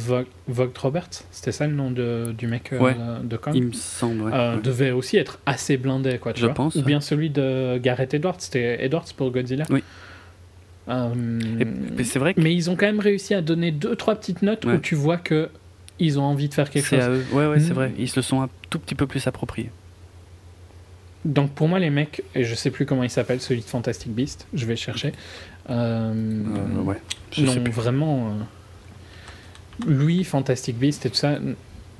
Vogt Roberts, c'était ça le nom de, du mec euh, de Kong? Il me semble, devait aussi être assez blindé, quoi, tu je vois. pense. Ou bien celui de Gareth Edwards, c'était Edwards pour Godzilla. Oui. c'est vrai Mais ils ont quand même réussi à donner deux, trois petites notes où tu vois que ils ont envie de faire quelque chose. À eux. Ouais, ouais, c'est hmm. vrai. Ils se le sont un tout petit peu plus appropriés. Donc pour moi, les mecs, et je sais plus comment il s'appelle, celui de Fantastic Beast, je vais chercher. Euh, euh, ouais, je non, sais plus. vraiment. Euh, lui, Fantastic Beast et tout ça,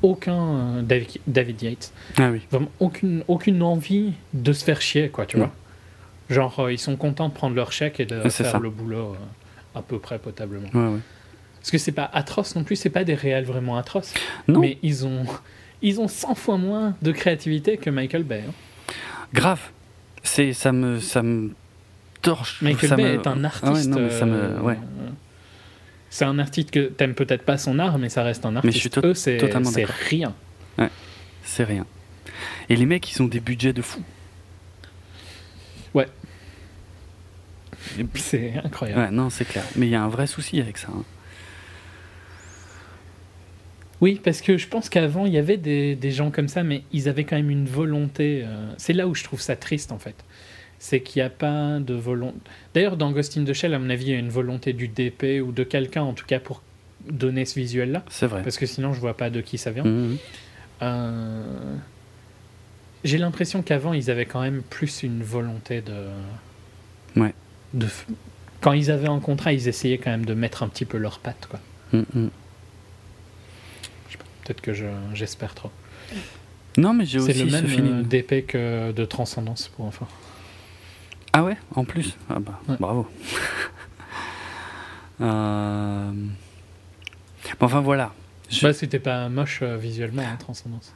aucun. David, Yates. Ah oui. Vraiment aucune, aucune envie de se faire chier, quoi, tu vois. Genre, ils sont contents de prendre leur chèque et de faire le boulot à peu près potablement. Ouais, ouais. Parce que c'est pas atroce non plus, c'est pas des réels vraiment atroces. Non. Mais ils ont, ils ont 100 fois moins de créativité que Michael Bay. Hein. Grave. C'est, ça me, ça me torche. Michael Bay est un artiste. Ouais, ça me, euh, ouais. C'est un artiste que t'aimes peut-être pas son art, mais ça reste un artiste. Mais je suis Eux, c'est, c'est rien. Ouais, c'est rien. Et les mecs, ils ont des budgets de fou. Ouais. C'est incroyable. Ouais, non, c'est clair. Mais il y a un vrai souci avec ça. Hein. Oui, parce que je pense qu'avant, il y avait des, des, gens comme ça, mais ils avaient quand même une volonté. Euh, c'est là où je trouve ça triste, en fait. C'est qu'il n'y a pas de volonté. D'ailleurs, dans Ghost in the Shell, à mon avis, il y a une volonté du DP ou de quelqu'un, en tout cas, pour donner ce visuel-là. C'est vrai. Parce que sinon, je vois pas de qui ça vient. Mmh. Euh, j'ai l'impression qu'avant, ils avaient quand même plus une volonté de. Ouais. De... Quand ils avaient un contrat, ils essayaient quand même de mettre un petit peu leurs pattes, quoi. Mmh, Peut-être que j'espère trop. Non, mais j'ai aussi C'est le même euh, d'épée que de transcendance pour enfants. Ah ouais, en plus Ah bah, bravo. euh... enfin voilà. Je... Bah, c'était pas moche euh, visuellement, hein, Transcendance.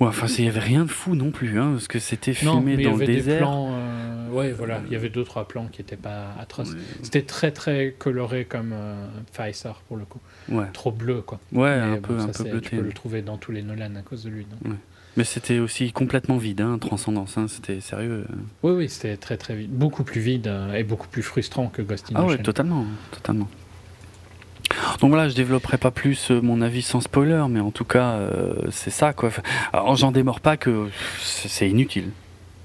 Ouais, enfin, il y avait rien de fou non plus, hein, parce que c'était filmé dans le désert. Des plans, euh, ouais, voilà, il y avait deux trois plans qui étaient pas atroces. C'était très très coloré comme Pfizer pour le coup. Ouais. Trop bleu quoi. Ouais, un peu, un peu bleuté. Tu peux le trouver dans tous les Nolan à cause de lui. Mais c'était aussi complètement vide, hein, Transcendance. Hein, c'était sérieux. Oui, oui, c'était très très vide, beaucoup plus vide euh, et beaucoup plus frustrant que Ghost in Ah ouais, totalement, totalement. Donc voilà, je développerai pas plus euh, mon avis sans spoiler, mais en tout cas, euh, c'est ça quoi. Alors j'en démords pas que c'est inutile.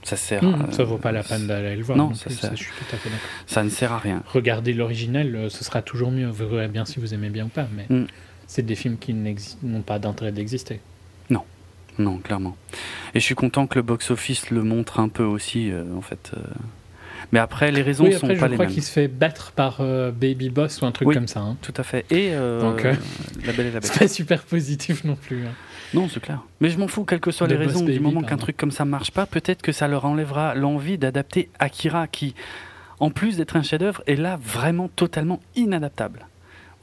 Ça sert. Hmm, ça vaut pas la peine d'aller le voir. Non, ça, ça, je suis tout à fait Ça ne sert à rien. Regardez l'original, euh, ce sera toujours mieux. Vous verrez bien si vous aimez bien ou pas, mais hmm. c'est des films qui n'ont pas d'intérêt d'exister. Non, non, clairement. Et je suis content que le box-office le montre un peu aussi, en fait. Mais après, les raisons oui, sont pas les mêmes. Je crois qu'il se fait battre par euh, Baby Boss ou un truc comme ça. Hein. Tout à fait. Et euh, Donc, euh, La Belle et la Bête. C'est pas super positif non plus. Hein. Non, c'est clair. Mais je m'en fous, quelles que soient les raisons. du moment qu'un truc comme ça marche pas, peut-être que ça leur enlèvera l'envie d'adapter Akira, qui, en plus d'être un chef-d'œuvre, est là vraiment totalement inadaptable.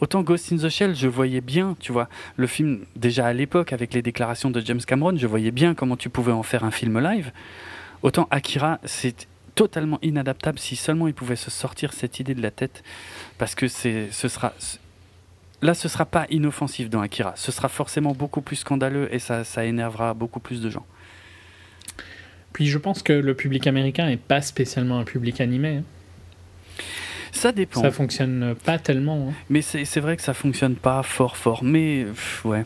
Autant Ghost in the Shell, je voyais bien, tu vois, le film, déjà à l'époque, avec les déclarations de James Cameron, je voyais bien comment tu pouvais en faire un film live. Autant Akira, c'est totalement inadaptable si seulement il pouvait se sortir cette idée de la tête, parce que c'est, ce sera, là, ce sera pas inoffensif dans Akira, ce sera forcément beaucoup plus scandaleux et ça, ça énervera beaucoup plus de gens. Puis je pense que le public américain n'est pas spécialement un public animé. Hein. Ça dépend. Ça fonctionne pas tellement. Hein. Mais c'est vrai que ça fonctionne pas fort fort. Mais ouais.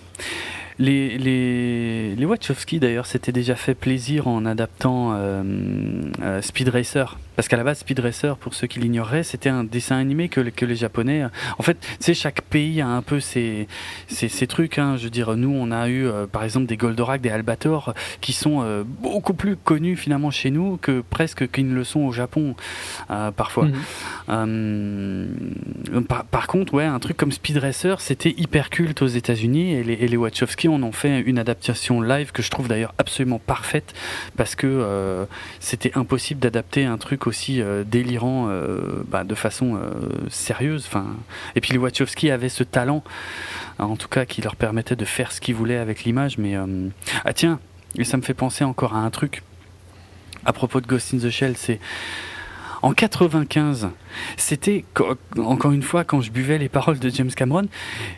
Les, les, les Wachowski d'ailleurs s'étaient déjà fait plaisir en adaptant euh, euh, Speed Racer parce qu'à la base, Speed Racer, pour ceux qui l'ignoreraient, c'était un dessin animé que, que les Japonais. En fait, tu sais, chaque pays a un peu ses, ses, trucs. Hein. Je veux dire, nous, on a eu, euh, par exemple, des Goldorak, des Albator, qui sont euh, beaucoup plus connus finalement chez nous que presque qu'ils ne le sont au Japon, euh, parfois. Mhm. Par, par, contre, ouais, un truc comme Speed Racer, c'était hyper culte aux États-Unis et les, et les Wachowski en ont fait une adaptation live que je trouve d'ailleurs absolument parfaite parce que c'était impossible d'adapter un truc aussi euh, délirant euh, bah, de façon euh, sérieuse. Enfin, et puis les Wachowski avaient ce talent, en tout cas, qui leur permettait de faire ce qu'ils voulaient avec l'image. Mais ah tiens, et ça me fait penser encore à un truc à propos de Ghost in the Shell, c'est en 95, c'était encore une fois quand je buvais les paroles de James Cameron,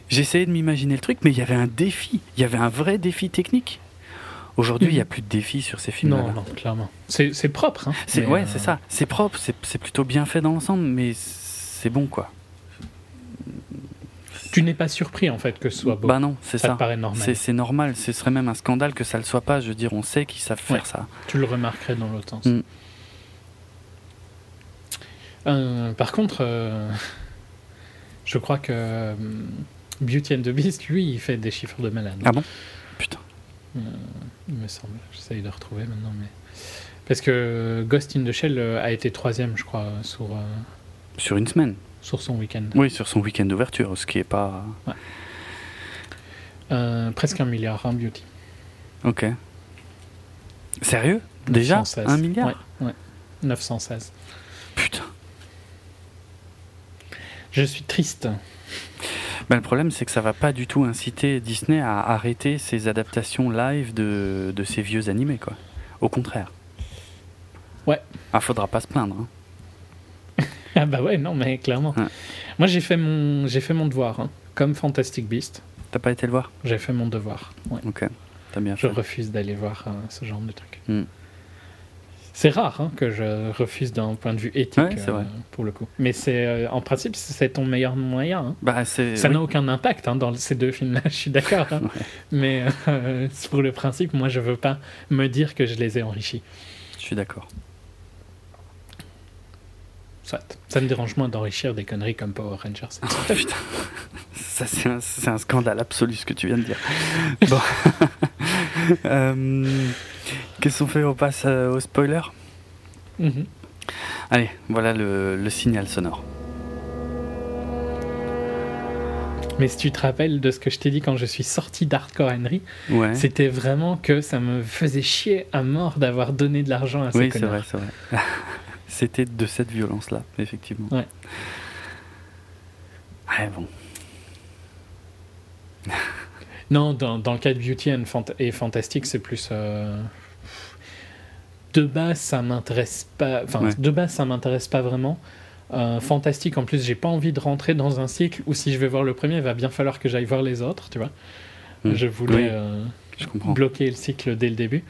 j'essayais de m'imaginer le truc, mais il y avait un défi, il y avait un vrai défi technique. Aujourd'hui, il n'y a plus de défis sur ces films. Non, non, clairement. C'est propre. Hein, c'est ouais, c'est euh, ça. C'est propre, c'est plutôt bien fait dans l'ensemble, mais c'est bon, quoi. Tu n'es pas surpris en fait que ce soit beau. Bah non, c'est ça. Ça paraît normal. C'est normal. Ce serait même un scandale que ça le soit pas. Je veux dire, on sait qu'ils savent faire ça. Tu le remarquerais dans l'autre sens. Mm. Euh, par contre, euh, je crois que Beauty and the Beast, lui, il fait des chiffres de malade. Ah bon? Euh, il me semble. J'essaye de retrouver maintenant. Mais... Parce que Ghost in the Shell euh, a été troisième, je crois, sur. Euh, sur une semaine Sur son week-end. Oui, sur son week-end d'ouverture, ce qui est pas. presque un milliard, un beauty. Ok. Sérieux? Déjà Un milliard? Ouais, ouais. 916. Putain. Je suis triste. Bah, le problème, c'est que ça va pas du tout inciter Disney à arrêter ses adaptations live de, de ces vieux animés, quoi. Au contraire. Ouais. Ah, faudra pas se plaindre. Hein. ah bah ouais, non, mais clairement. Moi, j'ai fait mon, j'ai fait mon devoir, hein, comme Fantastic Beast. T'as pas été le voir? J'ai fait mon devoir. Ouais. Ok, t'as bien Je fait. refuse d'aller voir euh, ce genre de truc. Hmm. C'est rare hein, que je refuse d'un point de vue éthique, Ouais, c'est vrai. pour le coup. Mais c'est, euh, en principe, c'est ton meilleur moyen. hein. Bah. Ça oui. n'a aucun impact hein, dans ces deux films-là, je suis d'accord. Mais euh, pour le principe, moi, je veux pas me dire que je les ai enrichis. Je suis d'accord. Soit. Ça me dérange moins d'enrichir des conneries comme Power Rangers. Oh, putain. Ça, c'est un, un scandale absolu ce que tu viens de dire. Bon. Qu'est-ce qu'on fait On passe euh, au spoiler Mhm. Allez, voilà le, le signal sonore. Mais si tu te rappelles de ce que je t'ai dit quand je suis sorti d'Hardcore Henry, Ouais. c'était vraiment que ça me faisait chier à mort d'avoir donné de l'argent à ces Oui, c'est vrai, c'est vrai. C'était de cette violence-là, effectivement. Ouais. Ouais, bon. Non, dans, dans le cas de Beauty and Fant- et Fantastic, c'est plus. euh, De base, ça m'intéresse pas. Enfin, Ouais. de base, ça m'intéresse pas vraiment. Euh, Fantastic, en plus, j'ai pas envie de rentrer dans un cycle où si je vais voir le premier, il va bien falloir que j'aille voir les autres, tu vois. Mm. Je voulais Oui. euh, Je bloquer le cycle dès le début.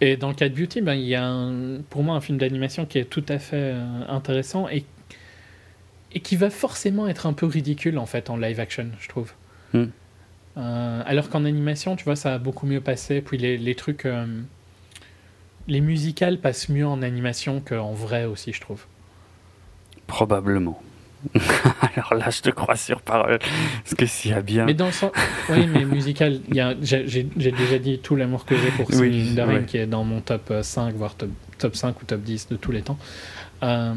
Et dans le cas de Beauty, ben, il y a un- pour moi un film d'animation qui est tout à fait euh, intéressant et, et qui va forcément être un peu ridicule en fait en live action, je trouve. Mm. Euh, alors qu'en animation, tu vois, ça a beaucoup mieux passé. Puis les, les trucs. euh, les musicales passent mieux en animation qu'en vrai aussi, je trouve. Probablement. Alors là, je te crois sur parole. Parce que s'il y a bien. Mais dans le sens. Oui, mais musical, j'ai déjà dit tout l'amour que j'ai pour Oui, Dion, ouais. qui est dans mon top euh, 5, voire top, top 5 ou top 10 de tous les temps. Euh,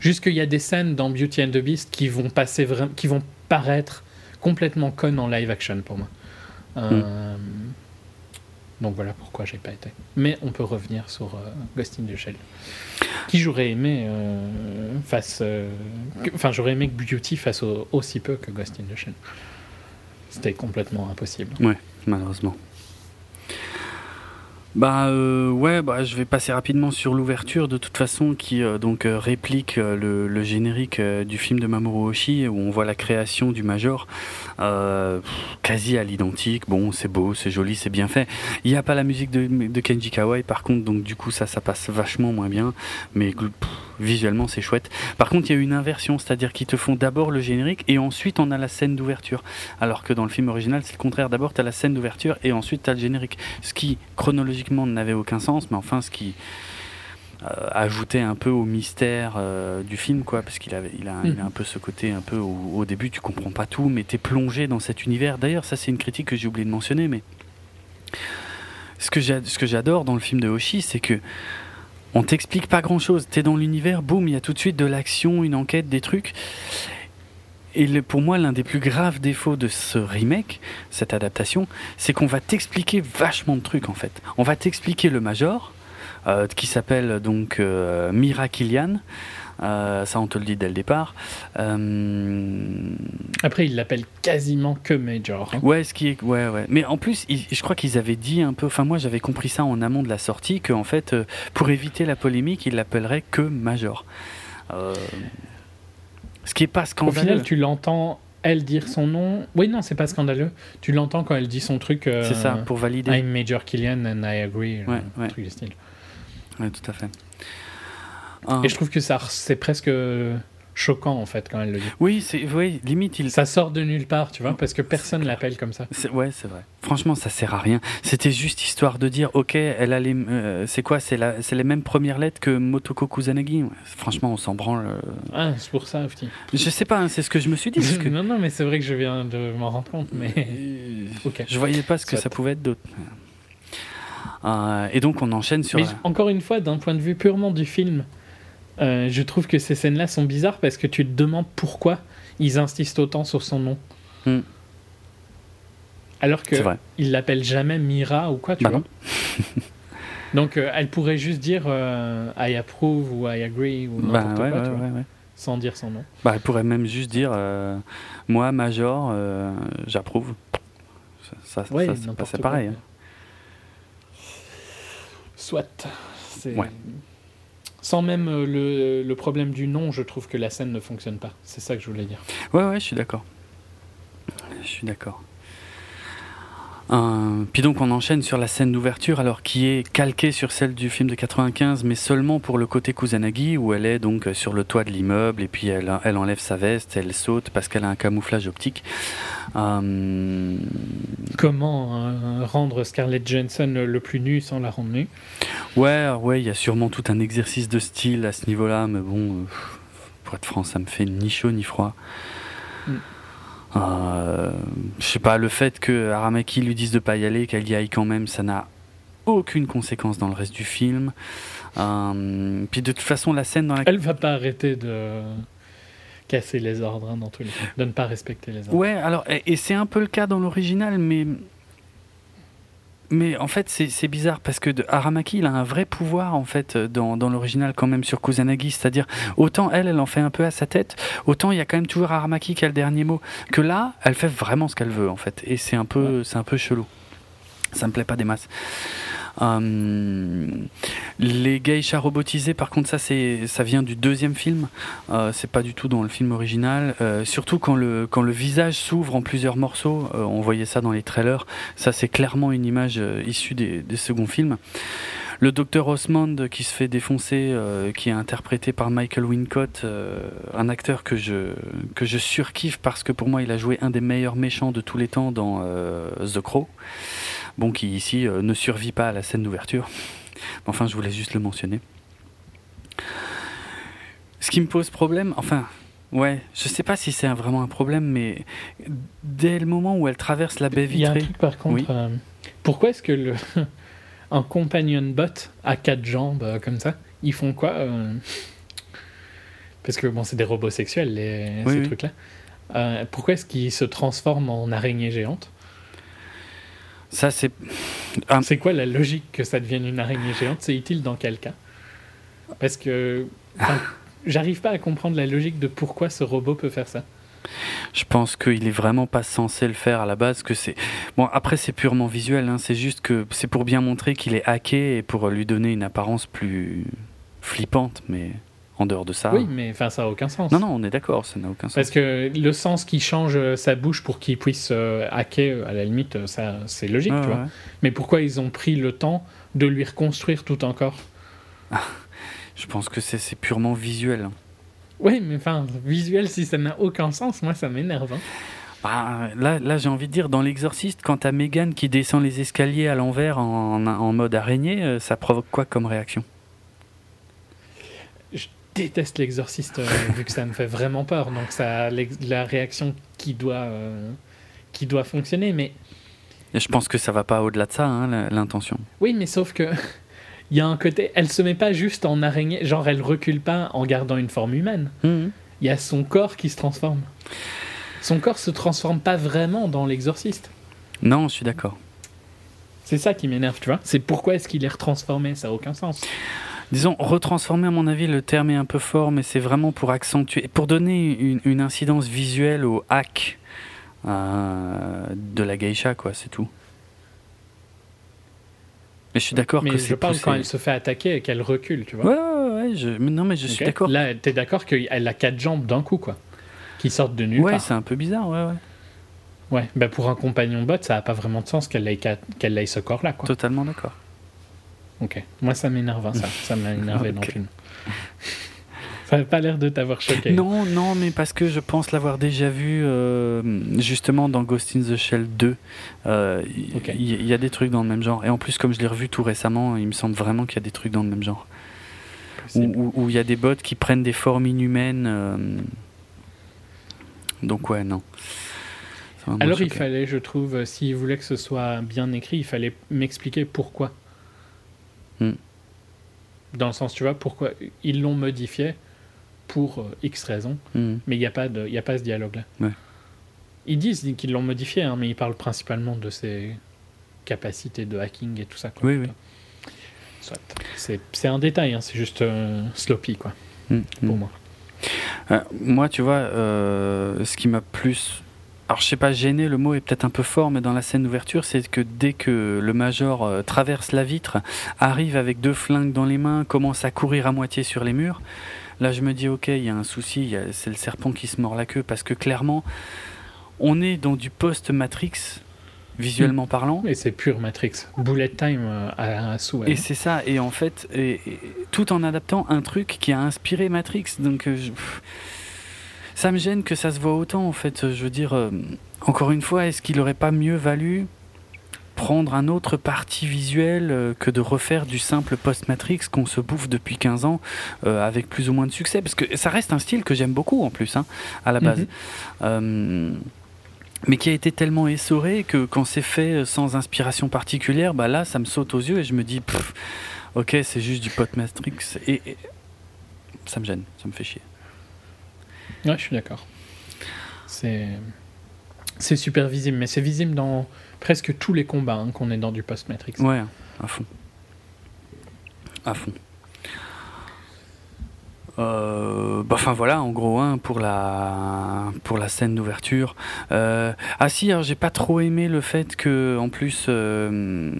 juste qu'il y a des scènes dans Beauty and the Beast qui vont, passer qui vont paraître complètement connes en live action pour moi. Euh, Donc voilà pourquoi j'ai pas été. Mais on peut revenir sur euh, Ghost in Shell. Qui j'aurais aimé euh, face. euh, Enfin, j'aurais aimé que Beauty fasse au- aussi peu que Ghost in Shell. C'était complètement impossible. malheureusement. Bah euh, ouais, bah, je vais passer rapidement sur l'ouverture de toute façon qui euh, donc euh, réplique le, le générique du film de Mamoru Oshii où on voit la création du Major quasi à l'identique. Bon, c'est beau, c'est joli, c'est bien fait. Il n'y a pas la musique de, Kenji Kawai par contre, donc du coup ça ça passe vachement moins bien, mais visuellement c'est chouette. Par contre, il y a une inversion, c'est-à-dire qu'ils te font d'abord le générique et ensuite on a la scène d'ouverture. Alors que dans le film original, c'est le contraire. D'abord, tu as la scène d'ouverture et ensuite tu as le générique. Ce qui, chronologiquement, n'avait aucun sens, mais enfin, ce qui euh, ajoutait un peu au mystère euh, du film, quoi, parce qu'il avait, il a, il a un peu ce côté, un peu au, au début, tu comprends pas tout, mais tu es plongé dans cet univers. D'ailleurs, ça, c'est une critique que j'ai oublié de mentionner, mais ce que j'ai- ce que j'adore dans le film de Hoshi, c'est que on t'explique pas grand chose. T'es dans l'univers, boum, il y a tout de suite de l'action, une enquête, des trucs. Et le- pour moi, l'un des plus graves défauts de ce remake, cette adaptation, c'est qu'on va t'expliquer vachement de trucs en fait. On va t'expliquer le Major, euh, qui s'appelle donc euh, Mira Kilian. Euh, ça, on te le dit dès le départ. Euh, Après, il l'appelle quasiment que Major. hein. Ouais, ce qui est, ouais, ouais. Mais en plus, ils- je crois qu'ils avaient dit un peu. Enfin, moi, j'avais compris ça en amont de la sortie, qu'en fait, euh, pour éviter la polémique, ils l'appelleraient que Major. Euh, ce qui est pas Au scandaleux. final, tu l'entends, elle dire son nom. Oui, non, c'est pas scandaleux. Tu l'entends quand elle dit son truc. euh, C'est ça, pour valider. I'm Major Killian and I agree. Ouais, un ouais. truc du style. Ouais, tout à fait. Et je trouve que ça, c'est presque choquant en fait quand elle le dit. Oui, c'est, oui, limite, il. Ça sort de nulle part, tu vois, parce que personne l'appelle comme ça. Ouais, c'est vrai. Franchement, ça sert à rien. C'était juste histoire de dire, ok, elle a les, euh, c'est quoi, c'est la, c'est les mêmes premières lettres que Motoko Kusanagi. Franchement, on s'en branle. euh. Ah, c'est pour ça, Fti. Je sais pas, hein, c'est ce que je me suis dit. Parce que non, non, mais c'est vrai que je viens de m'en rendre compte, mais. Ok. je voyais pas ce que Soit. ça pouvait être d'autre. Euh, et donc, on enchaîne sur. Mais encore une fois, d'un point de vue purement du film, euh, je trouve que ces scènes-là sont bizarres parce que tu te demandes pourquoi ils insistent autant sur son nom. Hmm. Alors que C'est vrai. il l'appelle jamais Mira ou quoi, tu Bah vois. Donc euh, elle pourrait juste dire euh, I approve ou I agree ou Bah, ouais, quoi. ouais, tu vois. ouais, sans dire son nom. Bah, elle pourrait même juste dire Moi, Major, j'approuve. Ça, ça, c'est pareil. Hein. Soit. Ouais. Sans même le, le, problème du nom, je trouve que la scène ne fonctionne pas. C'est ça que je voulais dire. Ouais, ouais, je suis d'accord. Je suis d'accord. Euh, puis donc on enchaîne sur la scène d'ouverture, alors qui est calquée sur celle du film de 95, mais seulement pour le côté Kusanagi, où elle est donc sur le toit de l'immeuble et puis elle, elle enlève sa veste, elle saute parce qu'elle a un camouflage optique. Euh, Comment euh, rendre Scarlett Johansson le plus nu sans la rendre nue Ouais, ouais, il y a sûrement tout un exercice de style à ce niveau-là, mais bon, pour être franc, ça me fait ni chaud ni froid. Euh, je sais pas, le fait que Aramaki lui dise de pas y aller, qu'elle y aille quand même, ça n'a aucune conséquence dans le reste du film. Euh, puis de toute façon, la scène dans laquelle. Elle va pas arrêter de casser les ordres hein, dans tous les cas, de ne pas respecter les ordres. Ouais, alors, et c'est un peu le cas dans l'original, mais mais en fait, c'est bizarre parce que de Aramaki, il a un vrai pouvoir en fait dans, dans l'original quand même sur Kusanagi. C'est-à-dire, autant elle, elle en fait un peu à sa tête, autant il y a quand même toujours Aramaki qui a le dernier mot. Que là, elle fait vraiment ce qu'elle veut en fait. Et c'est un peu, c'est un peu chelou. Ça me plaît pas des masses. Euh, les geishas robotisés, par contre, ça, ça vient du deuxième film. Euh, c'est pas du tout dans le film original. Euh, surtout quand le, quand le visage s'ouvre en plusieurs morceaux. on voyait ça dans les trailers. Ça, c'est clairement une image issue des, des seconds films. Le docteur Osmond qui se fait défoncer, qui est interprété par Michael Wincott, un acteur que je, que je surkiffe parce que pour moi il a joué un des meilleurs méchants de tous les temps dans The Crow bon, qui ici euh, ne survit pas à la scène d'ouverture. Enfin, je voulais juste le mentionner. Ce qui me pose problème, enfin, ouais, je sais pas si c'est vraiment un problème, mais dès le moment où elle traverse la baie vitrée. Il y a un truc par contre. Euh, pourquoi est-ce que le un companion bot à quatre jambes euh, comme ça, ils font quoi Parce que bon, c'est des robots sexuels, les, ces trucs-là. pourquoi est-ce qu'ils se transforment en araignée géante ça, c'est. C'est quoi la logique que ça devienne une araignée géante? C'est utile dans quel cas Parce que. J'arrive pas à comprendre la logique de pourquoi ce robot peut faire ça. Je pense qu'il est vraiment pas censé le faire à la base. Que c'est bon. Après, c'est purement visuel. Hein, c'est juste que c'est pour bien montrer qu'il est hacké et pour lui donner une apparence plus flippante, mais en dehors de ça. Oui, mais enfin, ça n'a aucun sens. Non, non, on est d'accord, ça n'a aucun sens. Parce que le sens qui change euh, sa bouche pour qu'il puisse euh, hacker, euh, à la limite, ça, c'est logique, tu vois. Mais pourquoi ils ont pris le temps de lui reconstruire tout encore? Ah, Je pense que c'est, purement visuel. Oui, mais enfin, visuel, si ça n'a aucun sens, moi, ça m'énerve. Hein. Bah, là, là j'ai envie de dire, dans l'exorciste, quand t'as Megan qui descend les escaliers à l'envers en, en mode araignée, ça provoque quoi comme réaction? Déteste l'exorciste euh, vu que ça me fait vraiment peur. Donc ça la réaction qui doit euh, qui doit fonctionner, mais je pense que ça va pas au-delà de ça, hein, l'intention. Oui, mais sauf que il y a un côté, elle se met pas juste en araignée, genre elle recule pas en gardant une forme humaine. Mhm. Il y a son corps qui se transforme. Son corps se transforme pas vraiment dans l'exorciste. Non, je suis d'accord. C'est ça qui m'énerve, tu vois. C'est pourquoi est-ce qu'il est retransformé, ça a aucun sens disons, retransformer, à mon avis, le terme est un peu fort, mais c'est vraiment pour accentuer, pour donner une, incidence visuelle au hack euh, de la geisha, quoi, c'est tout. Mais je suis d'accord que c'est. Je parle quand elle se fait attaquer et qu'elle recule, tu vois. Ouais, ouais, ouais non, mais je suis d'accord. Là, t'es d'accord qu'elle a quatre jambes d'un coup, quoi, qui sortent de nulle ouais, c'est un peu bizarre, ouais, ouais. Ouais, bah pour un compagnon bot, ça n'a pas vraiment de sens qu'elle ait, qu'elle ait ce corps-là, quoi. Totalement d'accord. Ok. Moi, ça m'énerve, hein, ça. Ça m'a énervé dans le film. Ça n'a pas l'air de t'avoir choqué. Non, non, mais parce que je pense l'avoir déjà vu euh, justement dans Ghost in the Shell 2. Euh, il y, a des trucs dans le même genre. Et en plus, comme je l'ai revu tout récemment, il me semble vraiment qu'il y a des trucs dans le même genre. Où il y a des bots qui prennent des formes inhumaines. Euh, donc, ouais, non. Alors, il fallait, je trouve, s'il voulait que ce soit bien écrit, il fallait m'expliquer pourquoi. Hmm. Dans le sens, tu vois, pourquoi ils l'ont modifié pour euh, X raisons, hmm. mais il n'y a, pas de, a pas ce dialogue-là. Ils disent qu'ils l'ont modifié, hein, mais ils parlent principalement de ses capacités de hacking et tout ça. Oui, oui. C'est un détail, hein, c'est juste euh, sloppy, quoi, hmm, pour moi. moi, tu vois, ce qui m'a plus alors je sais pas gêné, le mot est peut-être un peu fort, mais dans la scène d'ouverture, c'est que dès que le major euh, traverse la vitre, arrive avec deux flingues dans les mains, commence à courir à moitié sur les murs, là je me dis ok, il y a un souci, c'est le serpent qui se mord la queue, parce que clairement, on est dans du post-Matrix, visuellement parlant. Et c'est pur Matrix. Bullet time euh, à, un souhait. Et c'est ça, et en fait, et, tout en adaptant un truc qui a inspiré Matrix. Donc, euh, ça me gêne que ça se voit autant en fait. Je veux dire, euh, encore une fois, est-ce qu'il n'aurait pas mieux valu prendre un autre parti visuel euh, que de refaire du simple post-Matrix qu'on se bouffe depuis 15 ans euh, avec plus ou moins de succès? Parce que ça reste un style que j'aime beaucoup en plus, hein, à la base. Mhm. mais qui a été tellement essoré que quand c'est fait sans inspiration particulière, bah là, ça me saute aux yeux et je me dis, ok, c'est juste du post-Matrix. et ça me gêne, ça me fait chier. Ouais, je suis d'accord. C'est c'est super visible, mais c'est visible dans presque tous les combats hein, qu'on est dans du post-Matrix. Ouais, à fond. À fond. Euh, bah, enfin voilà, en gros, hein, pour la pour la scène d'ouverture. Euh, ah si, j'ai pas trop aimé le fait que, en plus, euh,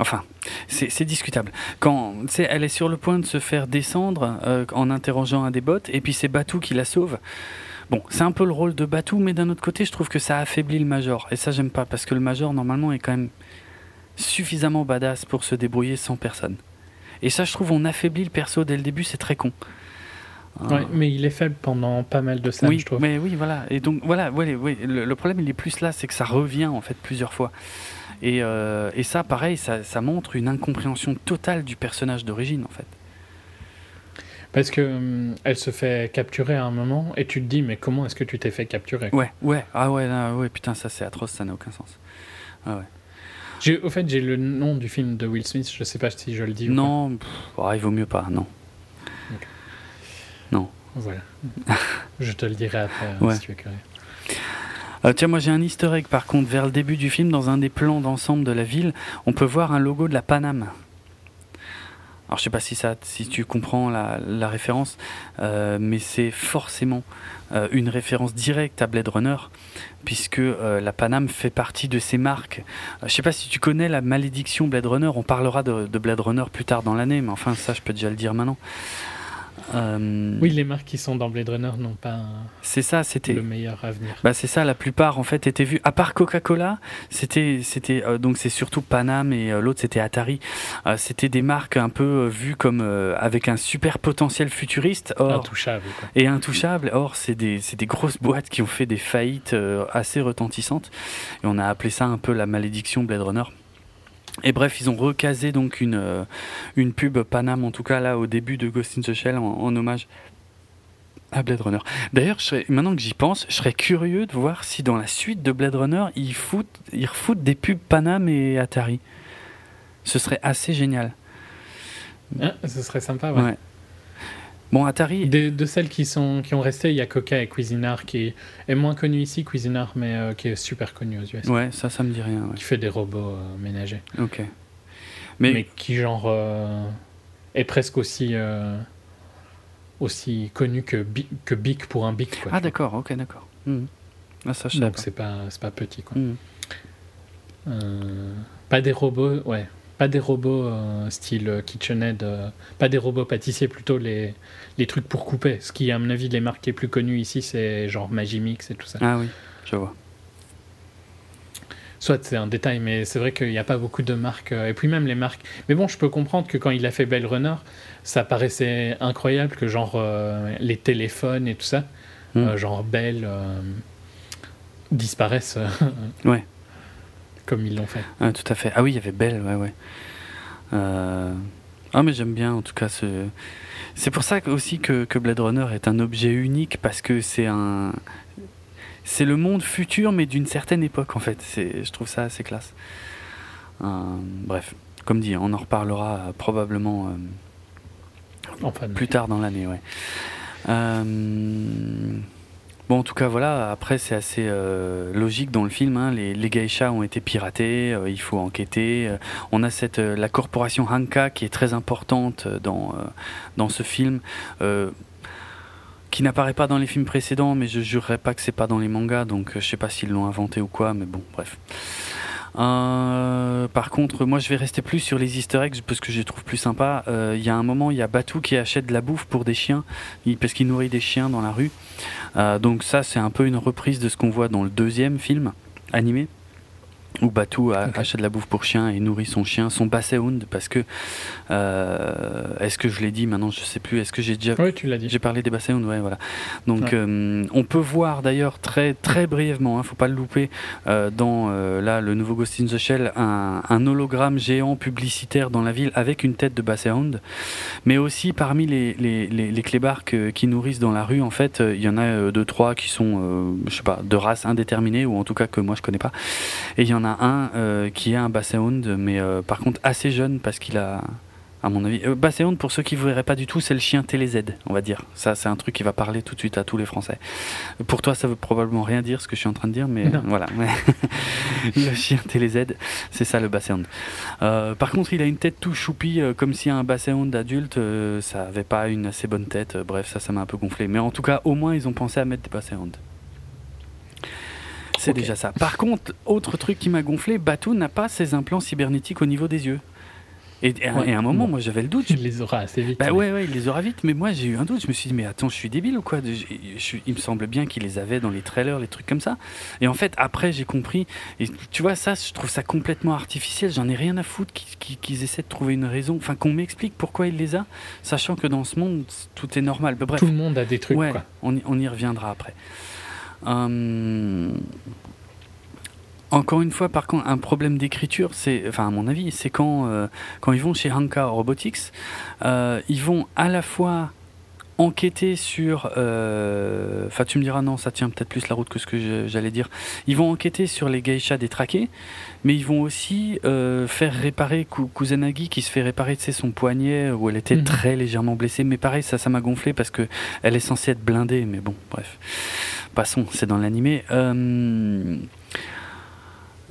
Enfin, c'est discutable. Quand elle est sur le point de se faire descendre euh, en interrogeant un des bots, et puis c'est Batou qui la sauve. Bon, c'est un peu le rôle de Batou, mais d'un autre côté, je trouve que ça affaiblit le Major. Et ça, j'aime pas, parce que le Major, normalement, est quand même suffisamment badass pour se débrouiller sans personne. Et ça, je trouve, on affaiblit le perso dès le début, c'est très con. Ouais, mais il est faible pendant pas mal de scènes, oui, je trouve. Mais oui, voilà. Et donc, voilà, oui, le problème, il est plus là, c'est que ça revient, en fait, plusieurs fois. Euh, et, ça, pareil, ça, montre une incompréhension totale du personnage d'origine, en fait. Parce que hum, elle se fait capturer à un moment et tu te dis mais comment est-ce que tu t'es fait capturer? Ouais, ouais, ah ouais, ouais, putain ça c'est atroce, ça n'a aucun sens. Ah ouais. Au fait, j'ai le nom du film de Will Smith, je sais pas si je le dis. non, oh, il vaut mieux pas, non. Non. Voilà. je te le dirai après si tu es curieux. Euh, tiens, moi j'ai un easter egg par contre. Vers le début du film, dans un des plans d'ensemble de la ville, on peut voir un logo de la Paname. Alors je sais pas si, tu comprends la, référence, euh, mais c'est forcément euh, une référence directe à Blade Runner, puisque la Paname fait partie de ces marques. je sais pas si tu connais la malédiction Blade Runner, on parlera de Blade Runner plus tard dans l'année, mais enfin ça je peux déjà le dire maintenant. Euh, oui, les marques qui sont dans Blade Runner n'ont pas c'est ça, c'était le meilleur avenir. Bah c'est ça, la plupart en fait étaient vus. À part Coca-Cola, c'était c'était euh, donc c'est surtout Panam et euh, l'autre c'était Atari. c'était des marques un peu vues comme avec un super potentiel futuriste. Or, intouchable. Et intouchable. Or c'est des c'est des grosses boîtes qui ont fait des faillites assez retentissantes. Et on a appelé ça un peu la malédiction Blade Runner. Et bref, ils ont recasé donc une, euh, une pub Panam, en tout cas là au début de Ghost in the Shell, en, hommage à Blade Runner. D'ailleurs, maintenant que j'y pense, je serais curieux de voir si dans la suite de Blade Runner, ils, foutent, ils refoutent des pubs Panam et Atari. Ce serait assez génial. Ah, ce serait sympa, ouais. Bon, Atari. De, celles qui, sont, qui ont resté, il y a Coca et Cuisinart qui est moins connu ici, Cuisinart, mais euh, qui est super connu aux US. Ouais, ça, ça me dit rien. Qui fait des robots euh, ménagers. Ok. Mais, qui, genre, euh, est presque aussi, aussi connu que, Bic, que Bic pour un Bic. ah, d'accord, ok, d'accord. Mmh. Ah, ça, Donc, c'est pas, pas petit, quoi. Mmh. pas des robots, ouais. Pas des robots euh, style KitchenAid, euh, pas des robots pâtissiers, plutôt les, les trucs pour couper. Ce qui, à mon avis, les marques les plus connues ici, c'est genre Magimix et tout ça. Ah oui, je vois. Soit c'est un détail, mais c'est vrai qu'il n'y a pas beaucoup de marques. Euh, et puis même les marques. Mais bon, je peux comprendre que quand il a fait Bell Runner, ça paraissait incroyable que genre les téléphones et tout ça, hmm. genre Bell, disparaissent. ouais comme ils l'ont fait. tout à fait. Ah oui, il y avait Belle, ouais, ouais. Euh, ah, mais j'aime bien en tout cas ce. C'est pour ça aussi que, que, Blade Runner est un objet unique parce que c'est un. C'est le monde futur, mais d'une certaine époque en fait. Je trouve ça assez classe. Euh, bref, comme dit, on en reparlera probablement euh, plus tard dans l'année. Ouais. Bon, en tout cas, voilà. Après, c'est assez euh, logique dans le film. Hein. Les, les ont été piratés. Euh, il faut enquêter. Euh, on a cette la corporation Hanka qui est très importante dans dans ce film. qui n'apparaît pas dans les films précédents, mais je jurerais pas que c'est pas dans les mangas, donc je sais pas s'ils l'ont inventé ou quoi, mais bon, bref. Euh, par contre, moi je vais rester plus sur les easter eggs parce que je les trouve plus sympas. Euh, il y a un moment, il y a Batou qui achète de la bouffe pour des chiens parce qu'il nourrit des chiens dans la rue. Euh, donc ça, c'est un peu une reprise de ce qu'on voit dans le deuxième film animé où Batou achète de la bouffe pour chien et nourrit son chien, son basséhound, parce que euh, est-ce que je l'ai dit maintenant, je sais plus. Est-ce que j'ai déjà Oui, tu l'as dit. J'ai parlé des basséhounds, ouais, voilà. Donc euh, on peut voir d'ailleurs très très brièvement, hein, faut pas le louper, euh, dans là le nouveau Ghost in the Shell, un, un, hologramme géant publicitaire dans la ville avec une tête de basséhound, mais aussi parmi les les, les, les clébards qui nourrissent dans la rue, en fait, il y en a deux trois qui sont, je sais pas, de race indéterminée ou en tout cas que moi je connais pas, et il y en a un euh, qui est un Basséhound, mais euh, par contre assez jeune parce qu'il a, à mon avis. Euh, Basséhound, pour ceux qui ne verraient pas du tout, c'est le chien TéléZ, on va dire. Ça, c'est un truc qui va parler tout de suite à tous les Français. Pour toi, ça veut probablement rien dire ce que je suis en train de dire, mais voilà. le chien TéléZ, c'est ça le Basséhound. par contre, il a une tête tout choupi, comme si un Basséhound adulte, ça avait pas une assez bonne tête. bref, ça, ça m'a un peu gonflé. Mais en tout cas, au moins, ils ont pensé à mettre des Basséhounds. C'est déjà ça. Par contre, autre truc qui m'a gonflé, Batou n'a pas ses implants cybernétiques au niveau des yeux. Et, à un moment, moi j'avais le doute. Il les aura assez vite. Bah ouais, ouais, il les aura vite. Mais moi j'ai eu un doute. Je me suis dit, mais attends, je suis débile ou quoi? Il me semble bien qu'il les avait dans les trailers, les trucs comme ça. Et en fait, après j'ai compris. Et tu vois, ça, je trouve ça complètement artificiel. J'en ai rien à foutre qu'ils essaient de trouver une raison. Enfin, qu'on m'explique pourquoi il les a, sachant que dans ce monde, tout est normal. Bah, bref. Tout le monde a des trucs. Ouais, On, y, on y reviendra après. Euh, encore une fois, par contre, un problème d'écriture, c'est, enfin à mon avis, c'est quand euh, quand ils vont chez Hanka Robotics, euh, ils vont à la fois enquêter sur, enfin tu me diras non, ça tient peut-être plus la route que ce que j'allais dire. Ils vont enquêter sur les geishas détraqués, mais ils vont aussi faire réparer Kusanagi qui se fait réparer de son poignet où elle était mhm. très légèrement blessée. Mais pareil, ça, ça m'a gonflé parce que elle est censée être blindée, mais bon, bref passons, c'est dans l'animé. Euh,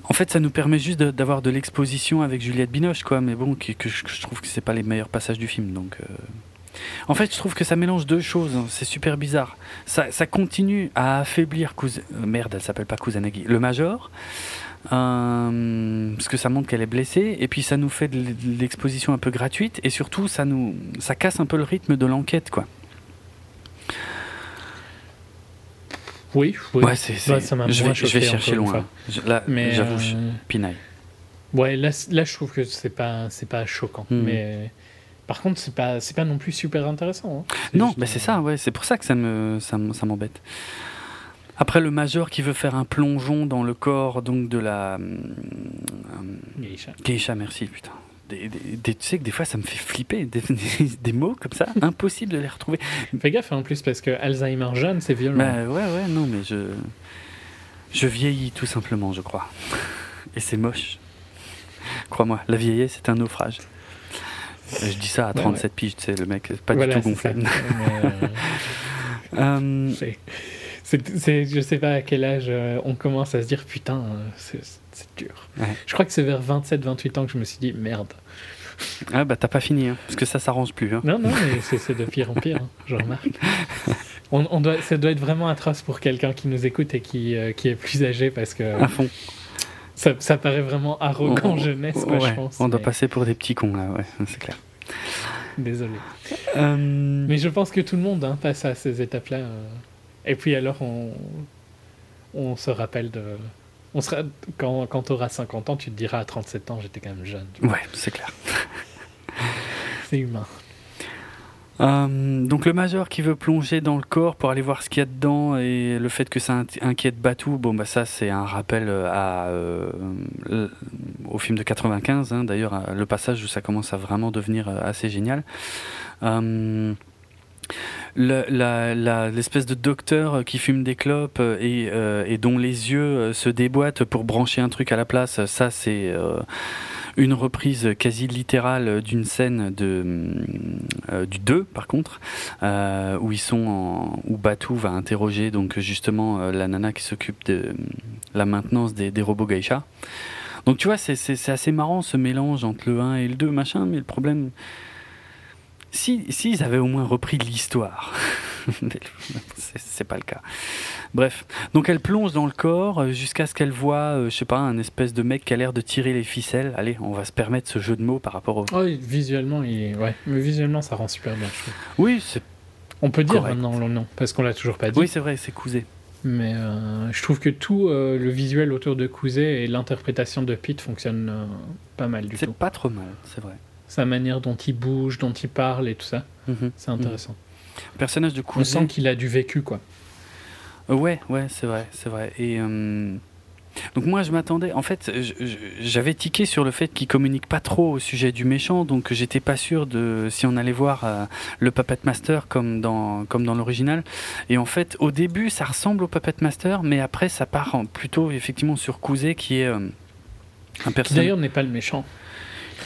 en fait, ça nous permet juste d'avoir de, l'exposition avec Juliette Binoche, quoi. Mais bon, que, je, trouve que c'est pas les meilleurs passages du film, donc. Euh. En fait, je trouve que ça mélange deux choses. Hein. C'est super bizarre. Ça, continue à affaiblir. Euh, merde, elle s'appelle pas. Le Major. parce que ça montre qu'elle est blessée et puis ça nous fait de l'exposition un peu gratuite et surtout ça nous ça casse un peu le rythme de l'enquête quoi. Oui, oui. Ouais, c'est, je, vais, je vais chercher loin. là, mais j'avoue, euh... pinaille. Ouais, là, là, je trouve que c'est pas, c'est pas choquant. Hmm. Mais par contre, c'est pas, c'est pas non plus super intéressant. Hein. Non, mais c'est ça, ouais. C'est pour ça que ça me, ça, ça m'embête. Après, le major qui veut faire un plongeon dans le corps donc de la. Euh, Geisha. Geisha, merci, putain des, tu sais que des fois ça me fait flipper, des, mots comme ça, impossible de les retrouver. Fais gaffe en plus parce que Alzheimer jeune c'est violent. Bah, ouais, ouais, non, mais je. Je vieillis tout simplement, je crois. Et c'est moche. Crois-moi, la vieillesse c'est un naufrage. Je dis ça à 37 piges, tu sais, le mec, pas du tout gonflé. euh... c'est, je sais pas à quel âge euh, on commence à se dire putain, euh, c'est c'est dur. Je crois que c'est vers 27-28 ans que je me suis dit merde. Ah bah t'as pas fini, hein, parce que ça s'arrange plus. Hein. Non, non, mais c'est de pire en pire, hein, je remarque. On, doit, ça doit être vraiment atroce pour quelqu'un qui nous écoute et qui, euh, qui est plus âgé, parce que... À fond. Ça, ça paraît vraiment arrogant jeunesse, quoi, je pense. On doit passer pour des petits cons, là, ouais, c'est clair. Désolé. Euh, mais je pense que tout le monde hein, passe à ces étapes-là. Euh. Et puis alors, on, on se rappelle de on sera, quand, quand tu auras 50 ans, tu te diras à 37 ans, j'étais quand même jeune. Ouais, c'est clair. c'est humain. Euh, donc le major qui veut plonger dans le corps pour aller voir ce qu'il y a dedans et le fait que ça inquiète Batou, bon bah ça c'est un rappel à, euh, au film de 95, hein. d'ailleurs le passage où ça commence à vraiment devenir euh, assez génial. Euh, l'espèce de docteur qui fume des clopes et, euh, et dont les yeux euh, se déboîtent pour brancher un truc à la place, ça c'est euh, une reprise quasi littérale d'une scène de, du 2 par contre, où ils sont où Batou va interroger donc justement la nana qui s'occupe de la maintenance des, des robots geisha. Donc tu vois, c'est assez marrant ce mélange entre le 1 et le 2, machin, mais le problème, si, s'ils avaient au moins repris l'histoire, c'est pas le cas. Bref, donc elle plonge dans le corps euh, jusqu'à ce qu'elle voit, euh, je sais pas, un espèce de mec qui a l'air de tirer les ficelles. Allez, on va se permettre ce jeu de mots par rapport au. Oh, visuellement, il ouais, mais visuellement ça rend super bien. Oui, c'est. On peut dire maintenant le nom parce qu'on l'a toujours pas dit. Oui, c'est vrai, c'est Cousé. Mais euh, je trouve que tout le visuel autour de Cousé et l'interprétation de Pete fonctionne pas mal du tout. C'est pas trop mal, c'est vrai. Sa manière dont il bouge, dont il parle et tout ça, mhm. c'est intéressant. personnage de Cousé. On sent qu'il a du vécu, quoi. Euh, ouais, ouais, c'est vrai, c'est vrai. Et euh, donc moi, je m'attendais. En fait, j'avais tiqué sur le fait qu'il communique pas trop au sujet du méchant, donc j'étais pas sûr de si on allait voir euh, le Puppet Master comme dans comme dans l'original. Et en fait, au début, ça ressemble au Puppet Master, mais après, ça part plutôt effectivement sur Kouzé, qui est un personnage. Qui d'ailleurs n'est pas le méchant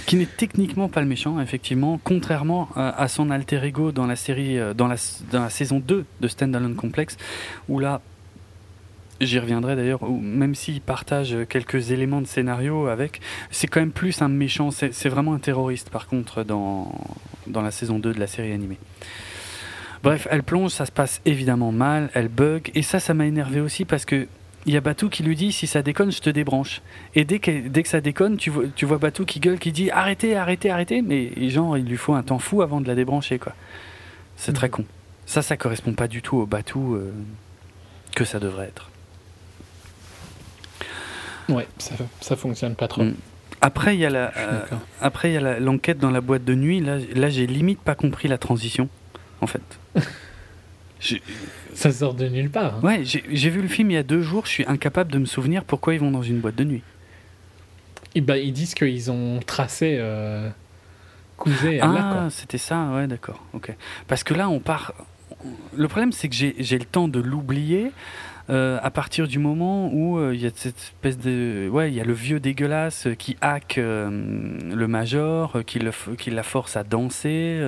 qui n'est techniquement pas le méchant, effectivement, contrairement à, son alter ego dans la série, euh, dans la, saison 2 de Standalone Complex, où là, j'y reviendrai d'ailleurs, même s'il partage quelques éléments de scénario avec, c'est quand même plus un méchant, c'est vraiment un terroriste par contre dans, dans la saison 2 de la série animée. Bref, elle plonge, ça se passe évidemment mal, elle bug, et ça, ça m'a énervé aussi parce que il y a Batou qui lui dit si ça déconne, je te débranche. Et dès que, dès que ça déconne, tu vois, tu vois Batou qui gueule, qui dit arrêtez, arrêtez, arrêtez. Mais genre, il lui faut un temps fou avant de la débrancher, quoi. C'est très mm. con. Ça, ça correspond pas du tout au Batou euh, que ça devrait être. Ouais, ça, ça fonctionne pas trop. Mm. Après, il y a la, euh, après, il y a l'enquête dans la boîte de nuit. Là, là j'ai limite pas compris la transition, en fait. Ça sort de nulle part. Hein. Ouais, j'ai vu le film il y a deux jours, je suis incapable de me souvenir pourquoi ils vont dans une boîte de nuit. Et bah, ils disent qu'ils ont tracé euh, Cousé Ah, c'était ça, ouais, d'accord. ok. Parce que là, on part. Le problème, c'est que j'ai le temps de l'oublier. Euh, à partir du moment où euh, il y a cette espèce de ouais il y a le vieux dégueulasse qui hack euh, le major qui, le, qui la force à danser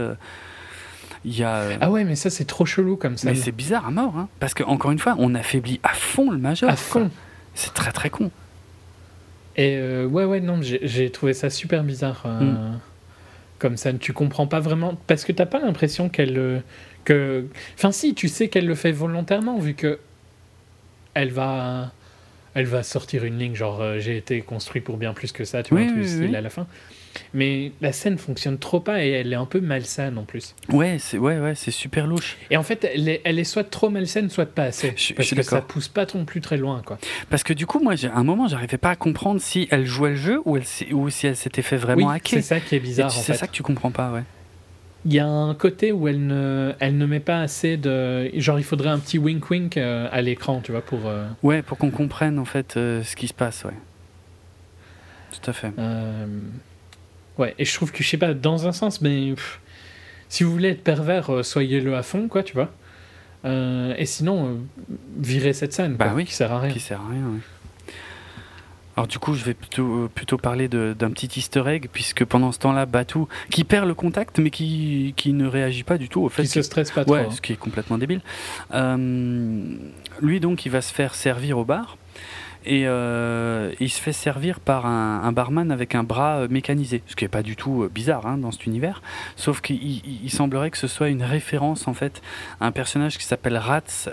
euh, ah ouais, mais ça c'est trop chelou comme ça. Mais c'est bizarre à mort, hein, parce que encore une fois, on affaiblit à fond le majeur. À fond. C'est très très con. Et euh, ouais, ouais, non, j'ai trouvé ça super bizarre. Euh, mm. Comme ça, tu comprends pas vraiment. Parce que t'as pas l'impression qu'elle. que... Enfin, si, tu sais qu'elle le fait volontairement, vu que. Elle va. Elle va sortir une ligne, genre j'ai été construit pour bien plus que ça, tu vois, oui, à la fin. Mais la scène fonctionne trop pas et elle est un peu malsaine en plus. Ouais, c'est ouais, ouais, c'est super louche. Et en fait, elle est, elle est soit trop malsaine, soit pas assez. Je, parce que ça pousse pas non plus très loin, quoi. Parce que du coup, moi, à un moment, j'arrivais pas à comprendre si elle jouait le jeu ou, elle, ou si elle s'était fait vraiment oui, hacker. C'est ça qui est bizarre. C'est ça que tu comprends pas, ouais. Il y a un côté où elle ne, elle ne met pas assez de. Genre, il faudrait un petit wink-wink euh, à l'écran, tu vois, pour. Euh, ouais, pour qu'on comprenne en fait euh, ce qui se passe, ouais. Tout à fait. Ouais, et je trouve que, je sais pas, dans un sens, mais si vous voulez être pervers, euh, soyez-le à fond, quoi, tu vois. Euh, et sinon, euh, virez cette scène, bah oui, qui sert à rien. Qui sert à rien, oui. Alors du coup, je vais plutôt, plutôt parler d'un petit easter egg, puisque pendant ce temps-là, Batou, qui perd le contact, mais qui, qui ne réagit pas du tout au fait... Qui se stresse pas ouais, trop. ce qui est complètement débile. lui, donc, il va se faire servir au bar, et euh, il se fait servir par un, barman avec un bras euh, mécanisé, ce qui n'est pas du tout euh, bizarre hein, dans cet univers, sauf qu'il semblerait que ce soit une référence en fait à un personnage qui s'appelle Rats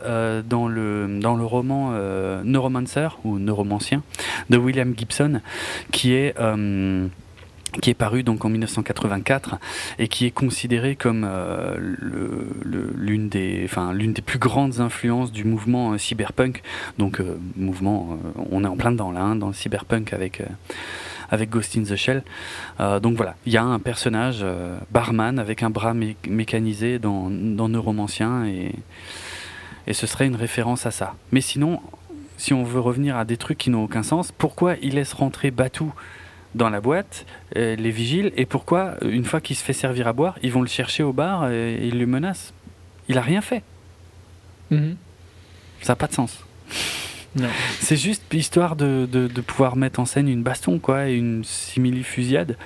dans, le, dans le roman Neuromancer ou Neuromancien de William Gibson, qui est qui est paru donc en 1984 et qui est considéré comme euh, l'une des, enfin, l'une des plus grandes influences du mouvement euh, cyberpunk. Donc euh, mouvement, on est en plein dedans là, hein, dans le cyberpunk avec avec Ghost in the Shell. donc voilà, il y a un personnage barman avec un bras mécanisé dans, dans Neuromancien et et ce serait une référence à ça. Mais sinon, si on veut revenir à des trucs qui n'ont aucun sens, pourquoi il laisse rentrer Batou? Dans la boîte, euh, les vigiles, et pourquoi, une fois qu'il se fait servir à boire, ils vont le chercher au bar et, ils le menacent Il a rien fait. Mhm. Ça n'a pas de sens. C'est juste histoire de, de, pouvoir mettre en scène une baston, quoi, et une simili-fusillade.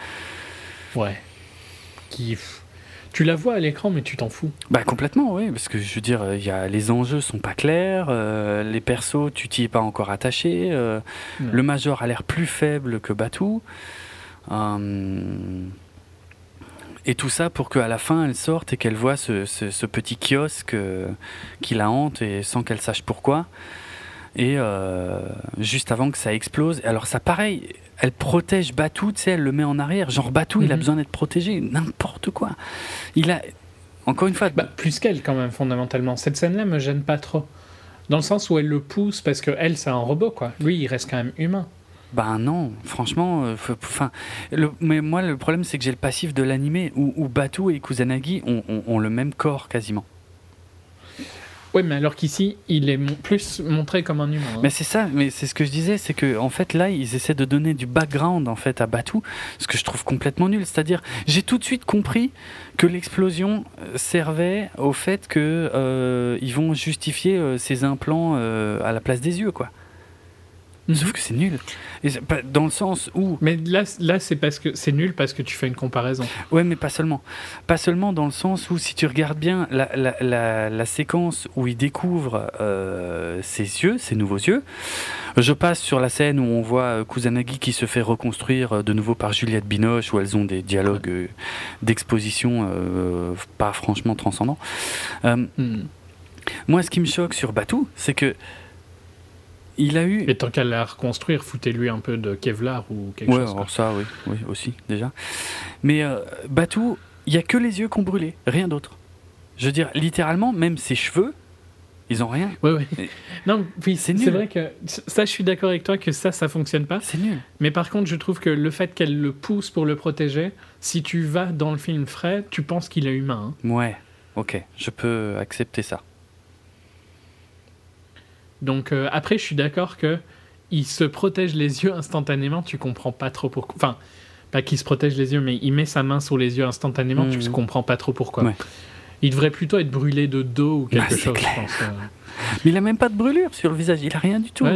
Ouais. Qui tu la vois à l'écran, mais tu t'en fous. Bah complètement, oui, parce que je veux dire, y a, les enjeux sont pas clairs, euh, les persos, tu t'y es pas encore attaché, euh, le major a l'air plus faible que Batou. Euh, Et tout ça pour qu'à la fin, elle sorte et qu'elle voit ce, petit kiosque qui la hante et sans qu'elle sache pourquoi. Et juste avant que ça explose. Alors ça, pareil, elle protège Batou, tu sais, elle le met en arrière. Genre Batou, il a mhm. besoin d'être protégé, n'importe quoi. Il a, encore une fois, bah, plus qu'elle quand même fondamentalement. Cette scène-là me gêne pas trop, dans le sens où elle le pousse parce que elle, c'est un robot quoi. Lui, il reste quand même humain. Ben non, franchement, euh, enfin, mais moi le problème c'est que j'ai le passif de l'animé où, où, Batu et Kusanagi ont, le même corps quasiment. Oui, mais alors qu'ici, il est plus montré comme un humain. Hein. Mais c'est ça, mais c'est ce que je disais, c'est que en fait là, ils essaient de donner du background en fait à Batu, ce que je trouve complètement nul. C'est-à-dire, j'ai tout de suite compris que l'explosion euh, servait au fait que euh, ils vont justifier ces implants à la place des yeux, quoi. Sauf que c'est nul. dans le sens où. Mais là, là c'est parce que c'est nul parce que tu fais une comparaison. Ouais, mais pas seulement. Pas seulement dans le sens où, si tu regardes bien la, la, la, séquence où il découvre euh, ses yeux, ses nouveaux yeux, je passe sur la scène où on voit euh, Kusanagi qui se fait reconstruire euh, de nouveau par Juliette Binoche, où elles ont des dialogues d'exposition pas franchement transcendants. Hmm. Moi, ce qui me choque sur Batou, c'est que il a eu. Et tant qu'à la reconstruire, foutez-lui un peu de Kevlar ou quelque chose. Ouais, ça, oui, oui, aussi, déjà. Mais euh, Batou, il n'y a que les yeux qui ont brûlé, rien d'autre. Je veux dire, littéralement, même ses cheveux, ils ont rien. Oui, oui. Non, oui, c'est vrai que ça, je suis d'accord avec toi que ça, ça fonctionne pas. C'est nul. Mais par contre, je trouve que le fait qu'elle le pousse pour le protéger, si tu vas dans le film frais, tu penses qu'il est humain. Hein. Ouais, ok, je peux accepter ça. Donc euh, après, je suis d'accord que il se protège les yeux instantanément. Tu comprends pas trop pourquoi. Enfin, pas qu'il se protège les yeux, mais il met sa main sur les yeux instantanément. Tu Tu comprends pas trop pourquoi. Il devrait plutôt être brûlé de dos ou quelque chose, je pense. Euh. Mais il a même pas de brûlure sur le visage. Il a rien du tout.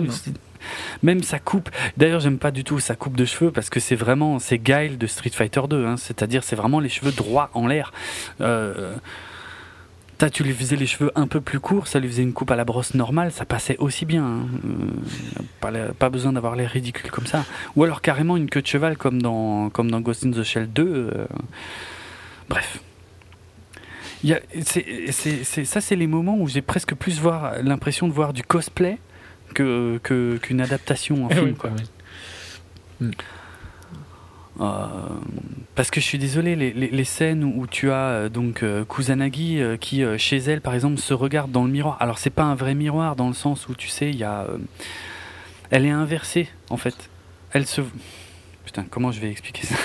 même sa coupe. D'ailleurs, j'aime pas du tout sa coupe de cheveux parce que c'est vraiment c'est Guile de Street Fighter 2. Hein. C'est-à-dire, c'est vraiment les cheveux droits en l'air. Euh, tu lui faisais les cheveux un peu plus courts, ça lui faisait une coupe à la brosse normale, ça passait aussi bien. Hein. Euh, pas, besoin d'avoir l'air ridicule comme ça. Ou alors carrément une queue de cheval comme dans, comme dans Ghost in the Shell 2. Euh. Bref. Y a, ça, c'est les moments où j'ai presque plus l'impression de voir du cosplay qu'une que, qu'une adaptation en eh film. quoi. Hmm. Euh, parce que je suis désolé, les, scènes où, tu as euh, donc euh, Kusanagi qui, chez elle, par exemple, se regarde dans le miroir. Alors, c'est pas un vrai miroir dans le sens où, tu sais, il y a. elle est inversée, en fait. Elle se. Putain, comment je vais expliquer ça?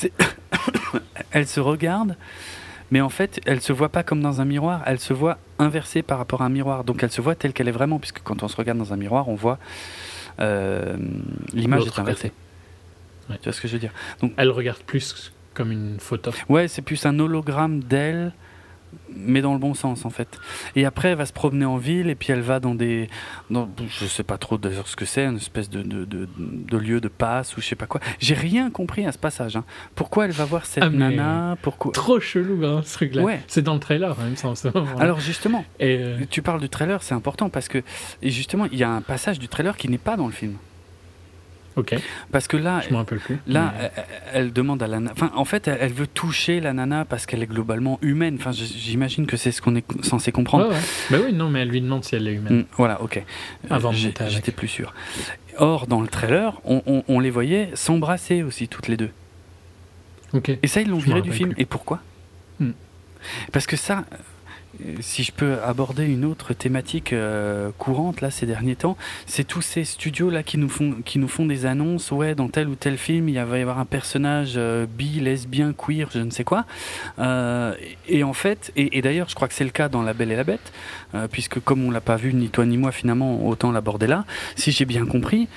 Elle se regarde, mais en fait, elle se voit pas comme dans un miroir, elle se voit inversée par rapport à un miroir. Donc, elle se voit telle qu'elle est vraiment, puisque quand on se regarde dans un miroir, on voit. L'image est inversée. Tu vois ce que je veux dire? Donc, Elle regarde plus comme une photo. Ouais, c'est plus un hologramme d'elle mais dans le bon sens en fait. Et après, elle va se promener en ville et puis elle va dans des, dans, je sais pas trop d'ailleurs ce que c'est, une espèce de, de, de, lieu de passe ou je sais pas quoi. J'ai rien compris à ce passage. Hein. Pourquoi elle va voir cette ah, nana? Pourquoi? Trop chelou hein, ce truc-là. Ouais. C'est dans le trailer même hein, sans Alors justement, et euh, tu parles du trailer, c'est important parce que et justement il y a un passage du trailer qui n'est pas dans le film. Ok. Parce que là, je rappelle plus. Là, elle, demande à la nana. Enfin, en fait, elle, veut toucher la nana parce qu'elle est globalement humaine. Enfin, j'imagine que c'est ce qu'on est censé comprendre. Ouais, Bah oui, non, mais elle lui demande si elle est humaine. Mm, voilà, ok. Avant J'étais plus sûr. Or, dans le trailer, on, les voyait s'embrasser aussi toutes les deux. Ok. Et ça, ils l'ont viré du film. Et pourquoi? Mm. Parce que ça, si je peux aborder une autre thématique euh, courante là ces derniers temps, c'est tous ces studios là qui nous font qui nous font des annonces. Ouais, dans tel ou tel film, il va y avoir un personnage euh, bi, lesbien, queer, je ne sais quoi. Euh, et en fait, et, d'ailleurs, je crois que c'est le cas dans La Belle et la Bête, puisque comme on l'a pas vu ni toi ni moi finalement, autant l'aborder là. Si j'ai bien compris,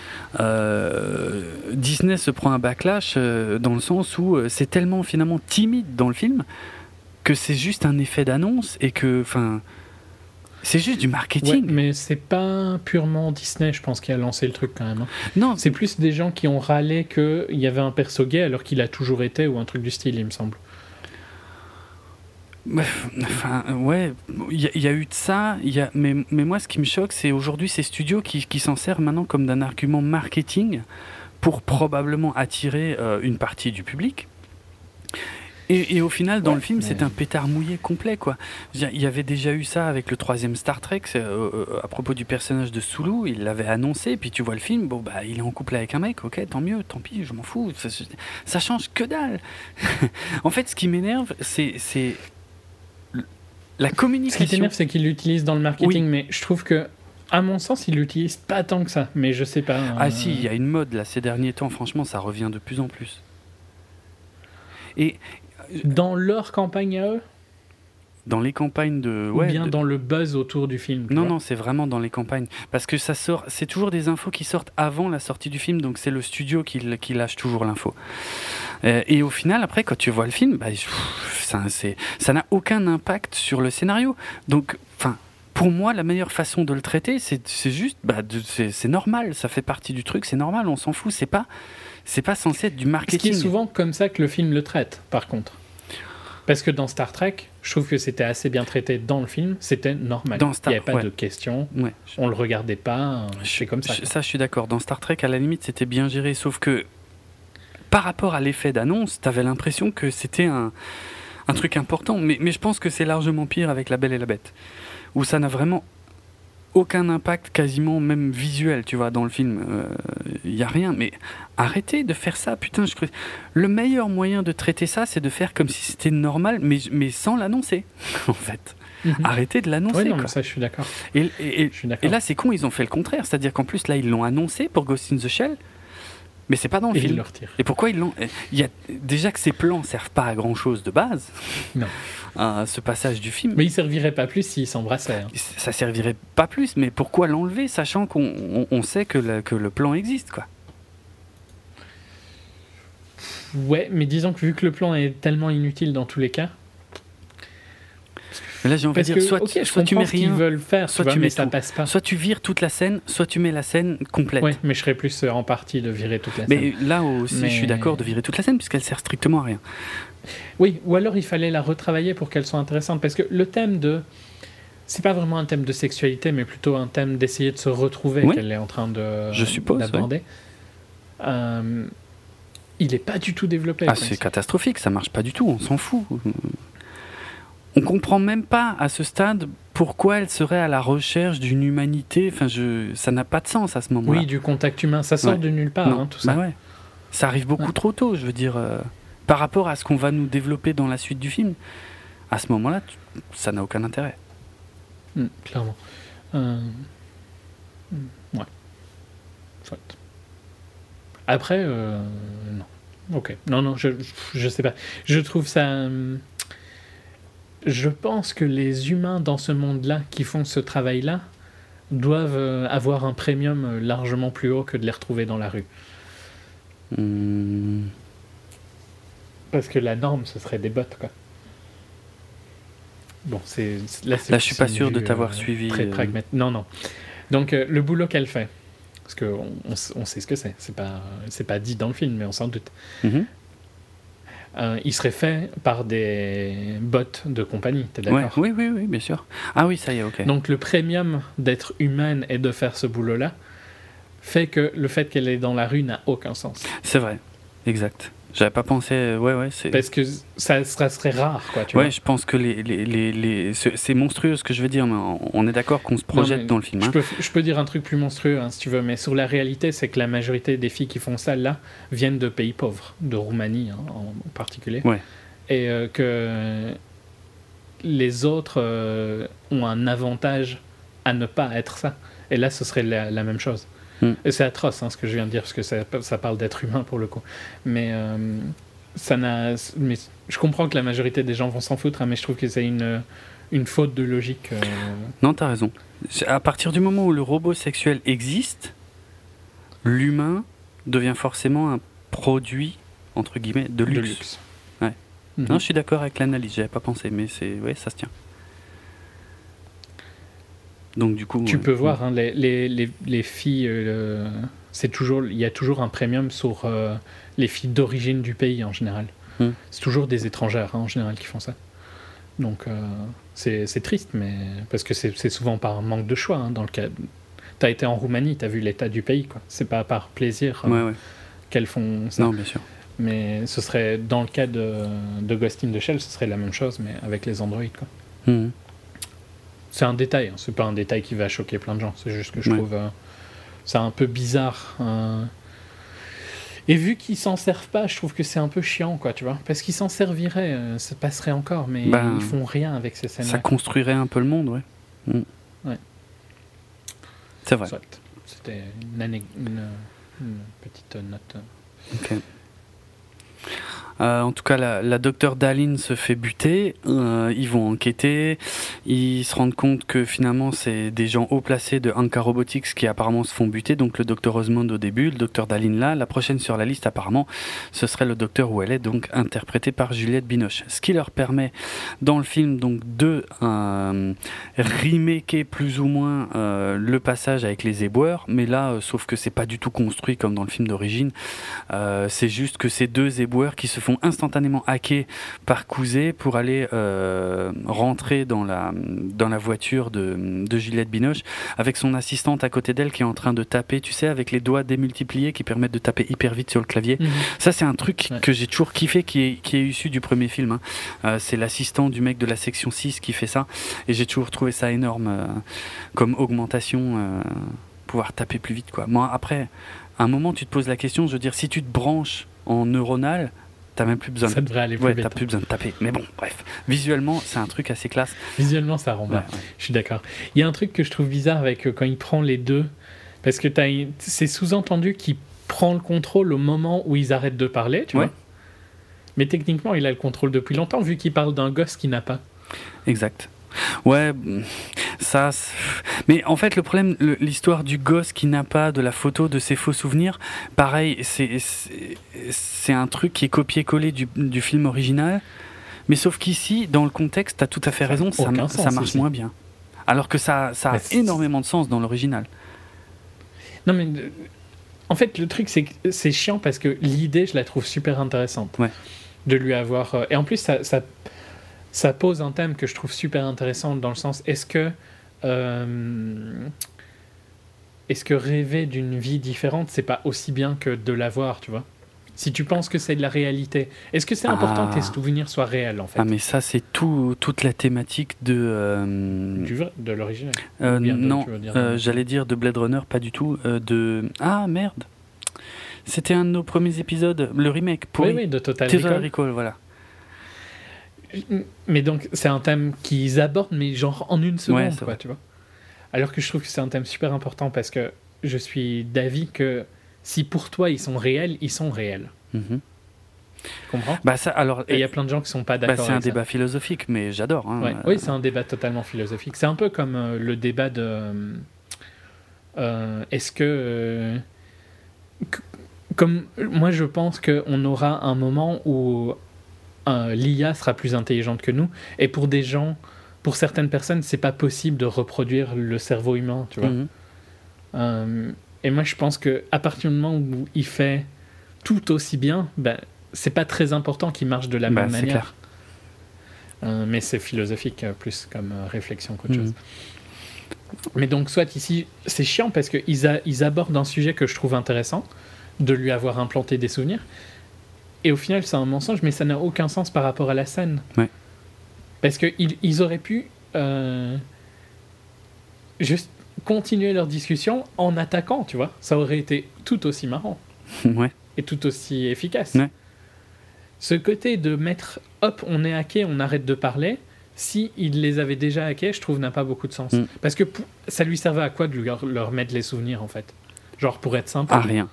Disney se prend un backlash dans le sens où c'est tellement finalement timide dans le film que c'est juste un effet d'annonce et que, enfin, c'est juste du marketing. mais c'est pas purement Disney, je pense, qui a lancé le truc quand même. Hein. Non, c'est plus des gens qui ont râlé qu'il y avait un perso gay alors qu'il a toujours été ou un truc du style, il me semble. Enfin, ouais, il y, a eu de ça, y a, mais, mais moi ce qui me choque, c'est aujourd'hui ces studios qui, qui s'en servent maintenant comme d'un argument marketing pour probablement attirer euh, une partie du public Et, au final, dans le film, c'est un pétard mouillé complet, quoi. Il y avait déjà eu ça avec le troisième Star Trek, euh, euh, à propos du personnage de Sulu, il l'avait annoncé, puis tu vois le film, bon, bah, il est en couple avec un mec, ok, tant mieux, tant pis, je m'en fous, ça, change que dalle. en fait, ce qui m'énerve, c'est la communication. Ce qui t'énerve, c'est qu'il l'utilise dans le marketing, mais je trouve que à mon sens, il l'utilise pas tant que ça, mais je sais pas. Ah si, il y a une mode là ces derniers temps, franchement, ça revient de plus en plus. Et dans leur campagne à eux dans les campagnes de ou bien dans le buzz autour du film non non c'est vraiment dans les campagnes. Parce que ça sort c'est toujours des infos qui sortent avant la sortie du film donc c'est le studio qui, qui lâche toujours l'info. Euh, et au final après quand tu vois le film bah, ça ça n'a aucun impact sur le scénario. Donc enfin pour moi, la meilleure façon de le traiter, c'est juste, bah, c'est normal, ça fait partie du truc, c'est normal, on s'en fout, c'est pas, c'est pas censé être du marketing. C'est souvent comme ça que le film le traite, par contre. Parce que dans Star Trek, je trouve que c'était assez bien traité dans le film, c'était normal. Dans Il n'y avait pas de questions, ouais. on le regardait pas, c'est comme ça. ça, je suis d'accord. Dans Star Trek, à la limite, c'était bien géré, sauf que par rapport à l'effet d'annonce, tu avais l'impression que c'était un, un, truc important. Mais, mais je pense que c'est largement pire avec La Belle et la Bête, où ça n'a vraiment aucun impact quasiment même visuel, tu vois, dans le film. Il euh, n'y a rien. Mais arrêtez de faire ça, putain. Je... Le meilleur moyen de traiter ça, c'est de faire comme si c'était normal, mais, mais sans l'annoncer, en fait. Mhm. Arrêtez de l'annoncer. Oui, ça, je suis d'accord. Et, et, et, là, c'est con, ils ont fait le contraire. C'est-à-dire qu'en plus, là, ils l'ont annoncé pour Ghost in the Shell. Mais c'est pas dans le film. Et pourquoi ils l'ont Il y a déjà que ces plans servent pas à grand chose de base. Non. Ce passage du film. Mais il servirait pas plus s'ils s'embrassaient. Hein. Ça servirait pas plus, mais pourquoi l'enlever, sachant qu'on sait que le, que le plan existe, quoi? Ouais, mais disons que vu que le plan est tellement inutile dans tous les cas, là, j'ai envie de dire, soit, soit tu mets rien, veulent faire, soit tu, mets ça passe pas. Soit tu vires toute la scène, soit tu mets la scène complète. Oui, mais je serais plus euh, en partie de virer toute la scène. Mais là aussi, je suis d'accord de virer toute la scène puisqu'elle sert strictement à rien. Oui, ou alors il fallait la retravailler pour qu'elle soit intéressante parce que le thème de c'est pas vraiment un thème de sexualité, mais plutôt un thème d'essayer de se retrouver qu'elle est en train de je suppose d'aborder. Euh, il n'est pas du tout développé. Ah, c'est catastrophique, ça marche pas du tout, on s'en fout. On comprend même pas à ce stade pourquoi elle serait à la recherche d'une humanité. Enfin, je, ça n'a pas de sens à ce moment-là. Oui, du contact humain, ça sort de nulle part, hein, tout ça. Bah ouais. Ça arrive beaucoup trop tôt, je veux dire, euh, par rapport à ce qu'on va nous développer dans la suite du film. À ce moment-là, ça n'a aucun intérêt. Hmm, clairement. Euh... Hmm, ouais. Soit. Après, euh, non. Ok. Non, non, je, je sais pas. Je trouve ça. Je pense que les humains dans ce monde-là qui font ce travail-là doivent euh, avoir un premium euh, largement plus haut que de les retrouver dans la rue. Hmm. Parce que la norme, ce serait des bottes, quoi. Bon, c'est là, là je suis pas sûr de t'avoir euh, suivi. Très pragmatique. Non, non. Donc le boulot qu'elle fait, parce qu'on on, sait ce que c'est. C'est pas c'est pas dit dans le film, mais on s'en doute. Mm-hmm. Euh, il serait fait par des bots de compagnie, t'es d'accord Oui, oui, oui, bien sûr. Ah oui, ça y est, ok. Donc le premium d'être humaine et de faire ce boulot-là fait que le fait qu'elle est dans la rue n'a aucun sens. C'est vrai, exact. J'avais pas pensé. Ouais, ouais. C'est... Parce que ça, serait rare, quoi. Tu ouais, je pense que les, les, les, c'est monstrueux ce que je veux dire, mais on est d'accord qu'on se projette dans le film. Je, hein. peux, je, peux, dire un truc plus monstrueux, hein, si tu veux, mais sur la réalité, c'est que la majorité des filles qui font ça là viennent de pays pauvres, de Roumanie hein, en particulier. Ouais. Et euh, que les autres euh, ont un avantage à ne pas être ça. Et là, ce serait la même chose. Mm. Et c'est atroce hein, ce que je viens de dire, parce que ça, ça parle d'être humain pour le coup. Mais euh, ça n'a. Mais je comprends que la majorité des gens vont s'en foutre, hein, mais je trouve que c'est une, une faute de logique. Euh. Non, t'as raison. À partir du moment où le robot sexuel existe, l'humain devient forcément un produit entre guillemets de luxe. Ouais. Mm-hmm. Non, je suis d'accord avec l'analyse. J'avais pas pensé, mais c'est ouais, ça se tient. Donc du coup, tu peux voir hein, les, les, les, filles. Euh, c'est toujours, il y a toujours un premium sur euh, les filles d'origine du pays en général. Hmm. C'est toujours des étrangères hein, en général qui font ça. Donc euh, c'est triste, mais parce que c'est souvent par manque de choix. Hein, dans le cas, t'as été en Roumanie, t'as vu l'état du pays, quoi. C'est pas par plaisir qu'elles font ça. Non, bien sûr. Mais ce serait, dans le cas de, de Ghost in the Shell, ce serait la même chose, mais avec les androïdes. Quoi. Hmm. C'est un détail, hein. c'est pas un détail qui va choquer plein de gens, c'est juste que je trouve euh, ça un peu bizarre. Hein. Et vu qu'ils s'en servent pas, je trouve que c'est un peu chiant, quoi, tu vois. Parce qu'ils s'en serviraient, euh, ça passerait encore, mais ben, ils font rien avec ces scènes. Ça construirait un peu le monde, ouais. Hmm. Ouais. C'est vrai. C'était une, une, petite note. Ok. Euh, en tout cas, la, la docteur Daline se fait buter. Euh, ils vont enquêter. Ils se rendent compte que finalement, c'est des gens haut placés de Anka Robotics qui apparemment se font buter. Donc le docteur Osmond au début, le docteur Daline là. La prochaine sur la liste, apparemment, ce serait le docteur où elle est donc interprétée par Juliette Binoche. Ce qui leur permet dans le film donc de euh, plus ou moins euh, le passage avec les éboueurs. Mais là, sauf que c'est pas du tout construit comme dans le film d'origine. c'est juste que ces deux éboueurs qui se font instantanément hacker par Couzet pour aller euh, rentrer dans la, dans la voiture de, de Juliette Binoche avec son assistante à côté d'elle qui est en train de taper, tu sais, avec les doigts démultipliés qui permettent de taper hyper vite sur le clavier. Mhm. Ça, c'est un truc que j'ai toujours kiffé qui est, qui est issu du premier film. Hein. Euh, c'est l'assistant du mec de la section 6 qui fait ça. Et j'ai toujours trouvé ça énorme euh, comme augmentation, pouvoir taper plus vite. Quoi. Moi, après, à un moment, tu te poses la question, je veux dire, si tu te branches en neuronal, T'as même plus besoin. Ça devrait aller plus ouais, T'as plus besoin de taper. Mais bon, bref. Visuellement, c'est un truc assez classe. Visuellement, ça rend bien. Je suis d'accord. Il y a un truc que je trouve bizarre avec euh, quand il prend les deux, parce que c'est sous-entendu qu'il prend le contrôle au moment où ils arrêtent de parler, tu vois. Mais techniquement, il a le contrôle depuis longtemps, vu qu'il parle d'un gosse qui n'a pas. Exact. Ouais, ça. Mais en fait, le problème, l'histoire du gosse qui n'a pas de la photo de ses faux souvenirs, pareil, c'est un truc qui est copié-collé du, du, film original. Mais sauf qu'ici, dans le contexte, tu as tout à fait raison, ça, ça marche moins bien. Alors que ça, ça a énormément de sens dans l'original. Non, mais en fait, le truc, c'est c'est chiant parce que l'idée, je la trouve super intéressante. Ouais. De lui avoir. Euh, et en plus, ça, ça ça pose un thème que je trouve super intéressant dans le sens est-ce que euh, est-ce que rêver d'une vie différente c'est pas aussi bien que de l'avoir tu vois? Si tu penses que c'est de la réalité est-ce que c'est important que tes ah. souvenirs soient réels en fait? Ah mais ça c'est tout toute la thématique de euh, du, de l'original. Euh, non j'allais dire de Blade Runner pas du tout de ah merde. C'était un de nos premiers épisodes le remake pour oui, oui, de Total, Total Recall voilà mais donc, c'est un thème qu'ils abordent, mais genre en une seconde, quoi, tu vois. Alors que je trouve que c'est un thème super important parce que je suis d'avis que si pour toi ils sont réels, ils sont réels. Mm Tu comprends? Bah ça, alors, Et il y a plein de gens qui sont pas bah, d'accord. c'est un débat philosophique, mais j'adore. Hein. Oui, c'est un débat totalement philosophique. C'est un peu comme euh, le débat de. Euh, est-ce que. Euh, comme moi, je pense qu'on aura un moment où l'IA sera plus intelligente que nous. Et pour des gens, pour certaines personnes, c'est pas possible de reproduire le cerveau humain, tu vois. Mhm. Euh, et moi, je pense que à partir du moment où il fait tout aussi bien, ben, c'est pas très important qu'il marche de la bah, même manière. Euh, mais c'est philosophique euh, plus comme réflexion qu'autre mhm. chose. Mais donc, soit ici, c'est chiant parce qu'ils ils abordent un sujet que je trouve intéressant, de lui avoir implanté des souvenirs, et au final, c'est un mensonge, mais ça n'a aucun sens par rapport à la scène. Ouais. Parce qu'ils ils auraient pu euh, juste continuer leur discussion en attaquant, tu vois. Ça aurait été tout aussi marrant. Ouais. Et tout aussi efficace. Ouais. Ce côté de mettre, hop, on est hacké, on arrête de parler, si il les avait déjà hackés, je trouve n'a pas beaucoup de sens. Mm. Parce que ça lui servait à quoi de leur, leur, mettre les souvenirs, en fait? Genre pour être simple À rien.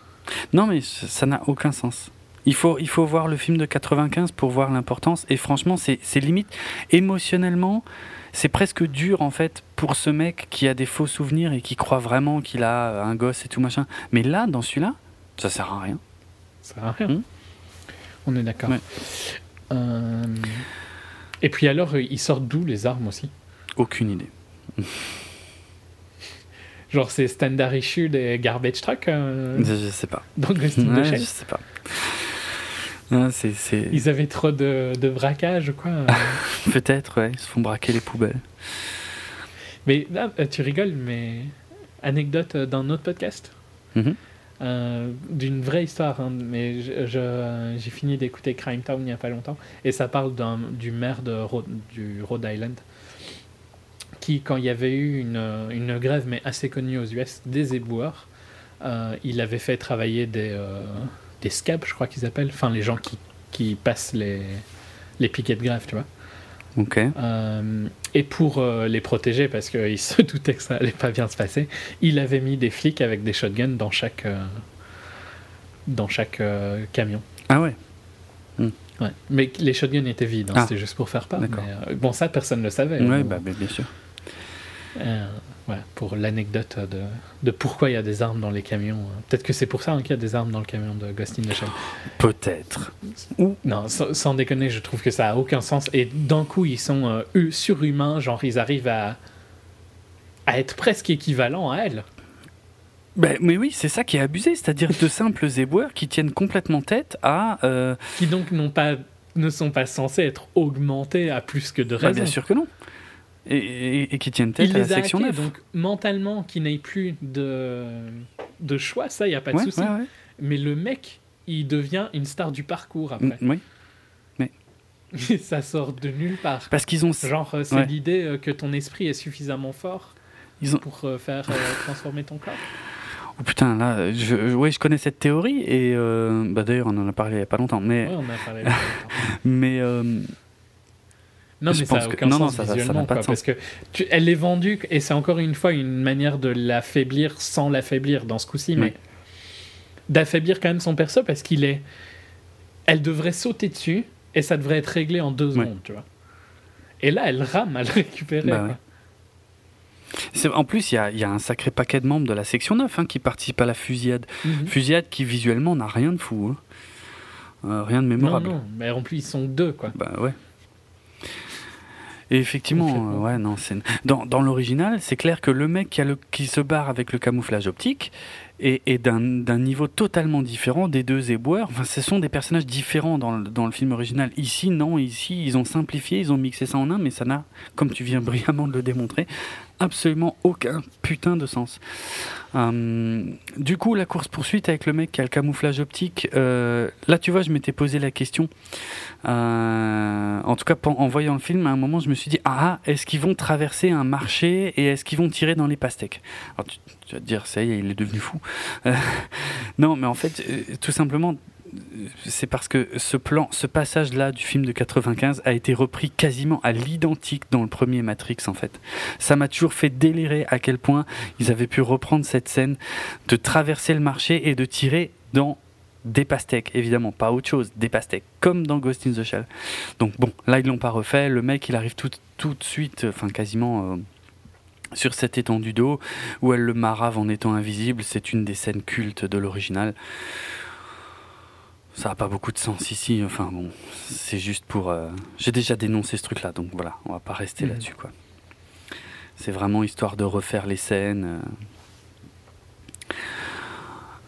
Non, mais ça n'a aucun sens. Il faut, il faut voir le film de 95 pour voir l'importance. Et franchement, c'est limite émotionnellement, c'est presque dur en fait pour ce mec qui a des faux souvenirs et qui croit vraiment qu'il a un gosse et tout machin. Mais là, dans celui-là, ça sert à rien. Ça sert à rien. Hmm On est d'accord. Euh, et puis alors, ils sortent d'où les armes aussi? Aucune idée. Genre, c'est standard issue des garbage trucks euh, je, sais pas. Donc, ouais, Je sais pas. Ils avaient trop de, de braquage, quoi. Peut-être, ouais. Ils se font braquer les poubelles. Mais là, euh, tu rigoles, mais anecdote d'un autre podcast. Mm-hmm. d'une vraie histoire, hein, mais j'ai fini d'écouter Crime Town il n'y a pas longtemps, et ça parle du maire de du Rhode Island, qui, quand il y avait eu une, une grève, mais assez connue aux US, des éboueurs, euh, il avait fait travailler des, euh, des scabs, je crois qu'ils appellent, enfin les gens qui, qui passent les, les piquets de grève, tu vois. Ok. Euh, et pour les protéger, parce qu'il se doutait que ça allait pas bien se passer, il avait mis des flics avec des shotguns dans chaque, dans chaque camion. Ah ouais. Hmm. ouais. Mais les shotguns étaient vides, hein, ah. c'était juste pour faire part. bon, ça, personne ne le savait. Ouais, bah, bien sûr. Voilà, pour l'anecdote de, de, pourquoi il y a des armes dans les camions. Peut-être que c'est pour ça hein, qu'il y a des armes dans le camion de Ghost in the Shell. Peut-être. Ou non, sans, déconner, je trouve que ça a aucun sens. Et d'un coup, ils sont euh, surhumains, genre ils arrivent à, à être presque équivalents à elle. Ben, mais oui, c'est ça qui est abusé, c'est-à-dire de simples éboueurs qui tiennent complètement tête à. Euh, qui donc n'ont pas, ne sont pas censés être augmentés à plus que de bah, raison. bien sûr que non et, qui tiennent tête à la section 9. Donc mentalement, qui n'ait plus de, de choix, ça, il n'y a pas de souci. Mais le mec, il devient une star du parcours après. oui. Mais... ça sort de nulle part. Parce qu'ils ont. Genre, euh, c'est l'idée euh, que ton esprit est suffisamment fort Ils ont... pour euh, faire transformer ton corps. Oh putain, là, je, ouais, je connais cette théorie et bah, d'ailleurs on en a parlé il n'y a pas longtemps. Mais, on en a parlé il y a pas longtemps. mais non, mais ça n'a aucun sens visuellement, parce que elle est vendue, et c'est encore une fois une manière de l'affaiblir sans l'affaiblir dans ce coup-ci, mais d'affaiblir quand même son perso parce qu'il est. Elle devrait sauter dessus et ça devrait être réglé en deux secondes, tu vois. Et là, elle rame à le récupérer. Bah en plus, il y a, un sacré paquet de membres de la section 9 hein, qui participent à la fusillade. Mhm. Fusillade qui visuellement n'a rien de fou. Hein. Euh, rien de mémorable. Non, non, mais en plus, ils sont deux, quoi. Bah ouais. Et effectivement, euh, ouais, non, c'est dans, dans l'original, c'est clair que le mec qui, a le, qui se barre avec le camouflage optique est d'un niveau totalement différent des deux éboueurs. Enfin, ce sont des personnages différents dans le, film original. Ici, non, ici, ils ont simplifié, ils ont mixé ça en un, mais ça n'a, comme tu viens brillamment de le démontrer, absolument aucun putain de sens. Euh, du coup, la course-poursuite avec le mec qui a le camouflage optique, euh, là, tu vois, je m'étais posé la question. Euh, en tout cas, en voyant le film, à un moment, je me suis dit Ah, est-ce qu'ils vont traverser un marché et est-ce qu'ils vont tirer dans les pastèques? Tu, vas te dire, ça y est, il est devenu fou. non, mais en fait, tout simplement, c'est parce que ce plan, ce passage-là du film de 95 a été repris quasiment à l'identique dans le premier Matrix en fait. Ça m'a toujours fait délirer à quel point ils avaient pu reprendre cette scène de traverser le marché et de tirer dans des pastèques, évidemment, pas autre chose, des pastèques, comme dans Ghost in the Shell. Donc bon, là ils l'ont pas refait, le mec il arrive tout, tout de suite, enfin quasiment... Euh, sur cette étendue d'eau où elle le marave en étant invisible, c'est une des scènes cultes de l'original. Ça n'a pas beaucoup de sens ici. Enfin bon, c'est juste pour. Euh, j'ai déjà dénoncé ce truc-là, donc voilà, on va pas rester mhm. là-dessus quoi. C'est vraiment histoire de refaire les scènes. Euh.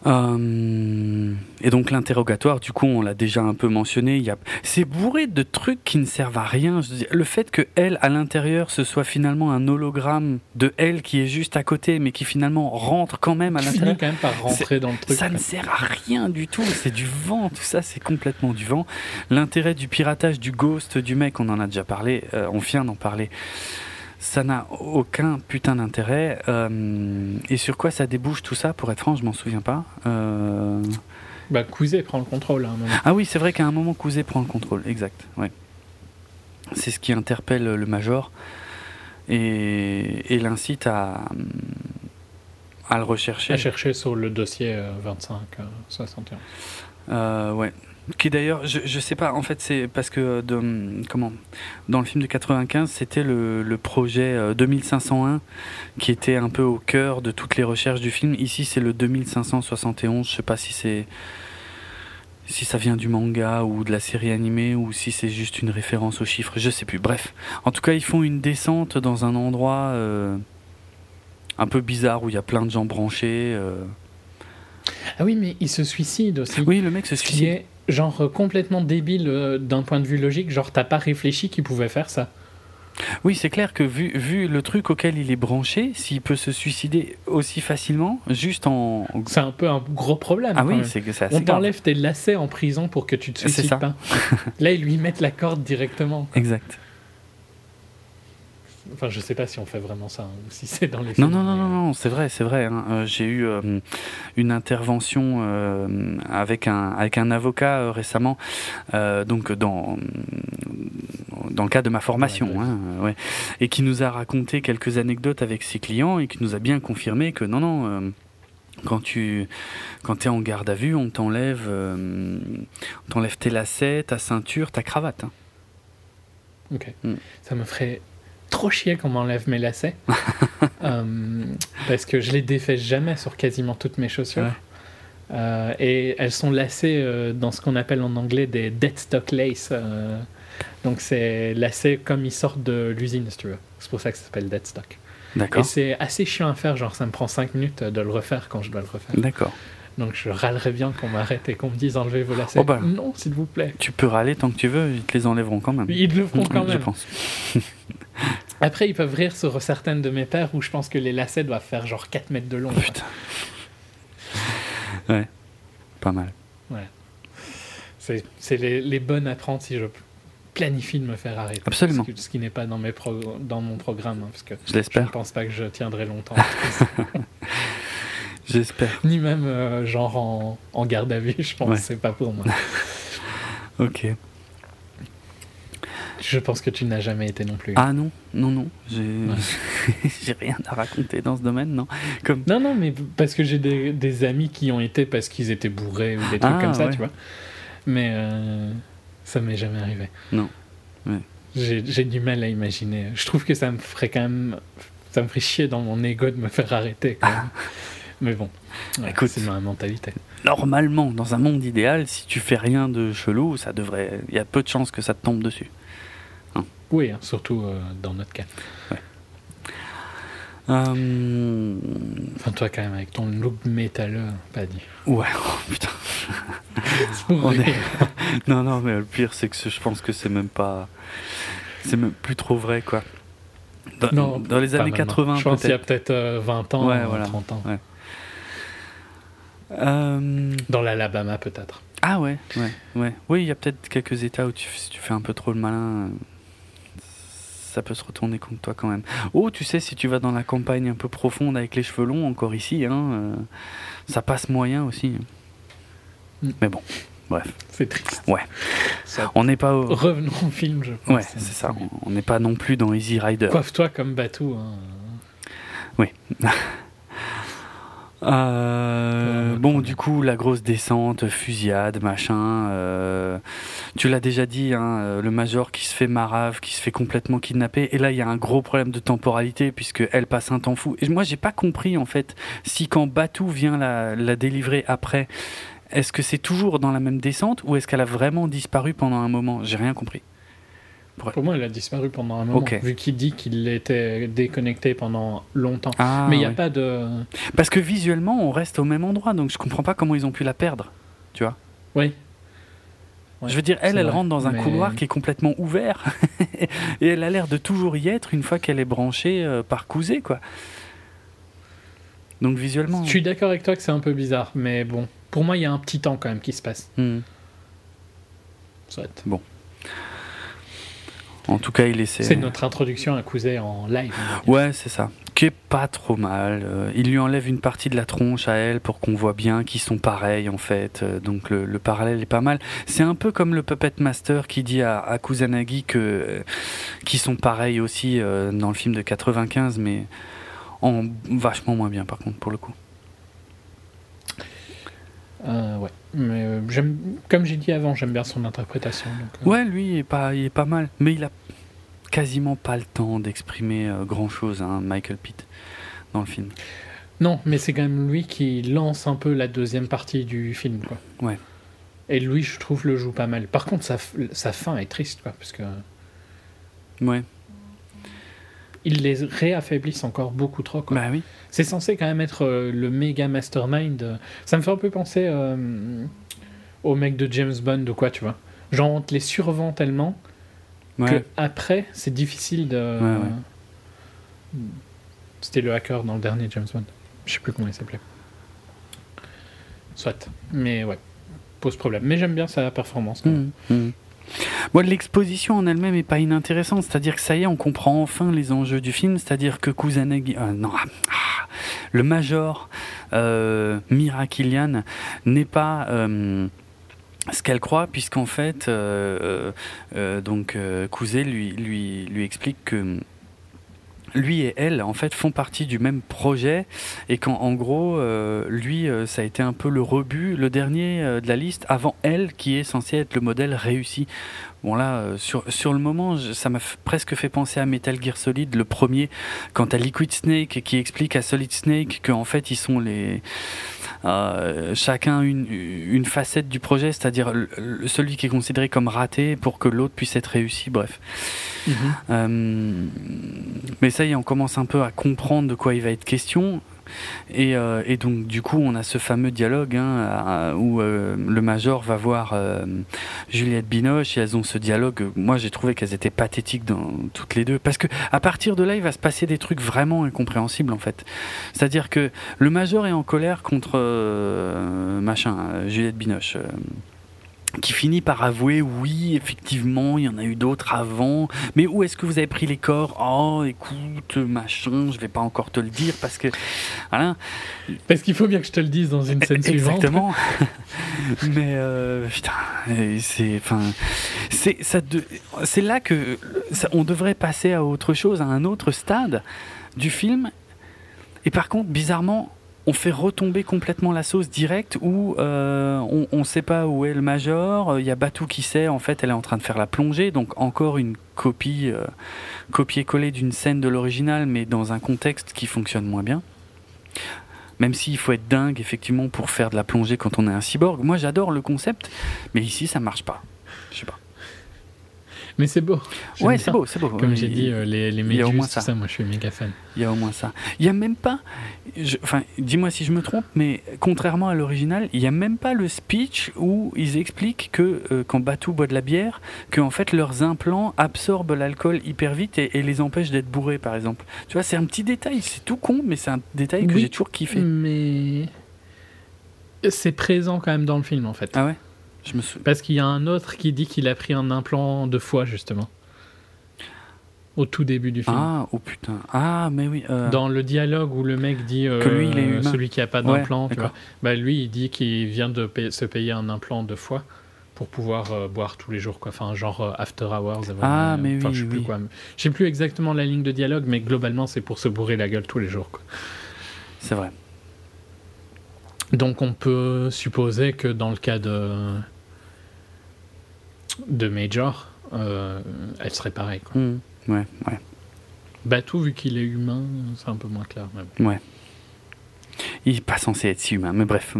Euh, et donc l'interrogatoire, du coup, on l'a déjà un peu mentionné. Il y a... C'est bourré de trucs qui ne servent à rien. Le fait que elle, à l'intérieur, ce soit finalement un hologramme de elle qui est juste à côté, mais qui finalement rentre quand même à l'intérieur. quand même par rentrer dans le truc. Ça ne sert à rien du tout. C'est du vent. Tout ça, c'est complètement du vent. L'intérêt du piratage du ghost du mec, on en a déjà parlé. Euh, on vient d'en parler ça n'a aucun putain d'intérêt. Euh, et sur quoi ça débouche tout ça Pour être franc, je m'en souviens pas. Euh... Bah, Kouzé prend le contrôle à un moment. Ah oui, c'est vrai qu'à un moment, Kouzé prend le contrôle, exact. Ouais. C'est ce qui interpelle le Major et, et l'incite à, à le rechercher. À chercher sur le dossier 25-61. Euh, euh, ouais. Qui d'ailleurs, je, je sais pas, en fait, c'est parce que de, comment, dans le film de 95, c'était le, le, projet 2501 euh, qui était un peu au cœur de toutes les recherches du film. Ici, c'est le 2571. Je sais pas si c'est si ça vient du manga ou de la série animée ou si c'est juste une référence aux chiffres, je sais plus. Bref, en tout cas, ils font une descente dans un endroit euh, un peu bizarre où il y a plein de gens branchés. Euh. Ah oui, mais il se suicide aussi. Oui, le mec se genre complètement débile euh, d'un point de vue logique, genre t'as pas réfléchi qu'il pouvait faire ça. Oui, c'est clair que vu, vu le truc auquel il est branché, s'il peut se suicider aussi facilement, juste en. C'est un peu un gros problème. Ah oui, c'est que ça. On t'enlève tes lacets en prison pour que tu te suicides pas. Là, ils lui mettent la corde directement. Exact. Enfin, je sais pas si on fait vraiment ça, ou si c'est dans les. Non, non, non, non, non, c'est vrai, c'est vrai. Hein. Euh, j'ai eu euh, une intervention euh, avec, un, avec un avocat récemment, donc dans, dans le cadre de ma formation, hein, ouais, et qui nous a raconté quelques anecdotes avec ses clients et qui nous a bien confirmé que non, non quand tu quand es en garde à vue, on t'enlève tes lacets, ta ceinture, ta cravate. Hein. Ok. Mm. Ça me ferait trop chier qu'on m'enlève mes lacets. Euh, parce que je les défais jamais sur quasiment toutes mes chaussures. Euh, et elles sont lacées euh, dans ce qu'on appelle en anglais des dead stock lace. donc c'est lacé comme ils sortent de l'usine, si tu veux. C'est pour ça que ça s'appelle dead stock. D'accord. Et c'est assez chiant à faire, genre ça me prend 5 minutes de le refaire quand je dois le refaire. D'accord. Donc je râlerais bien qu'on m'arrête et qu'on me dise enlevez vos lacets. Oh bah, non, s'il vous plaît. Tu peux râler tant que tu veux, ils te les enlèveront quand même. Ils le feront quand même. Je pense. Après, ils peuvent rire sur certaines de mes paires où je pense que les lacets doivent faire genre 4 mètres de long. putain. ouais, pas mal. Ouais. C'est les, les, bonnes si je planifie de me faire arrêter. Absolument. ce qui n'est pas dans, mes dans mon programme. Hein, parce que je l'espère. Je ne pense pas que je tiendrai longtemps. J'espère. Ni même euh, genre en, en, garde à vue, je pense que c'est pas pour moi. ok. Je pense que tu n'as jamais été non plus. Ah non, non, non. J'ai rien à raconter dans ce domaine, non. Comme... Non, non, mais parce que j'ai des, des, amis qui ont été parce qu'ils étaient bourrés ou des trucs ah, comme ça, tu vois. Mais euh, ça m'est jamais arrivé. Non. J'ai du mal à imaginer. Je trouve que ça me ferait quand même. Ça me ferait chier dans mon ego de me faire arrêter. Quand même. Mais bon, écoute, c'est ma mentalité. Normalement, dans un monde idéal, si tu fais rien de chelou, ça devrait. Il y a peu de chances que ça te tombe dessus. Oui, hein, surtout euh, dans notre cas. Ouais. Euh, enfin, toi, quand même, avec ton look métalleux, pas dit. Ouais, oh, putain. non, non, mais le pire, c'est que je pense que c'est même pas. C'est même plus trop vrai, quoi. Dans, non, dans les années 80, Je pense qu'il y a peut-être 20 euh, ans, ouais, voilà. 30 ans. Dans l'Alabama, peut-être. Ah ouais, ouais, ouais. Oui, il y a peut-être quelques États où tu, tu fais un peu trop le malin ça peut se retourner contre toi quand même. Oh, tu sais, si tu vas dans la campagne un peu profonde avec les cheveux longs, encore ici, hein, euh, ça passe moyen aussi. Mm. Mais bon, bref. C'est triste. Ouais. on n'est pas. Au... Revenons au film, je pense. Ouais, c'est ça. On n'est pas non plus dans Easy Rider. Coiffe-toi comme Batou. Hein. Oui. Euh, bon, du coup, la grosse descente, fusillade, machin. Euh, tu l'as déjà dit, hein, euh, le major qui se fait marave, qui se fait complètement kidnapper. Et là, il y a un gros problème de temporalité puisque elle passe un temps fou. Et moi, j'ai pas compris en fait si quand Batou vient la, la délivrer après, est-ce que c'est toujours dans la même descente ou est-ce qu'elle a vraiment disparu pendant un moment? J'ai rien compris. Pour moi, elle a disparu pendant un moment, vu qu'il dit qu'il était déconnecté pendant longtemps. Ah, Mais il n'y a pas de... Parce que visuellement, on reste au même endroit, donc je comprends pas comment ils ont pu la perdre, tu vois Oui. je veux dire, elle, elle rentre dans un couloir qui est complètement ouvert, et elle a l'air de toujours y être une fois qu'elle est branchée euh, par Cousé, quoi. Donc visuellement... Je suis d'accord avec toi que c'est un peu bizarre, mais bon, pour moi, il y a un petit temps quand même qui se passe. Hmm. Bon. En tout cas, il essaie. C'est notre introduction à Cousin en live. Ouais, c'est ça. Qui est pas trop mal. Euh, il lui enlève une partie de la tronche à elle pour qu'on voit bien qu'ils sont pareils en fait. Euh, donc le, parallèle est pas mal. C'est un peu comme le Puppet Master qui dit à, à Kusanagi que euh, qu'ils sont pareils aussi dans le film de 95, mais en vachement moins bien par contre pour le coup. ouais. Mais euh, j'aime, comme j'ai dit avant, j'aime bien son interprétation. Euh. Ouais, lui, il est, pas, il est pas mal. Mais il a quasiment pas le temps d'exprimer euh, grand chose, hein, Michael Pitt, dans le film. Non, mais c'est quand même lui qui lance un peu la deuxième partie du film. Quoi. Ouais. Et lui, je trouve, le joue pas mal. Par contre, sa, sa fin est triste, quoi, parce que. Ouais ils les réaffaiblissent encore beaucoup trop. Quoi. Bah oui. C'est censé quand même être euh, le méga mastermind. Ça me fait un peu penser euh, au mec de James Bond ou quoi, tu vois. Genre, on te les survend tellement que après, c'est difficile de. C'était le hacker dans le dernier James Bond. Je sais plus comment il s'appelait. Soit. Mais ouais, pose problème. Mais j'aime bien sa performance. Mmh, mmh. Moi, l'exposition en elle-même est pas inintéressante. C'est-à-dire que ça y est, on comprend enfin les enjeux du film. C'est-à-dire que Kusanagi, euh, non, ah, le Major euh, Mira n'est pas euh, ce qu'elle croit, puisqu'en fait, euh, donc lui, lui, lui explique que lui et elle, en fait, font partie du même projet et qu'en en gros, euh, lui, euh, ça a été un peu le rebut, le dernier euh, de la liste, avant elle, qui est censé être le modèle réussi. Bon là, sur, sur le moment, ça m'a presque fait penser à Metal Gear Solid, le premier, quant à Liquid Snake, qui explique à Solid Snake qu'en fait, ils sont les chacun une, une, facette du projet, c'est-à-dire celui qui est considéré comme raté pour que l'autre puisse être réussi, bref. Mhm. Euh, mais ça y est, on commence un peu à comprendre de quoi il va être question. Et, euh, et, donc du coup on a ce fameux dialogue hein, où euh, le major va voir Juliette Binoche et elles ont ce dialogue. Moi j'ai trouvé qu'elles étaient pathétiques dans toutes les deux parce que à partir de là il va se passer des trucs vraiment incompréhensibles en fait. C'est-à-dire que le major est en colère contre machin Juliette Binoche qui finit par avouer oui, effectivement, il y en a eu d'autres avant, mais où est-ce que vous avez pris les corps? Oh, écoute, machin, je vais pas encore te le dire parce que voilà. Parce qu'il faut bien que je te le dise dans une scène suivante. Exactement. mais euh, putain, c'est enfin c'est ça c'est là que on devrait passer à autre chose, à un autre stade du film. Et par contre, bizarrement, on fait retomber complètement la sauce directe où euh, on ne sait pas où est le major. Il y a Batou qui sait, en fait, elle est en train de faire la plongée. Donc, encore une copie, euh, copier-coller d'une scène de l'original, mais dans un contexte qui fonctionne moins bien. Même s'il faut être dingue, effectivement, pour faire de la plongée quand on est un cyborg. Moi, j'adore le concept, mais ici, ça marche pas. Je sais pas. Mais c'est beau. Ouais, c'est beau, c'est beau. Comme j'ai dit, euh, les, les méduses, tout ça. moi je suis méga fan. Il y a au moins ça. Il y a même pas. Enfin, dis-moi si je me trompe, mais contrairement à l'original, il y a même pas le speech où ils expliquent que euh, quand Batou boit de la bière, que en fait leurs implants absorbent l'alcool hyper vite et, les empêchent d'être bourrés, par exemple. Tu vois, c'est un petit détail, c'est tout con, mais c'est un détail que j'ai toujours kiffé. Mais c'est présent quand même dans le film, en fait. Ah ouais? Parce qu'il y a un autre qui dit qu'il a pris un implant deux fois, justement. Au tout début du film. Ah, oh putain. Ah, mais oui. Euh. Dans le dialogue où le mec dit que lui, il est euh, celui qui a pas d'implant, bah, lui, il dit qu'il vient de se payer un implant deux fois pour pouvoir euh, boire tous les jours, quoi. Enfin, genre after hours. ah, mais oui. Je sais plus quoi. Je sais plus exactement la ligne de dialogue, mais globalement, c'est pour se bourrer la gueule tous les jours, quoi. C'est vrai. Donc, on peut supposer que dans le cas de de Major, euh, elle serait pareille. Quoi. Mmh. Ouais, ouais. Batou, vu qu'il est humain, c'est un peu moins clair. Ouais. Il n'est pas censé être si humain, mais bref,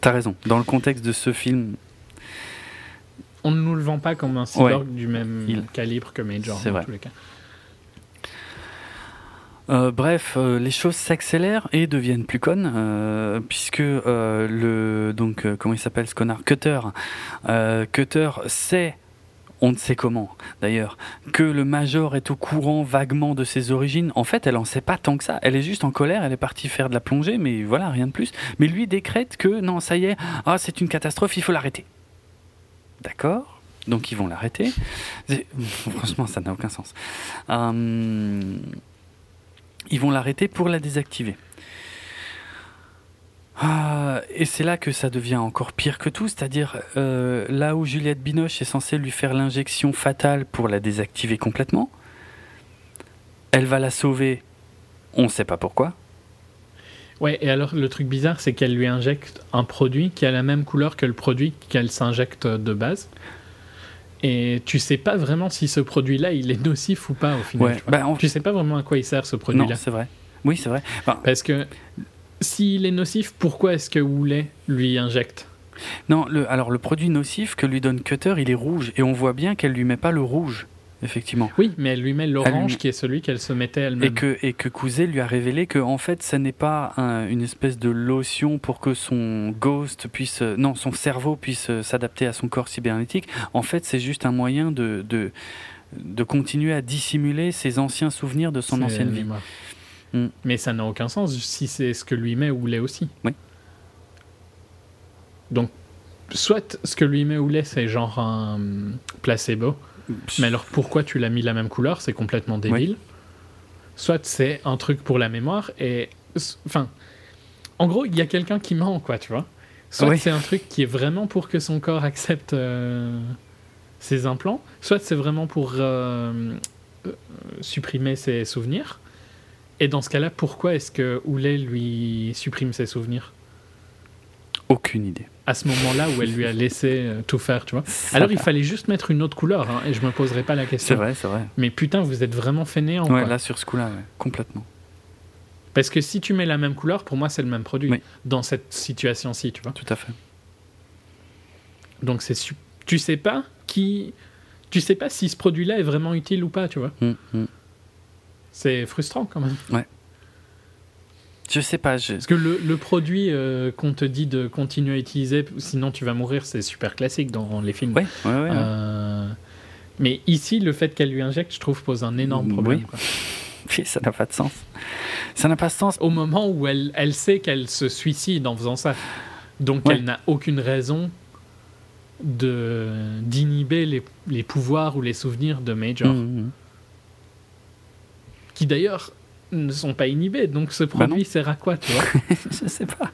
t'as raison. Dans le contexte de ce film. On ne nous le vend pas comme un cyborg du même calibre que Major, c'est vrai. tous les cas. Euh, bref, euh, les choses s'accélèrent et deviennent plus connes euh, puisque le donc comment il s'appelle ce connard Cutter Cutter sait on ne sait comment d'ailleurs que le major est au courant vaguement de ses origines. En fait, elle en sait pas tant que ça. Elle est juste en colère. Elle est partie faire de la plongée, mais voilà, rien de plus. Mais lui décrète que non, ça y est, ah c'est une catastrophe, il faut l'arrêter. D'accord? Donc ils vont l'arrêter. Franchement, ça n'a aucun sens. Hum, ils vont l'arrêter pour la désactiver. Ah, et c'est là que ça devient encore pire que tout, c'est-à-dire euh, là où Juliette Binoche est censée lui faire l'injection fatale pour la désactiver complètement, elle va la sauver, on ne sait pas pourquoi. Ouais, et alors le truc bizarre, c'est qu'elle lui injecte un produit qui a la même couleur que le produit qu'elle s'injecte de base. Et tu sais pas vraiment si ce produit-là, il est nocif ou pas au final. Ouais, bah, Tu sais pas vraiment à quoi il sert ce produit-là. Non, c'est vrai. Oui, c'est vrai. Parce que s'il est nocif, pourquoi est-ce que Woolley lui injecte? Non, le, alors le produit nocif que lui donne Cutter, il est rouge. Et on voit bien qu'elle lui met pas le rouge effectivement. Oui, mais elle lui met l'orange qui est celui qu'elle se mettait elle-même. Et que, et que lui a révélé que en fait, ça n'est pas une espèce de lotion pour que son ghost puisse, non, son cerveau puisse s'adapter à son corps cybernétique. En fait, c'est juste un moyen de, de de continuer à dissimuler ses anciens souvenirs de son ancienne vie. Mm. Mais ça n'a aucun sens si c'est ce que lui met Oulet aussi. Oui. Donc, soit ce que lui met Oulet, c'est genre un placebo. Mais alors pourquoi tu l'as mis la même couleur? C'est complètement débile. Soit c'est un truc pour la mémoire et. Enfin. En gros, il y a quelqu'un qui ment, quoi, tu vois. Soit c'est un truc qui est vraiment pour que son corps accepte euh, ses implants, soit c'est vraiment pour euh, euh, supprimer ses souvenirs. Et dans ce cas-là, pourquoi est-ce que Houlet lui supprime ses souvenirs? Aucune idée. À ce moment-là où elle lui a laissé tout faire, tu vois. Alors il fallait juste mettre une autre couleur, hein, et je me poserai pas la question. C'est vrai, c'est vrai. Mais putain, vous êtes vraiment fainéant. Ouais, là sur ce coup-là, complètement. Parce que si tu mets la même couleur, pour moi, c'est le même produit dans cette situation-ci, tu vois. Tout à fait. Donc c'est tu sais pas qui tu sais pas si ce produit-là est vraiment utile ou pas, tu vois. Hum, hum. C'est frustrant quand même. Ouais. Je sais pas. Je... Parce que le, le produit euh, qu'on te dit de continuer à utiliser, sinon tu vas mourir, c'est super classique dans les films. Ouais, ouais, ouais, euh, mais ici, le fait qu'elle lui injecte, je trouve, pose un énorme problème. Oui. ça n'a pas de sens. Ça n'a pas de sens. Au moment où elle, elle sait qu'elle se suicide en faisant ça. Donc elle n'a aucune raison de d'inhiber les, les, pouvoirs ou les souvenirs de Major. Mmh, mmh. Qui d'ailleurs ne sont pas inhibés. Donc ce bah produit sert à quoi, tu vois Je sais pas.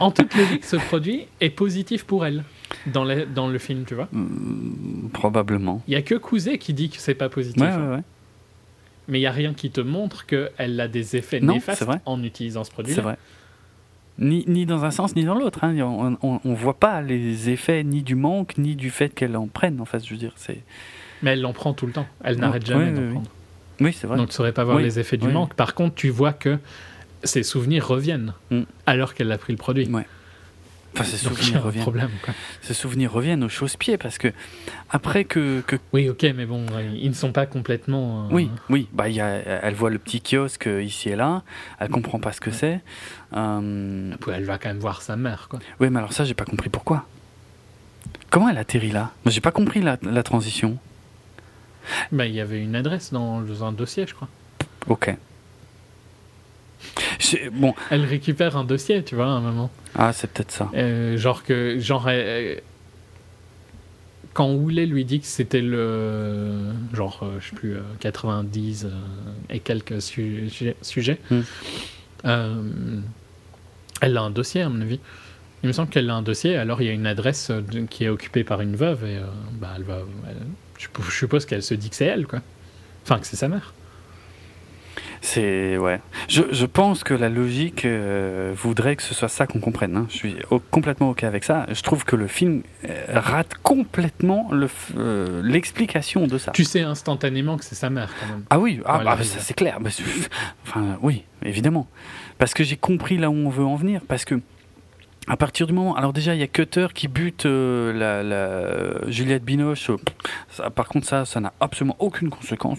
En toute logique, ce produit est positif pour elle dans, le, dans le film, tu vois mmh, Probablement. Il y a que Couzet qui dit que c'est pas positif. Ouais, ouais, ouais mais il n'y a rien qui te montre qu'elle a des effets néfastes en utilisant ce produit. C'est vrai. Ni, ni, dans un sens ni dans l'autre. Hein. On ne voit pas les effets ni du manque ni du fait qu'elle en prenne. En fait, je veux dire, c'est. Mais elle en prend tout le temps. Elle n'arrête jamais d'en prendre. Oui, c'est vrai. Donc tu ne saurais pas voir les effets du manque. Par contre, tu vois que ses souvenirs reviennent mm. alors qu'elle a pris le produit. Ouais. Enfin, ces souvenirs reviennent. Problème, Ces souvenirs reviennent aux chausse-pieds parce que après que, que, Oui, ok, mais bon, ils ne sont pas complètement. Euh, oui, oui. Bah, y a, elle voit le petit kiosque ici et là. Elle comprend pas ce que c'est. Euh... Elle va quand même voir sa mère, quoi. Oui, mais alors ça, j'ai pas compris pourquoi. Comment elle atterrit là? J'ai pas compris la, la transition. Bah, il y avait une adresse dans un dossier, je crois. Ok. Bon. Elle récupère un dossier, tu vois, à un moment. Ah, c'est peut-être ça. Euh, genre que, genre, euh, quand Woolley lui dit que c'était le, genre, euh, je sais plus, 90 et quelques sujets, hmm. elle a un dossier, à mon avis. Il me semble qu'elle a un dossier, alors il y a une adresse qui est occupée par une veuve, et bah, elle va. Je suppose qu'elle se dit que c'est elle, quoi. Enfin, que c'est sa mère. C'est ouais. Je, je, pense que la logique euh, voudrait que ce soit ça qu'on comprenne. Hein. Je suis complètement ok avec ça. Je trouve que le film euh, rate complètement le, euh, l'explication de ça. Tu sais instantanément que c'est sa mère quand même. Ah oui, ah, bah, ça c'est clair. enfin oui, évidemment. Parce que j'ai compris là où on veut en venir. Parce que à partir du moment, alors déjà il y a Cutter qui bute euh, la, la, Juliette Binoche. Ça, par contre ça, ça n'a absolument aucune conséquence.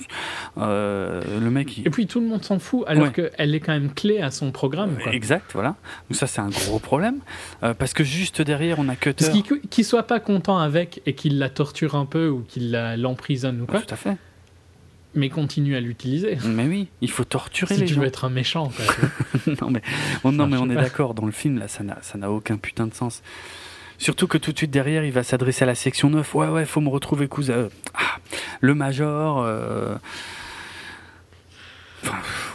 Euh, le mec. Et puis tout le monde s'en fout, alors qu'elle est quand même clé à son programme. Quoi. Exact, voilà. Donc ça c'est un gros problème euh, parce que juste derrière on a Cutter. Qu'il soit pas content avec et qu'il la torture un peu ou qu'il l'emprisonne ou quoi. Tout à fait mais continue à l'utiliser. Mais oui, il faut torturer les gens. Si tu veux être un méchant. non mais, on, non, mais on est d'accord, dans le film, là, ça n'a aucun putain de sens. Surtout que tout de suite derrière, il va s'adresser à la section 9. Ouais, ouais, faut me retrouver, cousin. Ah, le Major. Euh,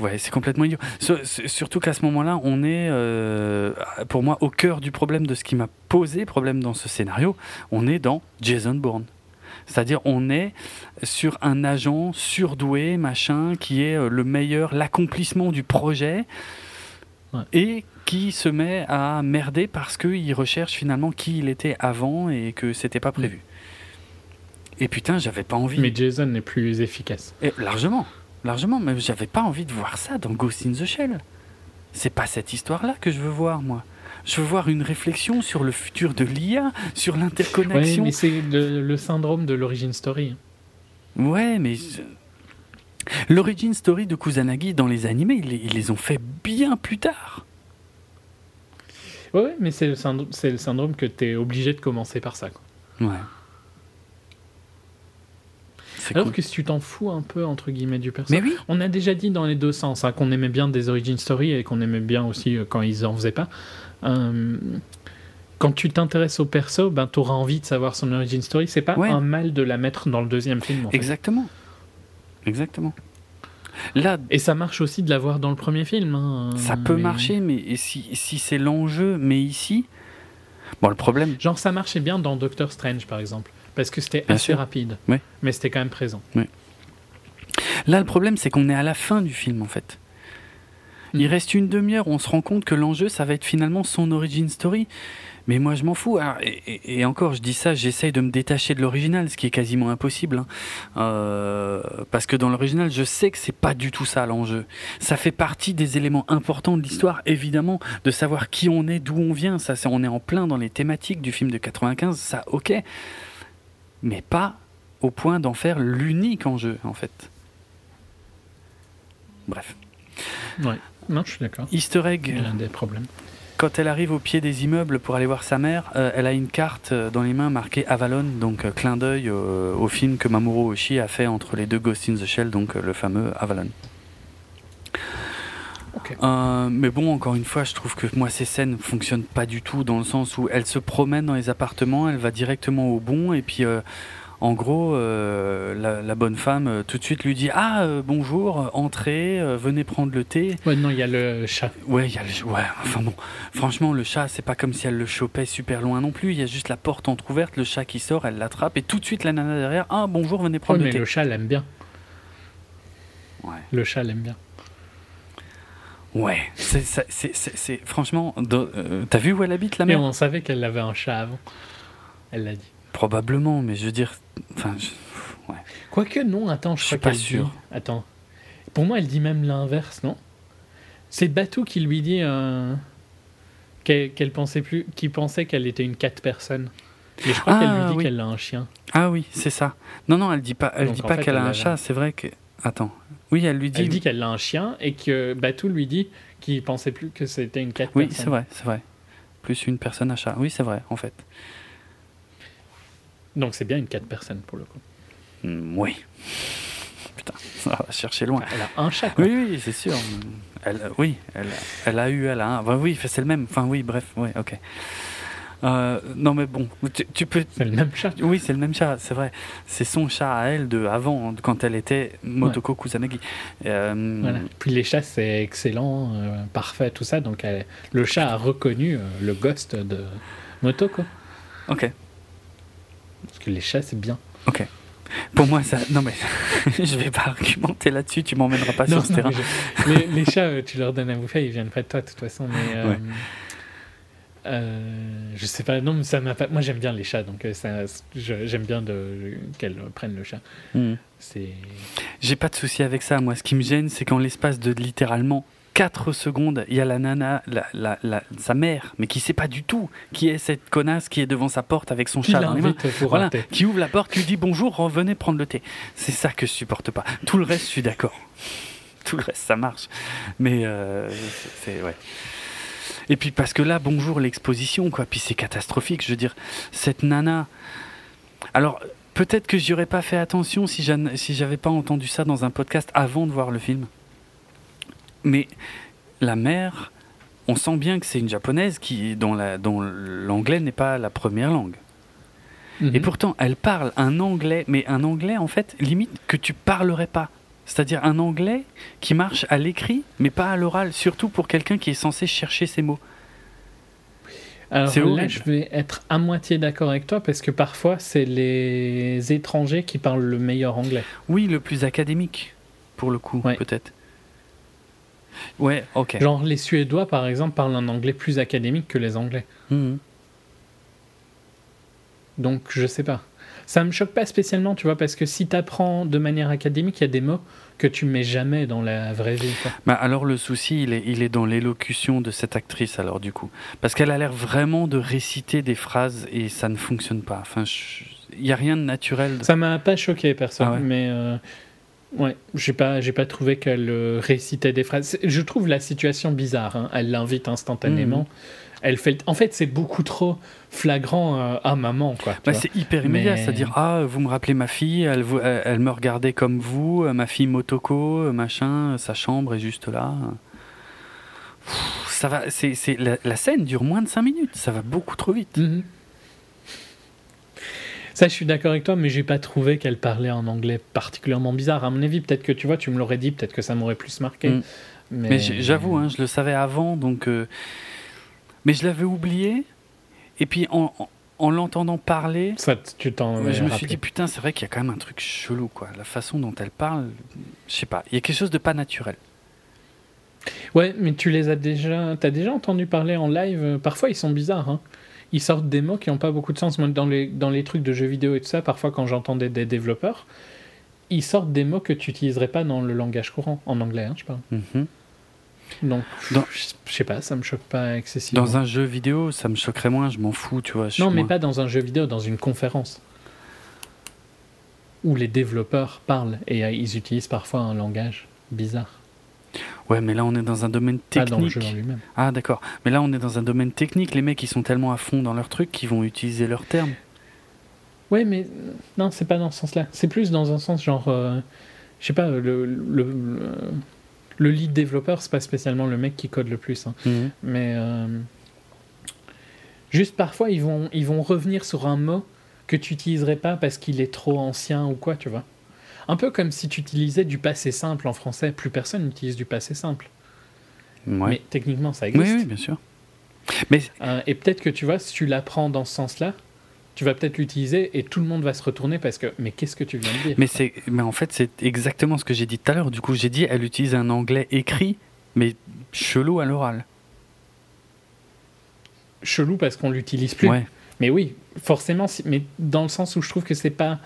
ouais, c'est complètement idiot. Surtout qu'à ce moment-là, on est, euh, pour moi, au cœur du problème de ce qui m'a posé problème dans ce scénario. On est dans Jason Bourne. C'est-à-dire, on est sur un agent surdoué, machin, qui est euh, le meilleur, l'accomplissement du projet, et qui se met à merder parce qu'il recherche finalement qui il était avant et que c'était pas prévu. Et putain, j'avais pas envie. Mais Jason n'est plus efficace. Et largement, largement, mais j'avais pas envie de voir ça dans Ghost in the Shell. C'est pas cette histoire-là que je veux voir, moi je veux voir une réflexion sur le futur de l'IA, sur l'interconnexion. Oui, mais c'est le, syndrome de l'origin story. Ouais, mais l'origin story de Kusanagi dans les animés, ils, les ont fait bien plus tard. Ouais, mais c'est le, syndrome, le syndrome que tu es obligé de commencer par ça. Quoi. Ouais. Alors cool. que si tu t'en fous un peu, entre guillemets, du perso. Mais oui. On a déjà dit dans les deux sens hein, qu'on aimait bien des origin story et qu'on aimait bien aussi euh, quand ils en faisaient pas. Euh, quand tu t'intéresses au perso, ben, tu auras envie de savoir son origin story. C'est pas Ouais. un mal de la mettre dans le deuxième film. en fait. Exactement. Exactement. Là, Et ça marche aussi de la voir dans le premier film. hein, ça peut mais- marcher, mais si, si c'est l'enjeu, mais ici. Bon, le problème. Genre, ça marchait bien dans Doctor Strange, par exemple. Parce que c'était assez sûr. rapide. Mais c'était quand même présent. Là, le problème, c'est qu'on est à la fin du film, en fait. Il reste une demi-heure on se rend compte que l'enjeu, ça va être finalement son origin story. Mais moi, je m'en fous. Alors, et, encore, je dis ça, j'essaye de me détacher de l'original, ce qui est quasiment impossible. hein. Euh, parce que dans l'original, je sais que c'est pas du tout ça l'enjeu. Ça fait partie des éléments importants de l'histoire, évidemment, de savoir qui on est, d'où on vient. Ça, on est en plein dans les thématiques du film de 95. Ça, ok. Mais pas au point d'en faire l'unique enjeu, en fait. Bref. Ouais. Non, je suis d'accord. Easter egg, des problèmes. quand elle arrive au pied des immeubles pour aller voir sa mère, euh, elle a une carte euh, dans les mains marquée Avalon, donc euh, clin d'œil euh, au film que Mamoru Oshii a fait entre les deux Ghost in the Shell, donc le fameux Avalon. Euh, mais bon, encore une fois, je trouve que moi ces scènes fonctionnent pas du tout dans le sens où elle se promène dans les appartements, elle va directement au bon et puis euh, en gros, euh, la, la bonne femme euh, tout de suite lui dit ah euh, bonjour, entrez, venez prendre le thé. Ouais, non, il y a le chat. Ouais, il y a le- ouais, enfin bon, franchement, le chat, c'est pas comme si elle le chopait super loin non plus. Il y a juste la porte entrouverte, le chat qui sort, elle l'attrape et tout de suite la nana derrière. Ah bonjour, venez Ouais, prendre mais le thé. le chat l'aime bien. Ouais, Le chat l'aime bien. ouais, c'est, franchement, euh, t'as vu où elle habite la Et mère? on savait qu'elle avait un chat avant. Elle l'a dit. Probablement, mais je veux dire, enfin, je- ouais. Quoique, non, attends, je, Je suis crois pas sûr. dit- Attends. Pour moi, elle dit même l'inverse, non? C'est Batou qui lui dit euh, qu'elle pensait plus, qui pensait qu'elle était une quatre personnes. Et je crois Ah, qu'elle lui dit oui. qu'elle a un chien. Ah oui, c'est ça. Non, non, elle dit pas, elle Donc, dit pas qu'elle a un chat. C'est vrai que, attends, oui, elle lui dit. Elle dit qu'elle a un chien et que Batou lui dit qu'il pensait plus que c'était une quatre oui, c'est vrai, c'est vrai. Plus une personne à chat. Oui, c'est vrai, en fait. Donc c'est bien une quatre personnes pour le coup. Hmm, oui. Putain, ça va chercher loin. Elle a un chat. Quoi. Oui, oui, c'est sûr. Elle, oui, elle, elle a eu, elle a un. Enfin, oui, c'est le même. Enfin, oui, bref, oui, ok. Euh, non, mais bon, tu, tu peux. C'est le même chat. Oui, c'est le même chat, c'est vrai. C'est son chat à elle de avant, quand elle était Motoko Kusanagi. Euh, Voilà. Puis les chats, c'est excellent, euh, parfait, tout ça. Donc elle- le chat a reconnu le ghost de Motoko. Ok, Parce que les chats, c'est bien. ok. Pour moi, ça. Non, mais je vais pas argumenter là-dessus, tu m'emmèneras pas Non, sur ce non, terrain. mais je- les, les chats, euh, tu leur donnes à bouffer, ils viennent pas de toi de toute façon. Mais euh, Ouais. euh, je sais pas, non, mais ça m'a pas. Moi, j'aime bien les chats, donc euh, ça, j'aime bien de qu'elles prennent le chat. Hmm. C'est J'ai pas de souci avec ça. Moi, ce qui me gêne, c'est qu'en l'espace de littéralement 4 secondes, il y a la nana, la, la- la- sa mère, mais qui sait pas du tout qui est cette connasse qui est devant sa porte avec son chat dans les mains. Voilà, qui ouvre la porte, qui lui dit bonjour, revenez prendre le thé. C'est ça que je supporte pas. Tout le reste, je suis d'accord. Tout le reste, ça marche. Mais euh, c'est ouais. Et puis parce que là, bonjour l'exposition, quoi. Puis c'est catastrophique. Je veux dire, cette nana. Alors peut-être que j'y aurais pas fait attention si j'en- si j'avais pas entendu ça dans un podcast avant de voir le film. Mais la mère, on sent bien que c'est une japonaise qui dont la- dont l'anglais n'est pas la première langue. Et Mhm. pourtant, elle parle un anglais, mais un anglais en fait, limite que tu parlerais pas. C'est-à-dire un anglais qui marche à l'écrit, mais pas à l'oral, surtout pour quelqu'un qui est censé chercher ses mots. Alors là, je vais être à moitié d'accord avec toi parce que parfois, c'est les étrangers qui parlent le meilleur anglais. Oui, le plus académique, pour le coup, Ouais. peut-être. Ouais, ok. Genre, les Suédois, par exemple, parlent un anglais plus académique que les Anglais. Mhm. Donc, je sais pas. Ça me choque pas spécialement, tu vois, parce que si tu apprends de manière académique, il y a des mots que tu mets jamais dans la vraie vie. quoi. Bah, alors le souci, il est, il est dans l'élocution de cette actrice, alors du coup. Parce qu'elle a l'air vraiment de réciter des phrases et ça ne fonctionne pas. Enfin, je- il n'y a rien de naturel. Ça m'a pas choqué, perso, Ah ouais mais euh, ouais, j'ai pas, j'ai pas trouvé qu'elle euh, récitait des phrases. Je trouve la situation bizarre. hein. Elle l'invite instantanément. Elle fait, en fait, c'est beaucoup trop flagrant euh, à maman, quoi. Bah, c'est hyper immédiat, c'est-à-dire ah, vous me rappelez ma fille, elle, elle, me regardait comme vous, ma fille Motoko, machin, sa chambre est juste là. ça va, c'est, la, scène dure moins de 5 minutes, ça va beaucoup trop vite. Mhm. Ça, je suis d'accord avec toi, mais j'ai pas trouvé qu'elle parlait en anglais particulièrement bizarre. À mon avis, peut-être que tu vois, tu me l'aurais dit, peut-être que ça m'aurait plus marqué. Mm. Mais, j'avoue, hein, je le savais avant, donc. Euh, mais je l'avais oublié. Et puis en, en l'entendant parler, ça, tu t'en je me suis dit putain, c'est vrai qu'il y a quand même un truc chelou, quoi. La façon dont elle parle, je sais pas, il y a quelque chose de pas naturel. Ouais, mais tu les as déjà, t'as déjà entendu parler en live? Parfois, ils sont bizarres. Hein ils sortent des mots qui n'ont pas beaucoup de sens. dans les, dans les trucs de jeux vidéo et tout ça, parfois quand j'entendais des développeurs, ils sortent des mots que tu n'utiliserais pas dans le langage courant, en anglais, hein, je parle. Mhm. Donc, je sais pas, ça me choque pas excessivement. Dans un jeu vidéo, ça me choquerait moins, je m'en fous, tu vois. Non, mais pas dans un jeu vidéo, dans une conférence. Où les développeurs parlent et euh, ils utilisent parfois un langage bizarre. Ouais, mais là on est dans un domaine technique. Jeu en lui-même. Ah d'accord. Mais là on est dans un domaine technique. Les mecs ils sont tellement à fond dans leur truc qu'ils vont utiliser leurs termes. Ouais, mais non, c'est pas dans ce sens-là. C'est plus dans un sens genre, euh, je sais pas, le, le, le, lead développeur, c'est pas spécialement le mec qui code le plus. Hein. Mhm. Mais euh, juste parfois ils vont, ils vont revenir sur un mot que tu utiliserais pas parce qu'il est trop ancien ou quoi, tu vois. Un peu comme si tu utilisais du passé simple en français. Plus personne n'utilise du passé simple. Mais techniquement, ça existe. Oui, bien sûr. Mais... Euh, et peut-être que tu vois, si tu l'apprends dans ce sens-là, tu vas peut-être l'utiliser et tout le monde va se retourner parce que mais qu'est-ce que tu viens de dire Mais c'est mais en fait c'est exactement ce que j'ai dit tout à l'heure. Du coup j'ai dit elle utilise un anglais écrit mais chelou à l'oral. Chelou parce qu'on l'utilise plus. Ouais. Mais oui, forcément, mais dans le sens où je trouve que c'est pas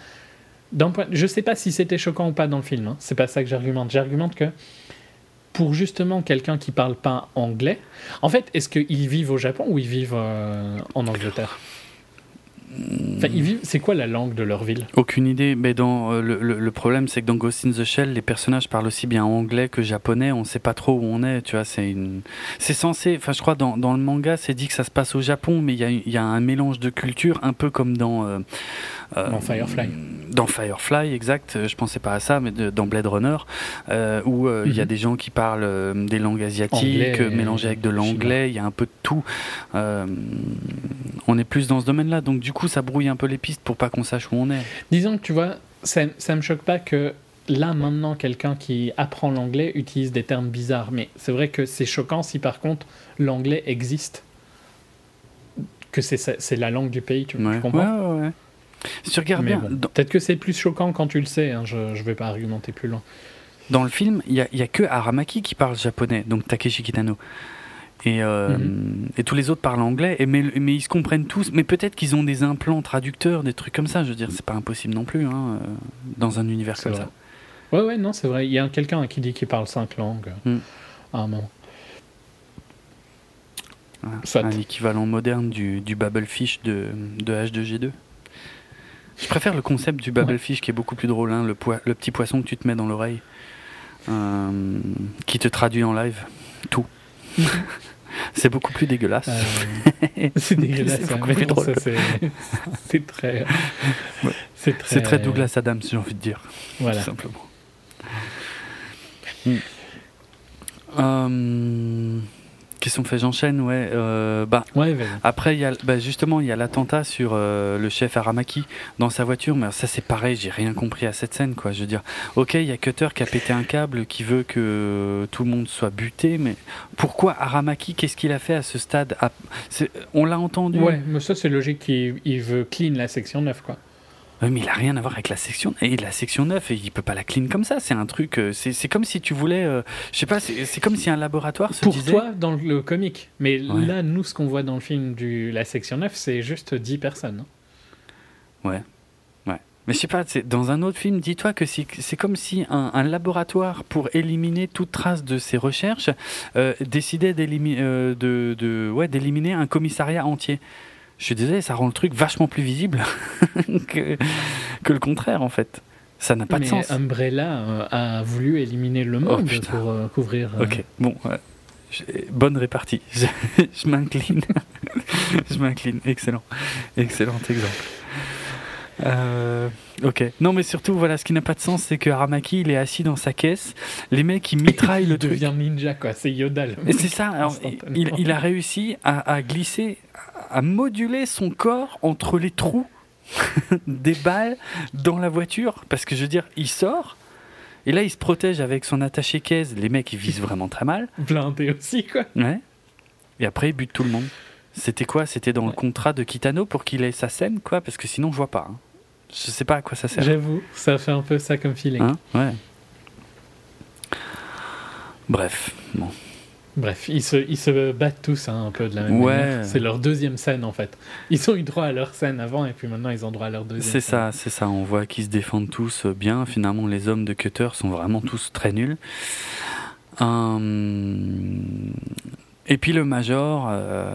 point, je sais pas si c'était choquant ou pas dans le film. Hein. C'est pas ça que j'argumente. J'argumente que pour justement quelqu'un qui parle pas anglais, en fait, est-ce qu'ils vivent au Japon ou ils vivent euh, en Angleterre? Enfin, c'est quoi la langue de leur ville? Aucune idée. Mais dans euh, le, problème, c'est que dans Ghost in the Shell, les personnages parlent aussi bien anglais que japonais. On sait pas trop où on est. Tu vois, c'est censé. Enfin, je crois dans, dans le manga, c'est dit que ça se passe au Japon, mais il y a, un mélange de cultures, un peu comme dans. Euh, dans Firefly. Dans Firefly, exact. Je pensais pas à ça, mais dans Blade Runner, euh, où il y a mhm. des gens qui parlent des langues asiatiques mélangées avec de l'anglais. Il y a un peu de tout. on est plus dans ce domaine-là, donc du coup, ça brouille un peu les pistes pour pas qu'on sache où on est. Disons que tu vois, ça, ça me choque pas que là maintenant quelqu'un qui apprend l'anglais utilise des termes bizarres, mais c'est vrai que c'est choquant si par contre l'anglais existe, que c'est la langue du pays, tu, comprends? Ouais, ouais, Si tu regardes bien, peut-être que c'est plus choquant quand tu le sais. Hein, je ne vais pas argumenter plus loin. Dans le film, il n'y a, a, que Aramaki qui parle japonais, donc Takeshi Kitano. Et, euh, mhm. et, tous les autres parlent anglais, et mais, mais, ils se comprennent tous. Mais peut-être qu'ils ont des implants traducteurs, des trucs comme ça. Je veux dire, c'est pas impossible non plus hein, euh, dans un univers comme ça. Ouais, ouais, non, c'est vrai. Il y a quelqu'un qui dit qu'il parle cinq langues mm. à un moment. un équivalent moderne du, du Babelfish de, de H2G2. Je préfère le concept du Babelfish qui est beaucoup plus drôle, hein, le, le petit poisson que tu te mets dans l'oreille, euh, qui te traduit en live tout. c'est beaucoup plus dégueulasse. Euh, c'est dégueulasse, c'est très. C'est très... très... Douglas Adams, j'ai envie de dire. Voilà. Tout simplement. Hmm. Euh, Question fait, j'enchaîne, ouais. Euh, bah, après, il y a, bah, justement, il y a l'attentat sur euh, le chef Aramaki dans sa voiture, mais ça c'est pareil, j'ai rien compris à cette scène, quoi. Je veux dire, ok, il y a Cutter qui a pété un câble, qui veut que tout le monde soit buté, mais pourquoi Aramaki Qu'est-ce qu'il a fait à ce stade? On l'a entendu. Ouais, mais ça c'est logique, il, veut clean la section 9, quoi. Oui, mais il n'a rien à voir avec la section et la section 9, il peut pas la clean comme ça. C'est un truc. Euh, c'est comme si tu voulais. Euh, je sais pas, c'est comme si un laboratoire se Pour disait. toi, dans le comique. Mais là, nous, ce qu'on voit dans le film de la section 9, c'est juste 10 personnes. Hein. Ouais. Ouais. Mais je sais pas, dans un autre film, dis-toi que c'est comme si un, laboratoire, pour éliminer toute trace de ses recherches, euh, décidait d'éliminer de, de, ouais, un commissariat entier. Je suis désolé, ça rend le truc vachement plus visible que, que, le contraire, en fait. Ça n'a pas de sens. Umbrella euh, a voulu éliminer le monde oh, pour euh, couvrir. Euh, ok, bon, bonne répartie. Je, m'incline. je m'incline. Excellent. Excellent exemple. Ok. Non, mais surtout, voilà, ce qui n'a pas de sens, c'est que Aramaki, il est assis dans sa caisse. Les mecs, ils mitraillent le truc. Il devient ninja, quoi. C'est Yoda. C'est ça. il, il, a réussi à, à, glisser, à moduler son corps entre les trous des balles dans la voiture. Parce que je veux dire, il sort. Et là, il se protège avec son attaché caisse. Les mecs, ils visent vraiment très mal. Blindé aussi, quoi. Ouais. Et après, il bute tout le monde. C'était quoi? C'était dans le contrat de Kitano pour qu'il ait sa scène, quoi? Parce que sinon, je vois pas. Hein. Je sais pas à quoi ça sert. J'avoue, ça fait un peu ça comme feeling. Hein? Ouais. Bref, bon. Bref, ils se, ils se battent tous hein, un peu de la même manière. C'est leur deuxième scène en fait. Ils ont eu droit à leur scène avant et puis maintenant ils ont droit à leur deuxième. C'est ça, c'est ça. On voit qu'ils se défendent tous bien. Finalement, les hommes de Cutter sont vraiment tous très nuls. Hum, et puis le Major euh,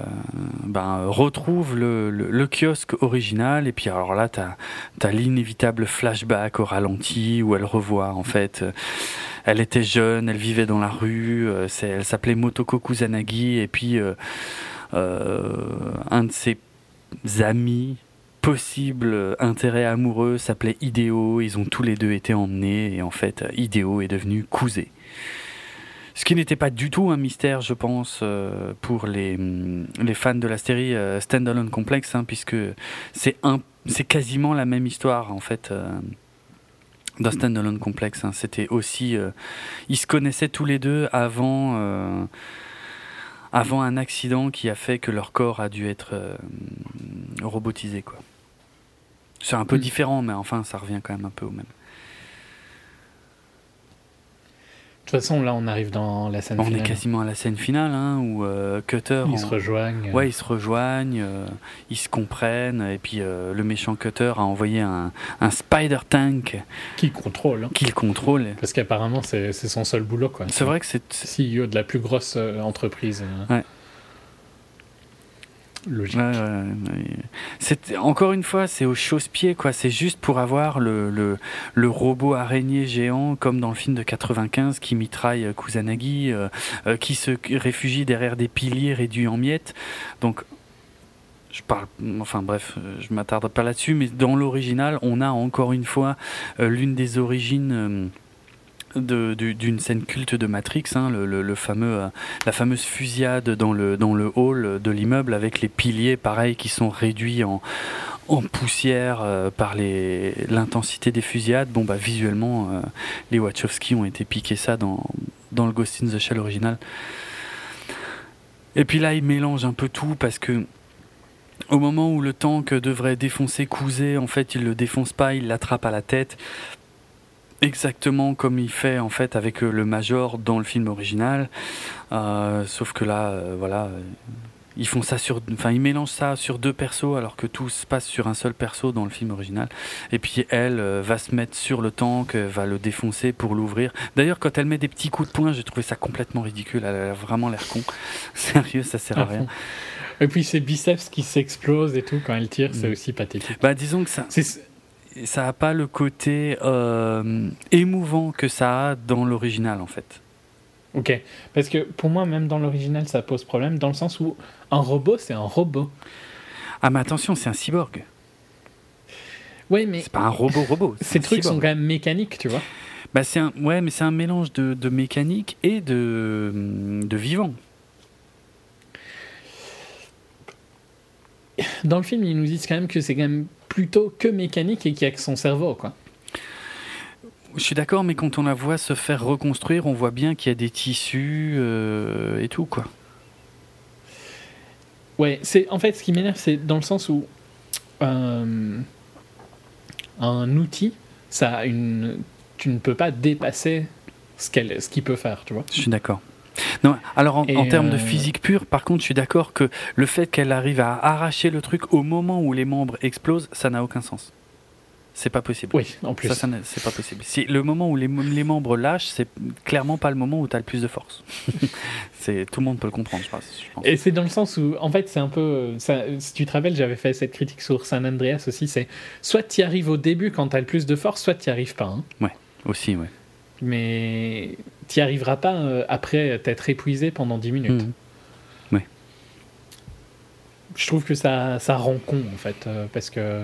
ben, retrouve le, kiosque original, et puis alors là, tu as, l'inévitable flashback au ralenti où elle revoit en fait. Euh, elle était jeune, elle vivait dans la rue, euh, elle s'appelait Motoko Kusanagi, et puis un de ses amis possible intérêt amoureux s'appelait Ideo, ils ont tous les deux été emmenés, et en fait, Ideo est devenu Kuzé. Ce qui n'était pas du tout un mystère, je pense, euh, pour les, mm, les fans de la série euh, Standalone Complex, hein, puisque c'est c'est quasiment la même histoire en fait. Euh, dans Standalone Complex, hein. c'était aussi, ils se connaissaient tous les deux avant, avant un accident qui a fait que leur corps a dû être robotisé, quoi. C'est un peu mm. différent, mais enfin, ça revient quand même un peu au même. De toute façon, là, on arrive dans la scène on finale. On est quasiment à la scène finale, hein, où euh, Cutter. Ils se rejoignent. Ouais, ils se rejoignent, euh, ils se comprennent, et puis euh, le méchant Cutter a envoyé un, un Spider Tank. Qui contrôle. Hein. Qu'il contrôle. Parce qu'apparemment, c'est son seul boulot, quoi. C'est vrai que c'est. CEO de la plus grosse entreprise. Ouais. Logique. c'est encore une fois, c'est au chausse-pied, quoi. C'est juste pour avoir le, le, le, robot araignée géant, comme dans le film de 95, qui mitraille euh, Kusanagi, euh, euh, qui se réfugie derrière des piliers réduits en miettes. Donc, je parle, enfin bref, je m'attarde pas là-dessus, mais dans l'original, on a encore une fois l'une des origines d'une scène culte de Matrix, hein, le, fameux, euh, la fameuse fusillade dans le, dans le hall de l'immeuble avec les piliers, pareil, qui sont réduits en, en poussière euh, par l'intensité des fusillades. Bon, bah, visuellement, euh, les Wachowski ont été piqués ça dans, dans le Ghost in the Shell original. Et puis là, ils mélangent un peu tout parce que au moment où le tank devrait défoncer Cousé, en fait, il le défonce pas, il l'attrape à la tête exactement comme il fait en fait avec euh, le major dans le film original. Euh, sauf que là euh, voilà ils font ça sur enfin ils mélangent ça sur deux persos alors que tout se passe sur un seul perso dans le film original. Et puis elle va se mettre sur le tank va le défoncer pour l'ouvrir. D'ailleurs quand elle met des petits coups de poing j'ai trouvé ça complètement ridicule. Elle a vraiment l'air con. Sérieux ça sert à rien. et puis ses biceps qui s'explosent et tout quand elle tire c'est mm. aussi pathétique. Bah disons que ça ça n'a pas le côté euh, émouvant que ça a dans l'original en fait. Ok, parce que pour moi même dans l'original ça pose problème dans le sens où un robot c'est un robot. Ah mais attention c'est un cyborg. Oui mais... C'est pas un robot robot. Ces trucs sont quand même mécaniques tu vois. Bah c'est un... Ouais mais c'est un mélange de, de mécanique et de, de vivant. Dans le film ils nous disent quand même que c'est quand même plutôt que mécanique et qui a que son cerveau, quoi. Je suis d'accord, mais quand on la voit se faire reconstruire, on voit bien qu'il y a des tissus euh, et tout, quoi. Ouais, c'est en fait ce qui m'énerve, c'est dans le sens où euh, un outil, ça une, tu ne peux pas dépasser ce qu'elle, ce qu'il peut faire, tu vois. Je suis d'accord. Non, alors en, termes de euh, physique pure, par contre, je suis d'accord que le fait qu'elle arrive à arracher le truc au moment où les membres explosent, ça n'a aucun sens. C'est pas possible. Oui, en plus. Ça, c'est pas possible. Si le moment où les, les membres lâchent, c'est clairement pas le moment où tu as le plus de force. c'est tout le monde peut le comprendre, je pense. Et c'est dans le sens où, en fait, c'est un peu. Ça, si tu te rappelles, j'avais fait cette critique sur San Andreas aussi. C'est soit tu y arrives au début quand tu as le plus de force, soit tu n'y arrives pas. Hein. Ouais, aussi, ouais. Mais tu n'y arriveras pas euh, après t'être épuisé pendant 10 minutes. Ouais. Je trouve que ça, ça rend con, en fait, euh, parce que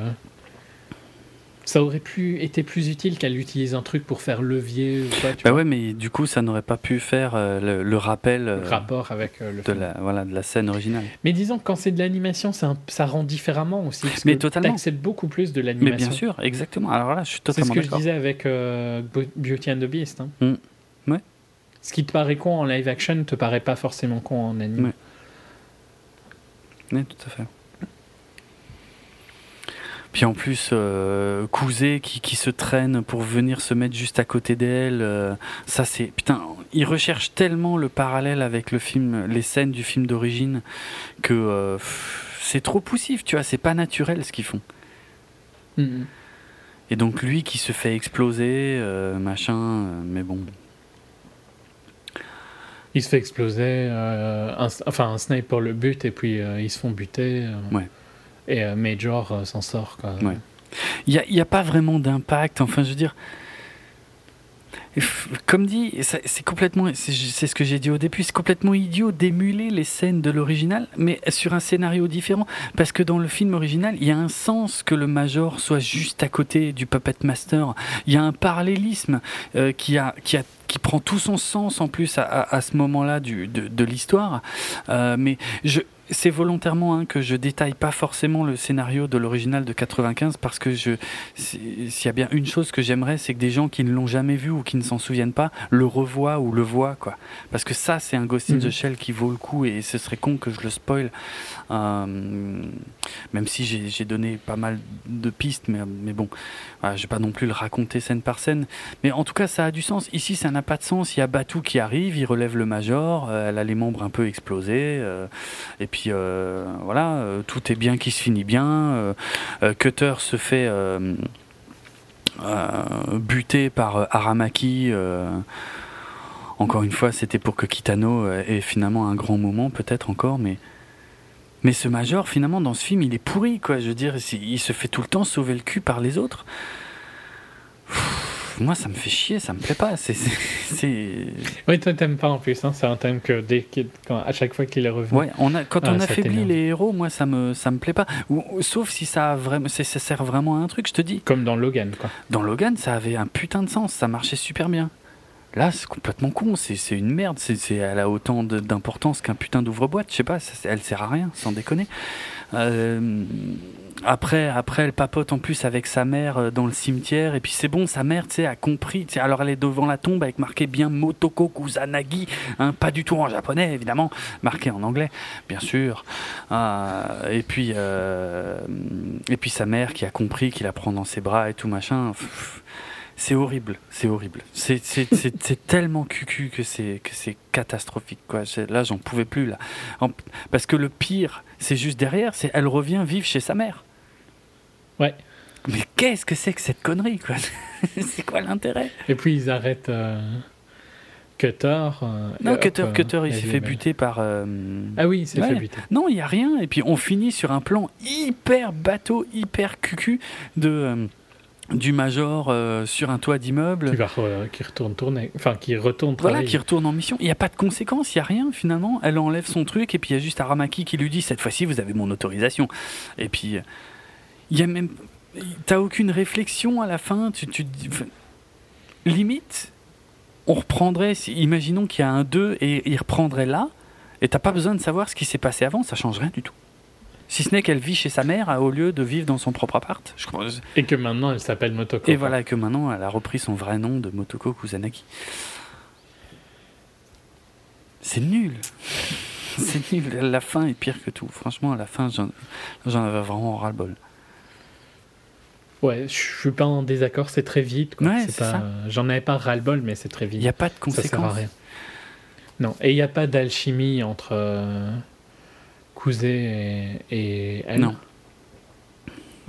ça aurait pu été plus utile qu'elle utilise un truc pour faire levier ou quoi, tu bah ouais, mais du coup, ça n'aurait pas pu faire euh, le, rappel. le rapport avec le de la voilà de la scène originale. Mais disons que quand c'est de l'animation, ça, ça rend différemment aussi. Parce mais que totalement. C'est beaucoup plus de l'animation. Mais bien sûr, exactement. Alors là, je suis totalement C'est ce que je disais avec Beauty and the Beast. Hein. Mm. Ouais. Ce qui te paraît con en live action te paraît pas forcément con en anime. Oui, tout à fait. Puis en plus, euh, qui, qui, se traîne pour venir se mettre juste à côté d'elle, euh, ça c'est putain. Ils recherchent tellement le parallèle avec le film, les scènes du film d'origine, que euh, c'est trop poussif, tu vois. C'est pas naturel ce qu'ils font. Mm-hmm. Et donc lui qui se fait exploser, euh, machin, mais bon, il se fait exploser, un, enfin un sniper le but et puis ils se font buter. Ouais. Et Major s'en sort. Il n'y a, pas vraiment d'impact. Enfin, je veux dire, comme dit, c'est complètement, c'est ce que j'ai dit au début, c'est complètement idiot d'émuler les scènes de l'original, mais sur un scénario différent, parce que dans le film original, il y a un sens que le Major soit juste à côté du Puppet Master. Il y a un parallélisme qui a, qui prend tout son sens en plus à, ce moment-là de, l'histoire. Euh, mais je, c'est volontairement hein, que je détaille pas forcément le scénario de l'original de 95 parce que je s'il y a bien une chose que j'aimerais c'est que des gens qui ne l'ont jamais vu ou qui ne s'en souviennent pas le revoient ou le voient quoi parce que ça c'est un Ghost in the mhm. Shell qui vaut le coup et ce serait con que je le spoil même si j'ai donné pas mal de pistes mais, bon je vais pas non plus le raconter scène par scène mais en tout cas ça a du sens ici ça n'a pas de sens il y a Batou qui arrive il relève le major euh, elle a les membres un peu explosés euh, et puis euh, voilà, euh, tout est bien qui se finit bien. Euh, Cutter se fait buter par Aramaki. encore une fois, c'était pour que Kitano ait finalement un grand moment, peut-être encore, mais. Mais ce major, finalement, dans ce film, il est pourri, quoi. Je veux dire, il se fait tout le temps sauver le cul par les autres moi, ça me fait chier, ça me plaît pas. C'est, Oui, toi, t'aimes pas en plus. Hein. C'est un thème que dès quand, à chaque fois qu'il est revenu. Ouais, on a, quand ah, on affaiblit les héros, moi, ça me, ça me plaît pas. Ou, sauf si ça, vraiment, ça sert vraiment à un truc, je te dis. Comme dans Logan, quoi. Dans Logan, ça avait un putain de sens, ça marchait super bien. Là, c'est complètement con, c'est une merde. Elle a autant d'importance qu'un putain d'ouvre-boîte, je sais pas, elle sert à rien, sans déconner. Euh, après, après, elle papote en plus avec sa mère euh, dans le cimetière. Et puis c'est bon, sa mère, tu sais, a compris. alors elle est devant la tombe avec marqué bien Motoko Kusanagi, hein, pas du tout en japonais évidemment, marqué en anglais, bien sûr. Euh, et puis, et puis sa mère qui a compris qu'il la prend dans ses bras et tout machin. C'est horrible, c'est horrible. C'est tellement cucu que c'est que c'est catastrophique quoi. Là, j'en pouvais plus là. parce que le pire, c'est juste derrière, c'est elle revient vivre chez sa mère. Ouais. Mais qu'est-ce que c'est que cette connerie, quoi? C'est quoi l'intérêt? Et puis ils arrêtent euh, Cutter. Euh, non, Cutter, euh, Cutter, il s'est fait buter par. Ah oui, il s'est fait buter. Non, il n'y a rien. Et puis on finit sur un plan hyper bateau, hyper cucu de du major sur un toit d'immeuble. Qui, va, qui retourne tourner, enfin qui retourne travailler. Voilà, qui retourne en mission. Il n'y a pas de conséquences, il n'y a rien finalement. Elle enlève son truc et puis il y a juste Aramaki qui lui dit cette fois-ci vous avez mon autorisation. Et puis il y a même. T'as aucune réflexion à la fin. Tu, tu limite, on reprendrait. Imaginons qu'il y a un 2 et il reprendrait là. Et t'as pas besoin de savoir ce qui s'est passé avant. Ça change rien du tout. Si ce n'est qu'elle vit chez sa mère au lieu de vivre dans son propre appart. Je crois. Et que maintenant elle s'appelle Motoko. Et voilà, que maintenant elle a repris son vrai nom de Motoko Kusanagi. C'est nul. C'est nul. La fin est pire que tout. Franchement, à la fin, j'en avais vraiment ras-le-bol. Ouais, je suis pas en désaccord, c'est très vite. J'en avais pas ras-le-bol, mais c'est très vite. Il n'y a pas de conséquences. rien. Non, et il n'y a pas d'alchimie entre euh, et, et, elle. Non.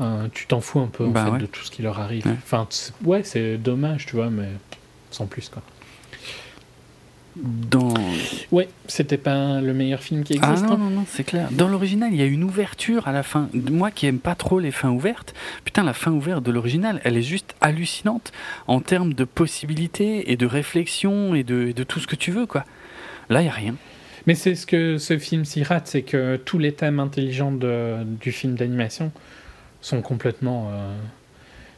Euh, tu t'en fous un peu en bah fait, de tout ce qui leur arrive. Enfin, ouais, c'est dommage, tu vois, mais sans plus quoi. Dans... Ouais, c'était pas le meilleur film qui existe. Ah non, non, non, c'est clair. Dans l'original, il y a une ouverture à la fin. Moi qui aime pas trop les fins ouvertes, putain, la fin ouverte de l'original, elle est juste hallucinante en termes de possibilités et de réflexion et de, de tout ce que tu veux, quoi. Là, il y a rien. Mais c'est ce que ce film s'y rate, c'est que tous les thèmes intelligents de, du film d'animation sont complètement. Euh,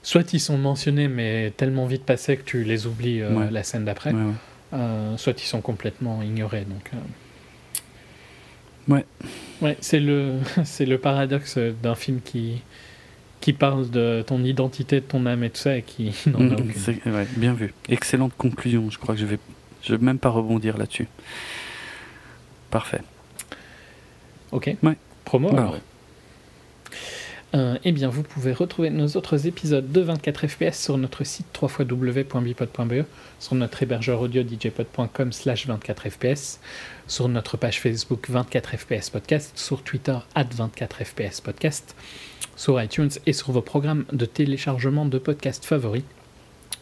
soit ils sont mentionnés, mais tellement vite passés que tu les oublies euh, la scène d'après. Euh, soit ils sont complètement ignorés. Donc, Ouais. Ouais, c'est le, c'est le paradoxe d'un film qui, qui parle de ton identité, de ton âme et tout ça, et qui n'en a mm, ouais, bien vu. Excellente conclusion. Je crois que je vais, je vais même pas rebondir là-dessus. Parfait. Ok. Ouais. Promo. Bah euh, eh bien, vous pouvez retrouver nos autres épisodes de 24 FPS sur notre site www.bipod.be, sur notre hébergeur audio djpod.com slash 24 FPS, sur notre page Facebook 24 FPS Podcast, sur Twitter at 24 FPS Podcast, sur iTunes et sur vos programmes de téléchargement de podcasts favoris.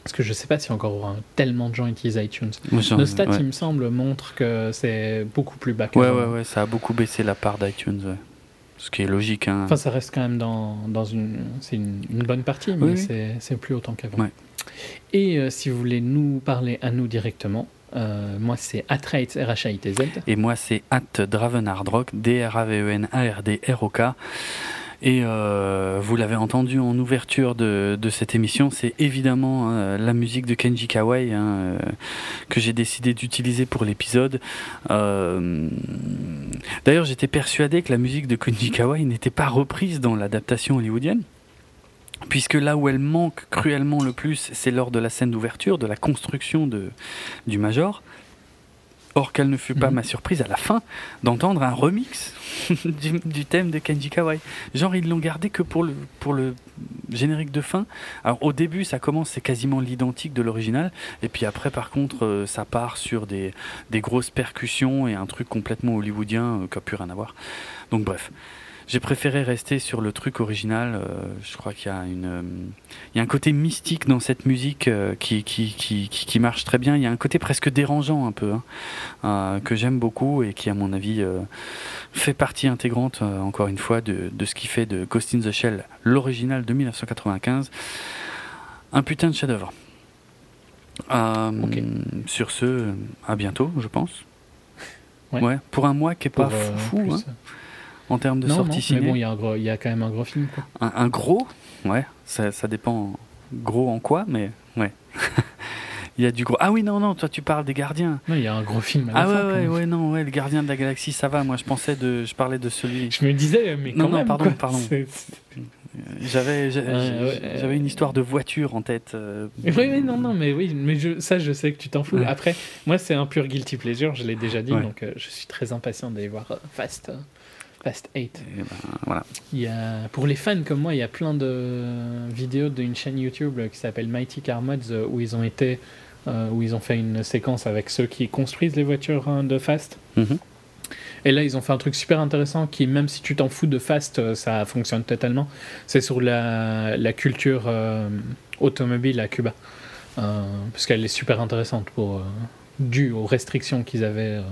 Parce que je ne sais pas si encore tellement de gens utilisent iTunes. Nos stats, il me semble, montrent que c'est beaucoup plus bas. Ouais, ouais, ouais, ça a beaucoup baissé la part d'iTunes. Ce qui est logique. Hein. Enfin, ça reste quand même dans, dans une. C'est une, bonne partie, mais c'est plus autant qu'avant. Et euh, si vous voulez nous parler à nous directement, euh, moi c'est Atraitz, r h a i t z Et moi c'est At Dravenardrock, D-R-A-V-E-N-A-R-D-R-O-K. Et euh, vous l'avez entendu en ouverture de, cette émission, c'est évidemment euh, la musique de Kenji Kawai hein, euh, que j'ai décidé d'utiliser pour l'épisode. Euh, d'ailleurs, j'étais persuadé que la musique de Kenji Kawai n'était pas reprise dans l'adaptation hollywoodienne. Puisque là où elle manque cruellement le plus, c'est lors de la scène d'ouverture, de la construction de, du Major. Or, quelle ne fut pas mhm. ma surprise à la fin d'entendre un remix du, thème de Kenji Kawai. Genre, ils l'ont gardé que pour le, pour le générique de fin. Alors, au début, ça commence, c'est quasiment l'identique de l'original. Et puis après, par contre, euh, ça part sur des, des, grosses percussions et un truc complètement hollywoodien euh, qui n'a plus rien à voir. Donc, bref j'ai préféré rester sur le truc original. Euh, je crois qu'il y a une, euh, il y a un côté mystique dans cette musique euh, qui, qui, qui, qui, marche très bien. Il y a un côté presque dérangeant un peu hein, que j'aime beaucoup et qui, à mon avis, fait partie intégrante, encore une fois, de, de ce qui fait de Ghost in the Shell l'original de 1995 un putain de chef-d'œuvre. Sur ce, à bientôt, je pense. Ouais. Pour un mois qui est pas fou. Hein en termes de sortie ciné. Mais bon, il y, y, a quand même un gros film. Quoi. Un, gros Ouais, ça, ça, dépend gros en quoi, mais ouais. il y a du gros. Ah oui, non, non, toi tu parles des gardiens. Non, il y a un gros film. À ah ouais, ouais, ouais, non, ouais, le gardien de la galaxie, ça va. Moi, je pensais de, je parlais de celui. Je me disais, mais quand non, non, pardon, pardon. J'avais, j'avais une histoire de voiture en tête. Euh. Oui, oui, non, non, mais oui, mais je, ça, je sais que tu t'en fous. Après, moi, c'est un pur guilty pleasure, je l'ai déjà dit, donc euh, je suis très impatient d'aller voir euh, Fast. Fast 8. Ben, voilà. Il y a, pour les fans comme moi, il y a plein de vidéos d'une chaîne YouTube qui s'appelle Mighty Car Mods euh, où ils ont été, euh, où ils ont fait une séquence avec ceux qui construisent les voitures hein, de Fast. Mhm. Et là, ils ont fait un truc super intéressant qui, même si tu t'en fous de Fast, euh, ça fonctionne totalement. C'est sur la, la culture automobile à Cuba. parce qu'elle est super intéressante pour, dû aux restrictions qu'ils avaient euh,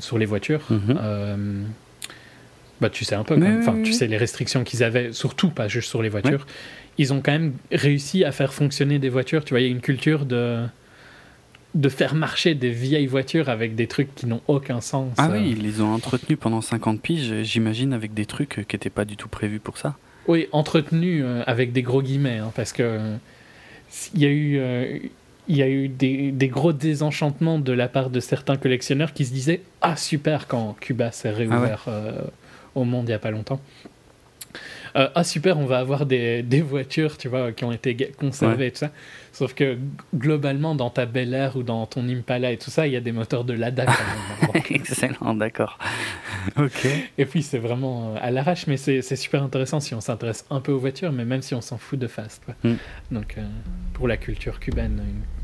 sur les voitures. Mhm. Euh, bah, tu sais un peu, enfin, tu sais les restrictions qu'ils avaient, surtout pas juste sur les voitures. Ils ont quand même réussi à faire fonctionner des voitures. Tu vois, il y a une culture de de faire marcher des vieilles voitures avec des trucs qui n'ont aucun sens. Ah oui, ils les ont entretenus pendant 50 piges, j'imagine, avec des trucs qui n'étaient pas du tout prévus pour ça. Oui, entretenus euh, avec des gros guillemets, hein, parce que il y a eu il y a eu des, gros désenchantements de la part de certains collectionneurs qui se disaient Ah, super, quand Cuba s'est réouvert ah euh, au monde il n'y a pas longtemps. Euh, ah, super, on va avoir des, voitures, tu vois, qui ont été conservées et tout ça. Sauf que globalement, dans ta Bel Air ou dans ton Impala et tout ça, il y a des moteurs de Lada. Excellent, d'accord. ok. Et puis, c'est vraiment euh, à l'arrache, mais c'est super intéressant si on s'intéresse un peu aux voitures, mais même si on s'en fout de fast. Mm. Donc, pour la culture cubaine, une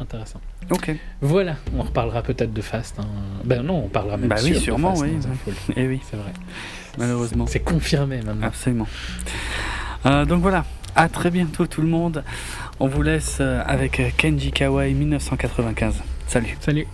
intéressant. Ok. Voilà, on reparlera peut-être de Fast. Hein. Ben non, on parlera même bah oui, sûrement, oui. Et eh oui, c'est vrai. Malheureusement. C'est confirmé maintenant. Absolument. Euh, donc voilà, à très bientôt tout le monde. On vous laisse euh, avec Kenji Kawai 1995. Salut. Salut.